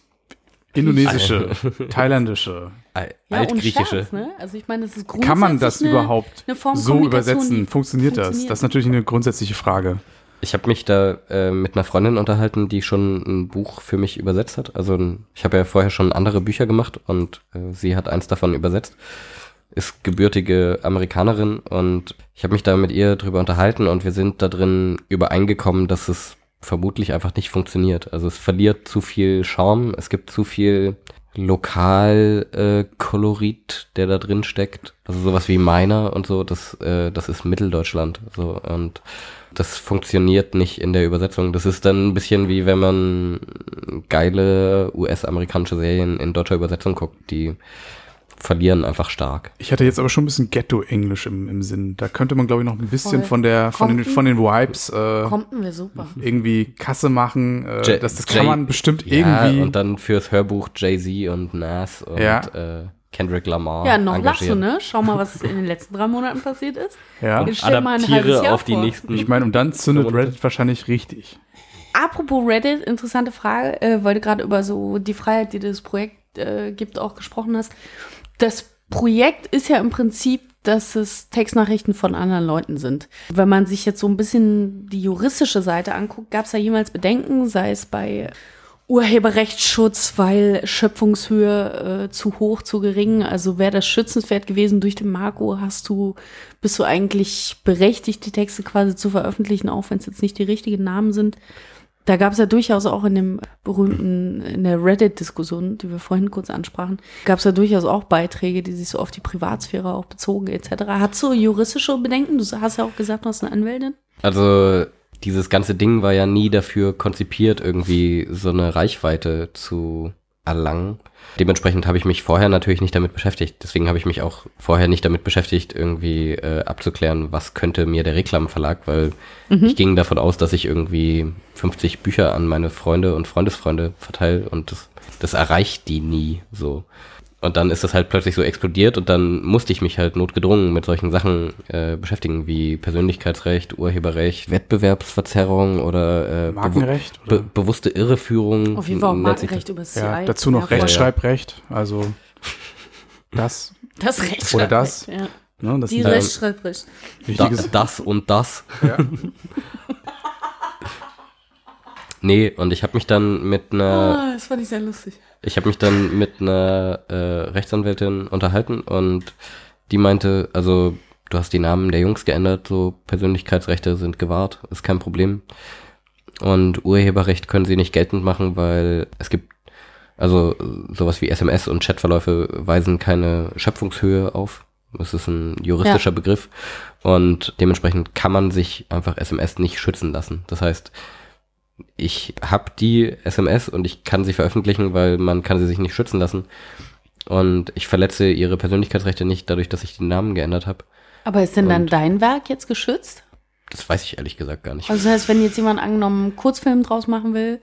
Indonesische, Thailändische. Ja, und Altgriechische. Scherz, ne? Also ich meine, das ist Kann man das grundsätzlich eine- überhaupt eine Form so übersetzen? Funktioniert das? funktioniert. Das ist natürlich eine grundsätzliche Frage. Ich habe mich da äh, mit einer Freundin unterhalten, die schon ein Buch für mich übersetzt hat. Also ich habe ja vorher schon andere Bücher gemacht und äh, sie hat eins davon übersetzt. Ist gebürtige Amerikanerin und ich habe mich da mit ihr drüber unterhalten und wir sind da drin übereingekommen, dass es vermutlich einfach nicht funktioniert. Also es verliert zu viel Charme, es gibt zu viel Lokalkolorit, äh, der da drin steckt. Also sowas wie meiner und so, das, äh, das ist Mitteldeutschland. So und das funktioniert nicht in der Übersetzung. Das ist dann ein bisschen wie wenn man geile US-amerikanische Serien in deutscher Übersetzung guckt, die verlieren einfach stark. Ich hatte jetzt aber schon ein bisschen Ghetto-Englisch im, im Sinn. Da könnte man, glaube ich, noch ein bisschen Voll. von der von den, von den Vibes äh, Compton wäre super. irgendwie Kasse machen. Äh, J- das das kann J- man bestimmt Ja, irgendwie. und dann fürs Hörbuch Jay-Z und Nas und Ja. äh, Kendrick Lamar. Ja, noch lachst du, engagieren. ne? Schau mal, was in den letzten drei Monaten passiert ist. ja. Jetzt stell mal ein halbes Adaptiere Jahr auf die vor. nächsten. Ich meine, und dann zündet Reddit wahrscheinlich richtig. Apropos Reddit, interessante Frage, äh, weil du gerade über so die Freiheit, die das Projekt äh, gibt, auch gesprochen hast. Das Projekt ist ja im Prinzip, dass es Textnachrichten von anderen Leuten sind. Wenn man sich jetzt so ein bisschen die juristische Seite anguckt, gab es da jemals Bedenken, sei es bei Urheberrechtsschutz, weil Schöpfungshöhe äh, zu hoch, zu gering. Also wäre das schützenswert gewesen durch den Marco, hast du, bist du eigentlich berechtigt, die Texte quasi zu veröffentlichen, auch wenn es jetzt nicht die richtigen Namen sind. Da gab es ja durchaus auch in dem berühmten, in der Reddit-Diskussion, die wir vorhin kurz ansprachen, gab es ja durchaus auch Beiträge, die sich so auf die Privatsphäre auch bezogen etc. Hast du juristische Bedenken? Du hast ja auch gesagt, du hast eine Anwältin. Also dieses ganze Ding war ja nie dafür konzipiert, irgendwie so eine Reichweite zu erlangen. Dementsprechend habe ich mich vorher natürlich nicht damit beschäftigt. Deswegen habe ich mich auch vorher nicht damit beschäftigt, irgendwie äh, abzuklären, was könnte mir der Reklamverlag, weil ich ging davon aus, dass ich irgendwie 50 Bücher an meine Freunde und Freundesfreunde verteile und das, das erreicht die nie so. Und dann ist das halt plötzlich so explodiert und dann musste ich mich halt notgedrungen mit solchen Sachen äh, beschäftigen wie Persönlichkeitsrecht, Urheberrecht, Wettbewerbsverzerrung oder äh, Markenrecht, Be oder? bewusste Irreführung. Auf jeden Fall Markenrecht über CI. Ja, dazu noch voll. Rechtschreibrecht. Also das. Das Recht. Oder das. Ja. Ne, das Die Rechtschreibrecht. Da, das und das. Ja. [laughs] Nee, und ich habe mich dann mit einer Ah, das fand ich sehr lustig. Ich habe mich dann mit einer äh, Rechtsanwältin unterhalten und die meinte, also du hast die Namen der Jungs geändert, so Persönlichkeitsrechte sind gewahrt, ist kein Problem. Und Urheberrecht können sie nicht geltend machen, weil es gibt, also sowas wie SMS und Chatverläufe weisen keine Schöpfungshöhe auf. Das ist ein juristischer Begriff. Und dementsprechend kann man sich einfach SMS nicht schützen lassen. Das heißt, ich habe die SMS und ich kann sie veröffentlichen, weil man kann sie sich nicht schützen lassen. Und ich verletze ihre Persönlichkeitsrechte nicht dadurch, dass ich den Namen geändert habe. Aber ist denn dann Und- dein Werk jetzt geschützt? Das weiß ich ehrlich gesagt gar nicht. Also das heißt, wenn jetzt jemand angenommen einen Kurzfilm draus machen will,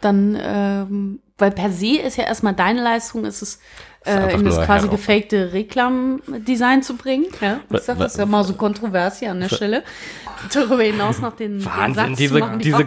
dann, ähm, weil per se ist ja erstmal deine Leistung, ist es, äh, in das quasi gefakte Reklamdesign zu bringen. Ja, ich sag, das ist ja mal so kontrovers hier an der Stelle. Darüber hinaus noch den, den Wahnsinn, zu diese, machen, die diese,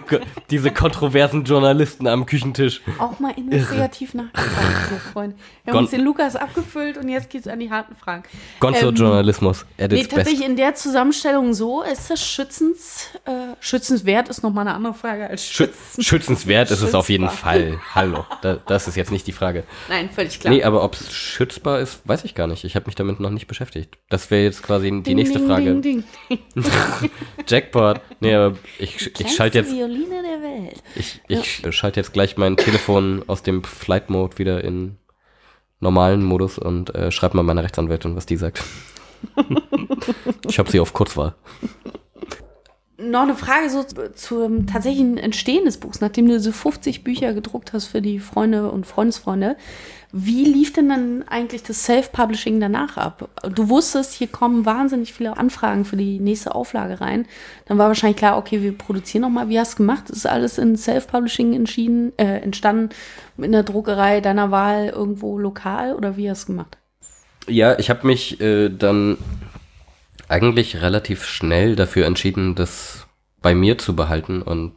diese kontroversen Journalisten am Küchentisch. auch mal investigativ nachgefragt, so Freunde. Wir haben Gon- uns den Lukas abgefüllt und jetzt geht's an die harten Fragen. Gonzo-Journalismus at Nee, its best. tatsächlich in der Zusammenstellung so, ist das schützens, äh, schützenswert, ist nochmal eine andere Frage als Schü schützen. schützenswert ist es auf jeden. Fall. Hallo, da, das ist jetzt nicht die Frage. Nein, völlig klar. Nee, aber ob es schützbar ist, weiß ich gar nicht. Ich habe mich damit noch nicht beschäftigt. Das wäre jetzt quasi die Ding, nächste ding, Frage. Ding, ding. [laughs] Jackpot. Nee, aber ich, ich schalte jetzt, Violine der Welt. ich, ich schalte jetzt gleich mein Telefon aus dem Flight Mode wieder in normalen Modus und äh, schreibe mal meiner Rechtsanwältin, was die sagt. [laughs] ich habe sie auf Kurzwahl. Noch eine Frage so zu- zum tatsächlichen Entstehen des Buchs, nachdem du so 50 Bücher gedruckt hast für die Freunde und Freundesfreunde. Wie lief denn dann eigentlich das Self-Publishing danach ab? Du wusstest, hier kommen wahnsinnig viele Anfragen für die nächste Auflage rein. Dann war wahrscheinlich klar, okay, wir produzieren nochmal. Wie hast du gemacht? Ist alles in Self-Publishing entschieden, äh, entstanden mit einer Druckerei deiner Wahl irgendwo lokal oder wie hast du gemacht? Ja, ich habe mich äh, dann eigentlich relativ schnell dafür entschieden, das bei mir zu behalten und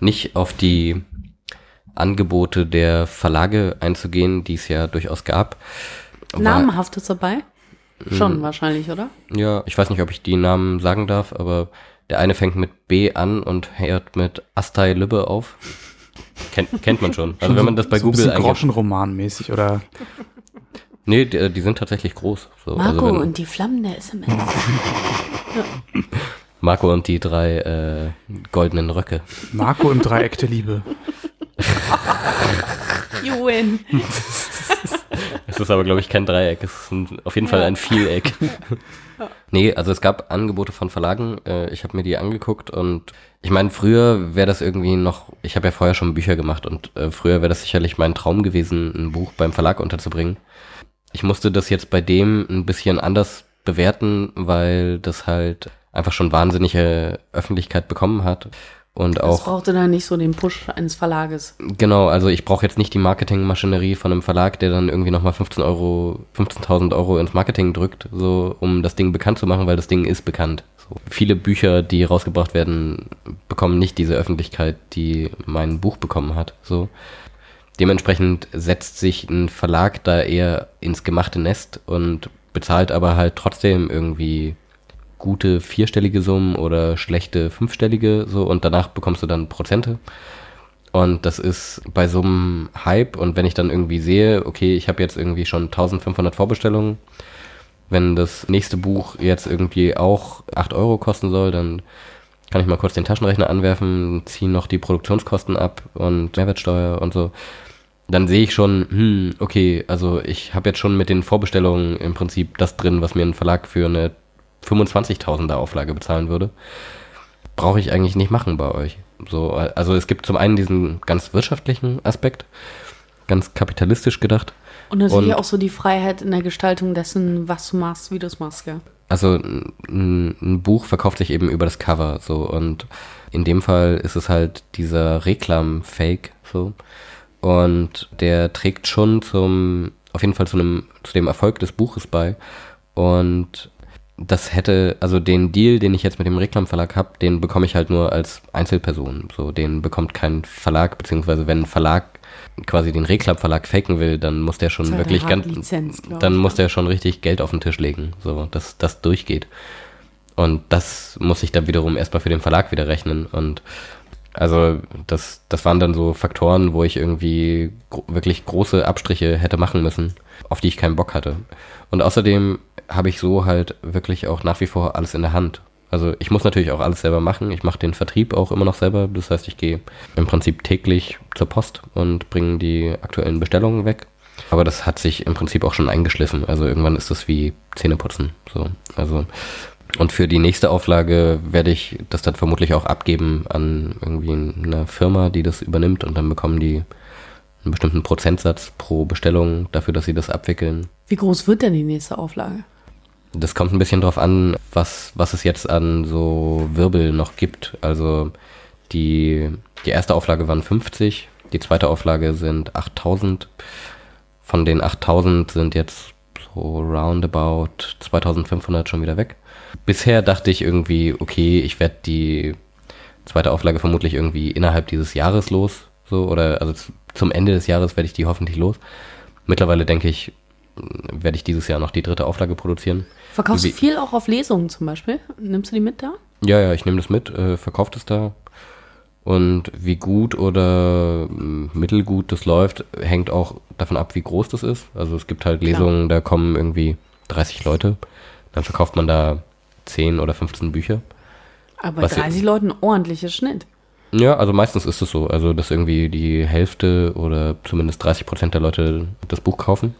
nicht auf die Angebote der Verlage einzugehen, die es ja durchaus gab. Namenhaftes dabei? Schon wahrscheinlich, oder? Ja, ich weiß nicht, ob ich die Namen sagen darf, aber Der eine fängt mit B an und hört mit Astei Lübbe auf. Kennt, kennt man schon. Also wenn man das bei so ein Google bisschen eingibt. Groschenroman-mäßig oder Nee, die, die sind tatsächlich groß. So, Marco also wenn, und die Flammen der SMS. [laughs] Marco und die drei äh, goldenen Röcke. Marco im Dreieck der Liebe. You win. [laughs] Es ist aber, glaube ich, kein Dreieck. Es ist ein, auf jeden Fall ein Vieleck. nee, also es gab Angebote von Verlagen. Äh, ich habe mir die angeguckt und ich meine, früher wäre das irgendwie noch, ich habe ja vorher schon Bücher gemacht und äh, früher wäre das sicherlich mein Traum gewesen, ein Buch beim Verlag unterzubringen. Ich musste das jetzt bei dem ein bisschen anders bewerten, weil das halt einfach schon wahnsinnige Öffentlichkeit bekommen hat. Und Das auch brauchte dann nicht so den Push eines Verlages. Genau, also ich brauche jetzt nicht die Marketingmaschinerie von einem Verlag, der dann irgendwie nochmal 15 Euro, 15.000 Euro ins Marketing drückt, so um das Ding bekannt zu machen, weil das Ding ist bekannt. So. Viele Bücher, die rausgebracht werden, bekommen nicht diese Öffentlichkeit, die mein Buch bekommen hat. So. Dementsprechend setzt sich ein Verlag da eher ins gemachte Nest und bezahlt aber halt trotzdem irgendwie gute vierstellige Summen oder schlechte fünfstellige so und danach bekommst du dann Prozente. Und das ist bei so einem Hype und wenn ich dann irgendwie sehe, okay, ich habe jetzt irgendwie schon 1500 Vorbestellungen, wenn das nächste Buch jetzt irgendwie auch 8 Euro kosten soll, dann kann ich mal kurz den Taschenrechner anwerfen, ziehe noch die Produktionskosten ab und Mehrwertsteuer und so. Dann sehe ich schon, hm, okay, also ich habe jetzt schon mit den Vorbestellungen im Prinzip das drin, was mir ein Verlag für eine 25.000er Auflage bezahlen würde. Brauche ich eigentlich nicht machen bei euch. So, also es gibt zum einen diesen ganz wirtschaftlichen Aspekt, ganz kapitalistisch gedacht. Und natürlich Und- auch so die Freiheit in der Gestaltung dessen, was du machst, wie du es machst, ja. Also ein, ein Buch verkauft sich eben über das Cover so und in dem Fall ist es halt dieser Reklam-Fake so und der trägt schon zum auf jeden Fall zu einem zu dem Erfolg des Buches bei und das hätte also den Deal, den ich jetzt mit dem Reklamverlag habe, den bekomme ich halt nur als Einzelperson so den bekommt kein Verlag beziehungsweise wenn ein Verlag quasi den Reklamverlag faken will, dann muss der schon halt wirklich ganz Lizenz, dann ich, muss ja. der schon richtig Geld auf den Tisch legen, so dass das durchgeht. Und das muss ich dann wiederum erstmal für den Verlag wieder rechnen. Und also das, das waren dann so Faktoren, wo ich irgendwie gro wirklich große Abstriche hätte machen müssen, auf die ich keinen Bock hatte. Und außerdem habe ich so halt wirklich auch nach wie vor alles in der Hand. Also ich muss natürlich auch alles selber machen. Ich mache den Vertrieb auch immer noch selber. Das heißt, ich gehe im Prinzip täglich zur Post und bringe die aktuellen Bestellungen weg. Aber das hat sich im Prinzip auch schon eingeschliffen. Also irgendwann ist das wie Zähneputzen. So. Also und für die nächste Auflage werde ich das dann vermutlich auch abgeben an irgendwie eine Firma, die das übernimmt und dann bekommen die einen bestimmten Prozentsatz pro Bestellung dafür, dass sie das abwickeln. Wie groß wird denn die nächste Auflage? Das kommt ein bisschen drauf an, was, was es jetzt an so Wirbel noch gibt. Also die, die erste Auflage waren 50, die zweite Auflage sind 8000. Von den 8000 sind jetzt so roundabout 2500 schon wieder weg. Bisher dachte ich irgendwie, okay, ich werde die zweite Auflage vermutlich irgendwie innerhalb dieses Jahres los. So, oder also zum Ende des Jahres werde ich die hoffentlich los. Mittlerweile denke ich, werde ich dieses Jahr noch die dritte Auflage produzieren. Verkaufst du viel auch auf Lesungen zum Beispiel? Nimmst du die mit da? Ja, ja, ich nehme das mit, äh, verkauft es da. Und wie gut oder mh, mittelgut das läuft, hängt auch davon ab, wie groß das ist. Also es gibt halt Klar. Lesungen, da kommen irgendwie 30 Leute. Dann verkauft man da 10 oder 15 Bücher. Aber Was bei 30 Leuten ein ordentlicher Schnitt. Ja, also meistens ist es so. Also, dass irgendwie die Hälfte oder zumindest 30 Prozent der Leute das Buch kaufen.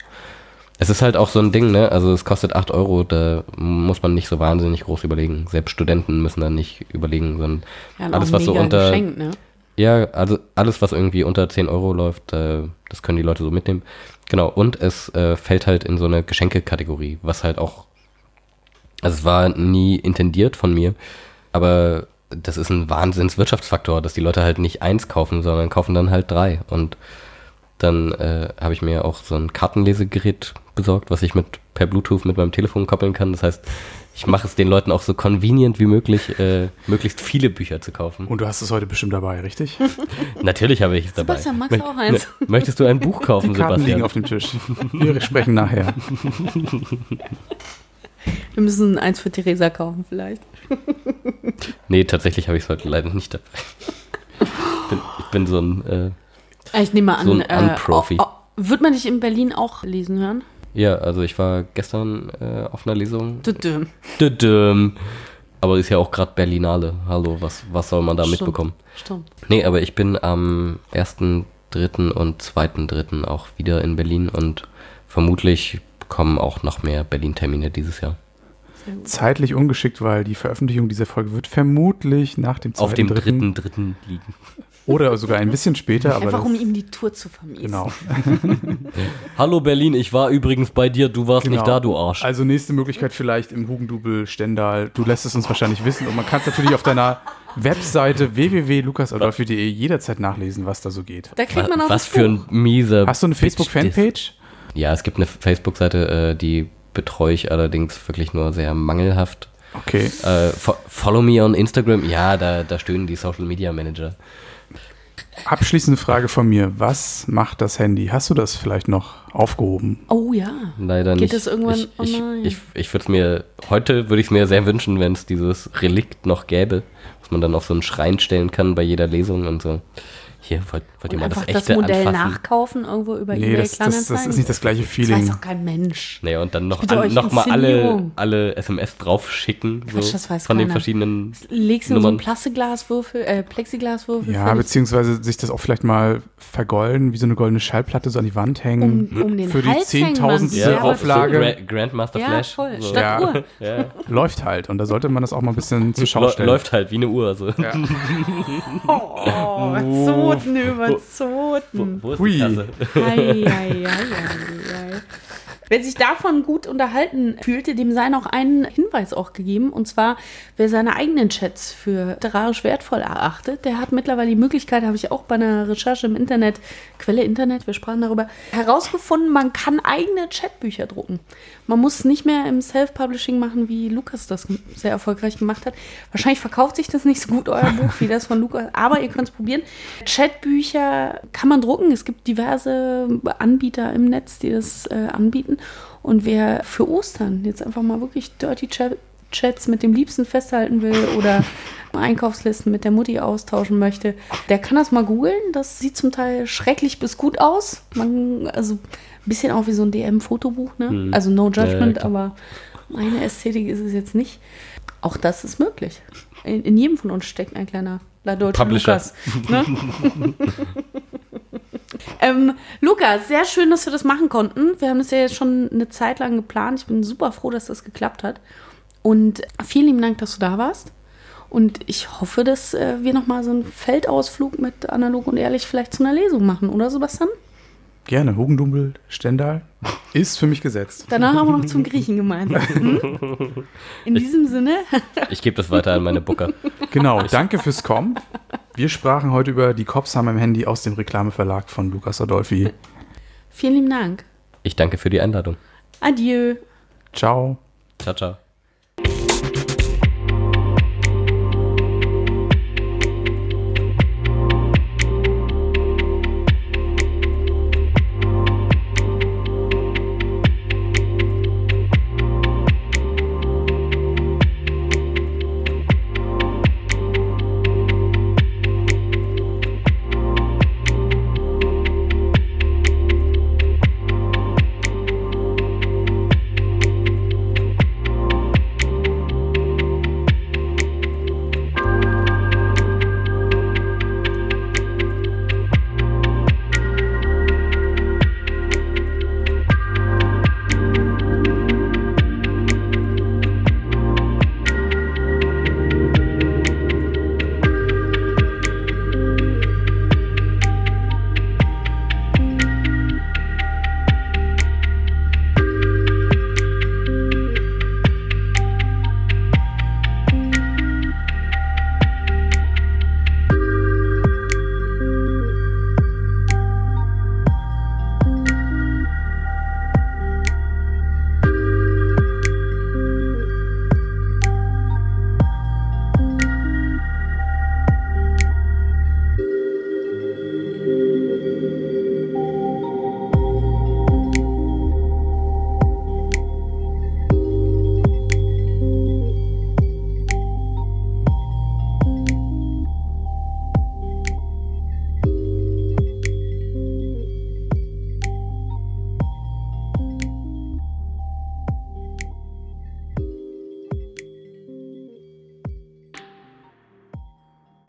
Es ist halt auch so ein Ding, ne? Also, es kostet 8 Euro, da muss man nicht so wahnsinnig groß überlegen. Selbst Studenten müssen da nicht überlegen, sondern Ja, alles, was so unter. Geschenk, ne? Ja, also alles, was irgendwie unter 10 Euro läuft, das können die Leute so mitnehmen. Genau, und es äh, fällt halt in so eine Geschenkekategorie, was halt auch, also es war nie intendiert von mir, aber das ist ein Wahnsinnswirtschaftsfaktor, dass die Leute halt nicht eins kaufen, sondern kaufen dann halt drei. Und dann äh, habe ich mir auch so ein Kartenlesegerät besorgt, was ich mit per Bluetooth mit meinem Telefon koppeln kann. Das heißt, ich mache es den Leuten auch so convenient wie möglich, äh, möglichst viele Bücher zu kaufen. Und du hast es heute bestimmt dabei, richtig? [laughs] Natürlich habe ich es dabei. Sebastian, magst du auch eins? mö- Möchtest du ein Buch kaufen, Die Karten liegen Sebastian? auf dem Tisch. Wir sprechen nachher. Wir müssen eins für Theresa kaufen vielleicht. [laughs] Nee, tatsächlich habe ich es heute leider nicht dabei. Ich bin, ich bin so ein, äh, Ich nehme an, So ein äh, Unprofi. oh, oh, wird man dich in Berlin auch lesen hören? ja, also ich war gestern äh, auf einer Lesung. Düdüm. Düdüm. Aber ist ja auch gerade Berlinale. Hallo, was, was soll man da Stimmt. mitbekommen? Stimmt. Nee, aber ich bin am 1.3. und 2.3. auch wieder in Berlin und vermutlich kommen auch noch mehr Berlin-Termine dieses Jahr. Zeitlich ungeschickt, weil die Veröffentlichung dieser Folge wird vermutlich nach dem zweiten, Auf dem dritten 3.3. liegen. oder sogar ein bisschen später, aber Einfach um ihm die Tour zu vermiesen. genau. [laughs] Hallo Berlin, ich war übrigens bei dir, du warst Genau. nicht da, du Arsch. Also nächste Möglichkeit vielleicht im Hugendubel Stendal. Du lässt es uns wahrscheinlich wissen und man kann es natürlich auf deiner Webseite www.lukasadolfi.de jederzeit nachlesen, was da so geht. Da kriegt man auch was für ein mieser. Hast du eine Facebook-Fanpage? Ja, es gibt eine Facebook-Seite, äh, die betreue ich allerdings wirklich nur sehr mangelhaft. Okay. Äh, fo follow me on Instagram. Ja, da, da stöhnen die Social Media Manager. Abschließende Frage von mir. Was macht das Handy? Hast du das vielleicht noch aufgehoben? Oh ja. Leider Geht nicht. es irgendwann ich, ich, online? ich, ich würde es mir, heute würde ich es mir sehr wünschen, wenn es dieses Relikt noch gäbe, was man dann auf so einen Schrein stellen kann bei jeder Lesung und so. Hier, wollt, wollt ihr mal das einfach das, echte Modell anfassen? nachkaufen irgendwo über Nee, eBay das, das, das ist nicht das gleiche Das weiß Feeling. doch kein Mensch. Nee, und dann noch, an, noch mal alle, alle SMS draufschicken, so, Quatsch, das weiß von den keiner. verschiedenen Legst du so einen Nummern. Plastikglaswürfel, äh, Plexiglaswürfel? Ja, beziehungsweise sich das auch vielleicht mal vergolden, wie so eine goldene Schallplatte so an die Wand hängen. Um- um den Für die Hals hängen man 10.000. sie, Ja, Auflage. Gra Grandmaster Ja, Flash. voll. So. Statt Ja. Uhr. [laughs] Ja. Läuft halt. Und da sollte man das auch mal ein bisschen zur Schau stellen. Läuft halt wie eine Uhr. So. [laughs] Oh, Zoten über Wo, Zoten. wo Hui. ei, [laughs] ei, ei, ei. Wer sich davon gut unterhalten fühlte, dem sei noch ein Hinweis auch gegeben. Und zwar, wer seine eigenen Chats für literarisch wertvoll erachtet, der hat mittlerweile die Möglichkeit, habe ich auch bei einer Recherche im Internet, Quelle Internet, wir sprachen darüber, herausgefunden, man kann eigene Chatbücher drucken. Man muss nicht mehr im Self-Publishing machen, wie Lukas das sehr erfolgreich gemacht hat. Wahrscheinlich verkauft sich das nicht so gut, euer Buch, wie das von Lukas, aber ihr könnt es probieren. Chatbücher kann man drucken. Es gibt diverse Anbieter im Netz, die das äh, anbieten. Und wer für Ostern jetzt einfach mal wirklich Dirty Chat Chats mit dem Liebsten festhalten will oder [laughs] Einkaufslisten mit der Mutti austauschen möchte, der kann das mal googeln. Das sieht zum Teil schrecklich bis gut aus. Man, also ein bisschen auch wie so ein DM-Fotobuch, ne? Mhm. Also no Ja, ja, judgment, klar. aber meine Ästhetik ist es jetzt nicht. Auch das ist möglich. In, in jedem von uns steckt ein kleiner La Dolce Publisher. Lukas. Ne? [laughs] ähm, Lukas, sehr schön, dass wir das machen konnten. Wir haben das ja jetzt schon eine Zeit lang geplant. Ich bin super froh, dass das geklappt hat. Und vielen lieben Dank, dass du da warst. Und ich hoffe, dass äh, wir nochmal so einen Feldausflug mit Analog und Ehrlich vielleicht zu einer Lesung machen, oder Sebastian? Gerne. Hugendubel, Stendal. Ist für mich gesetzt. Danach haben wir noch zum Griechen gemeinsam. Hm? In diesem Sinne, [laughs] Ich gebe das weiter an meine Booker. Genau. Danke fürs Kommen. Wir sprachen heute über die Cops haben im Handy aus dem Reklameverlag von Lukas Adolfi. vielen lieben Dank. Ich danke für die Einladung. Adieu. Ciao. Ciao, ciao.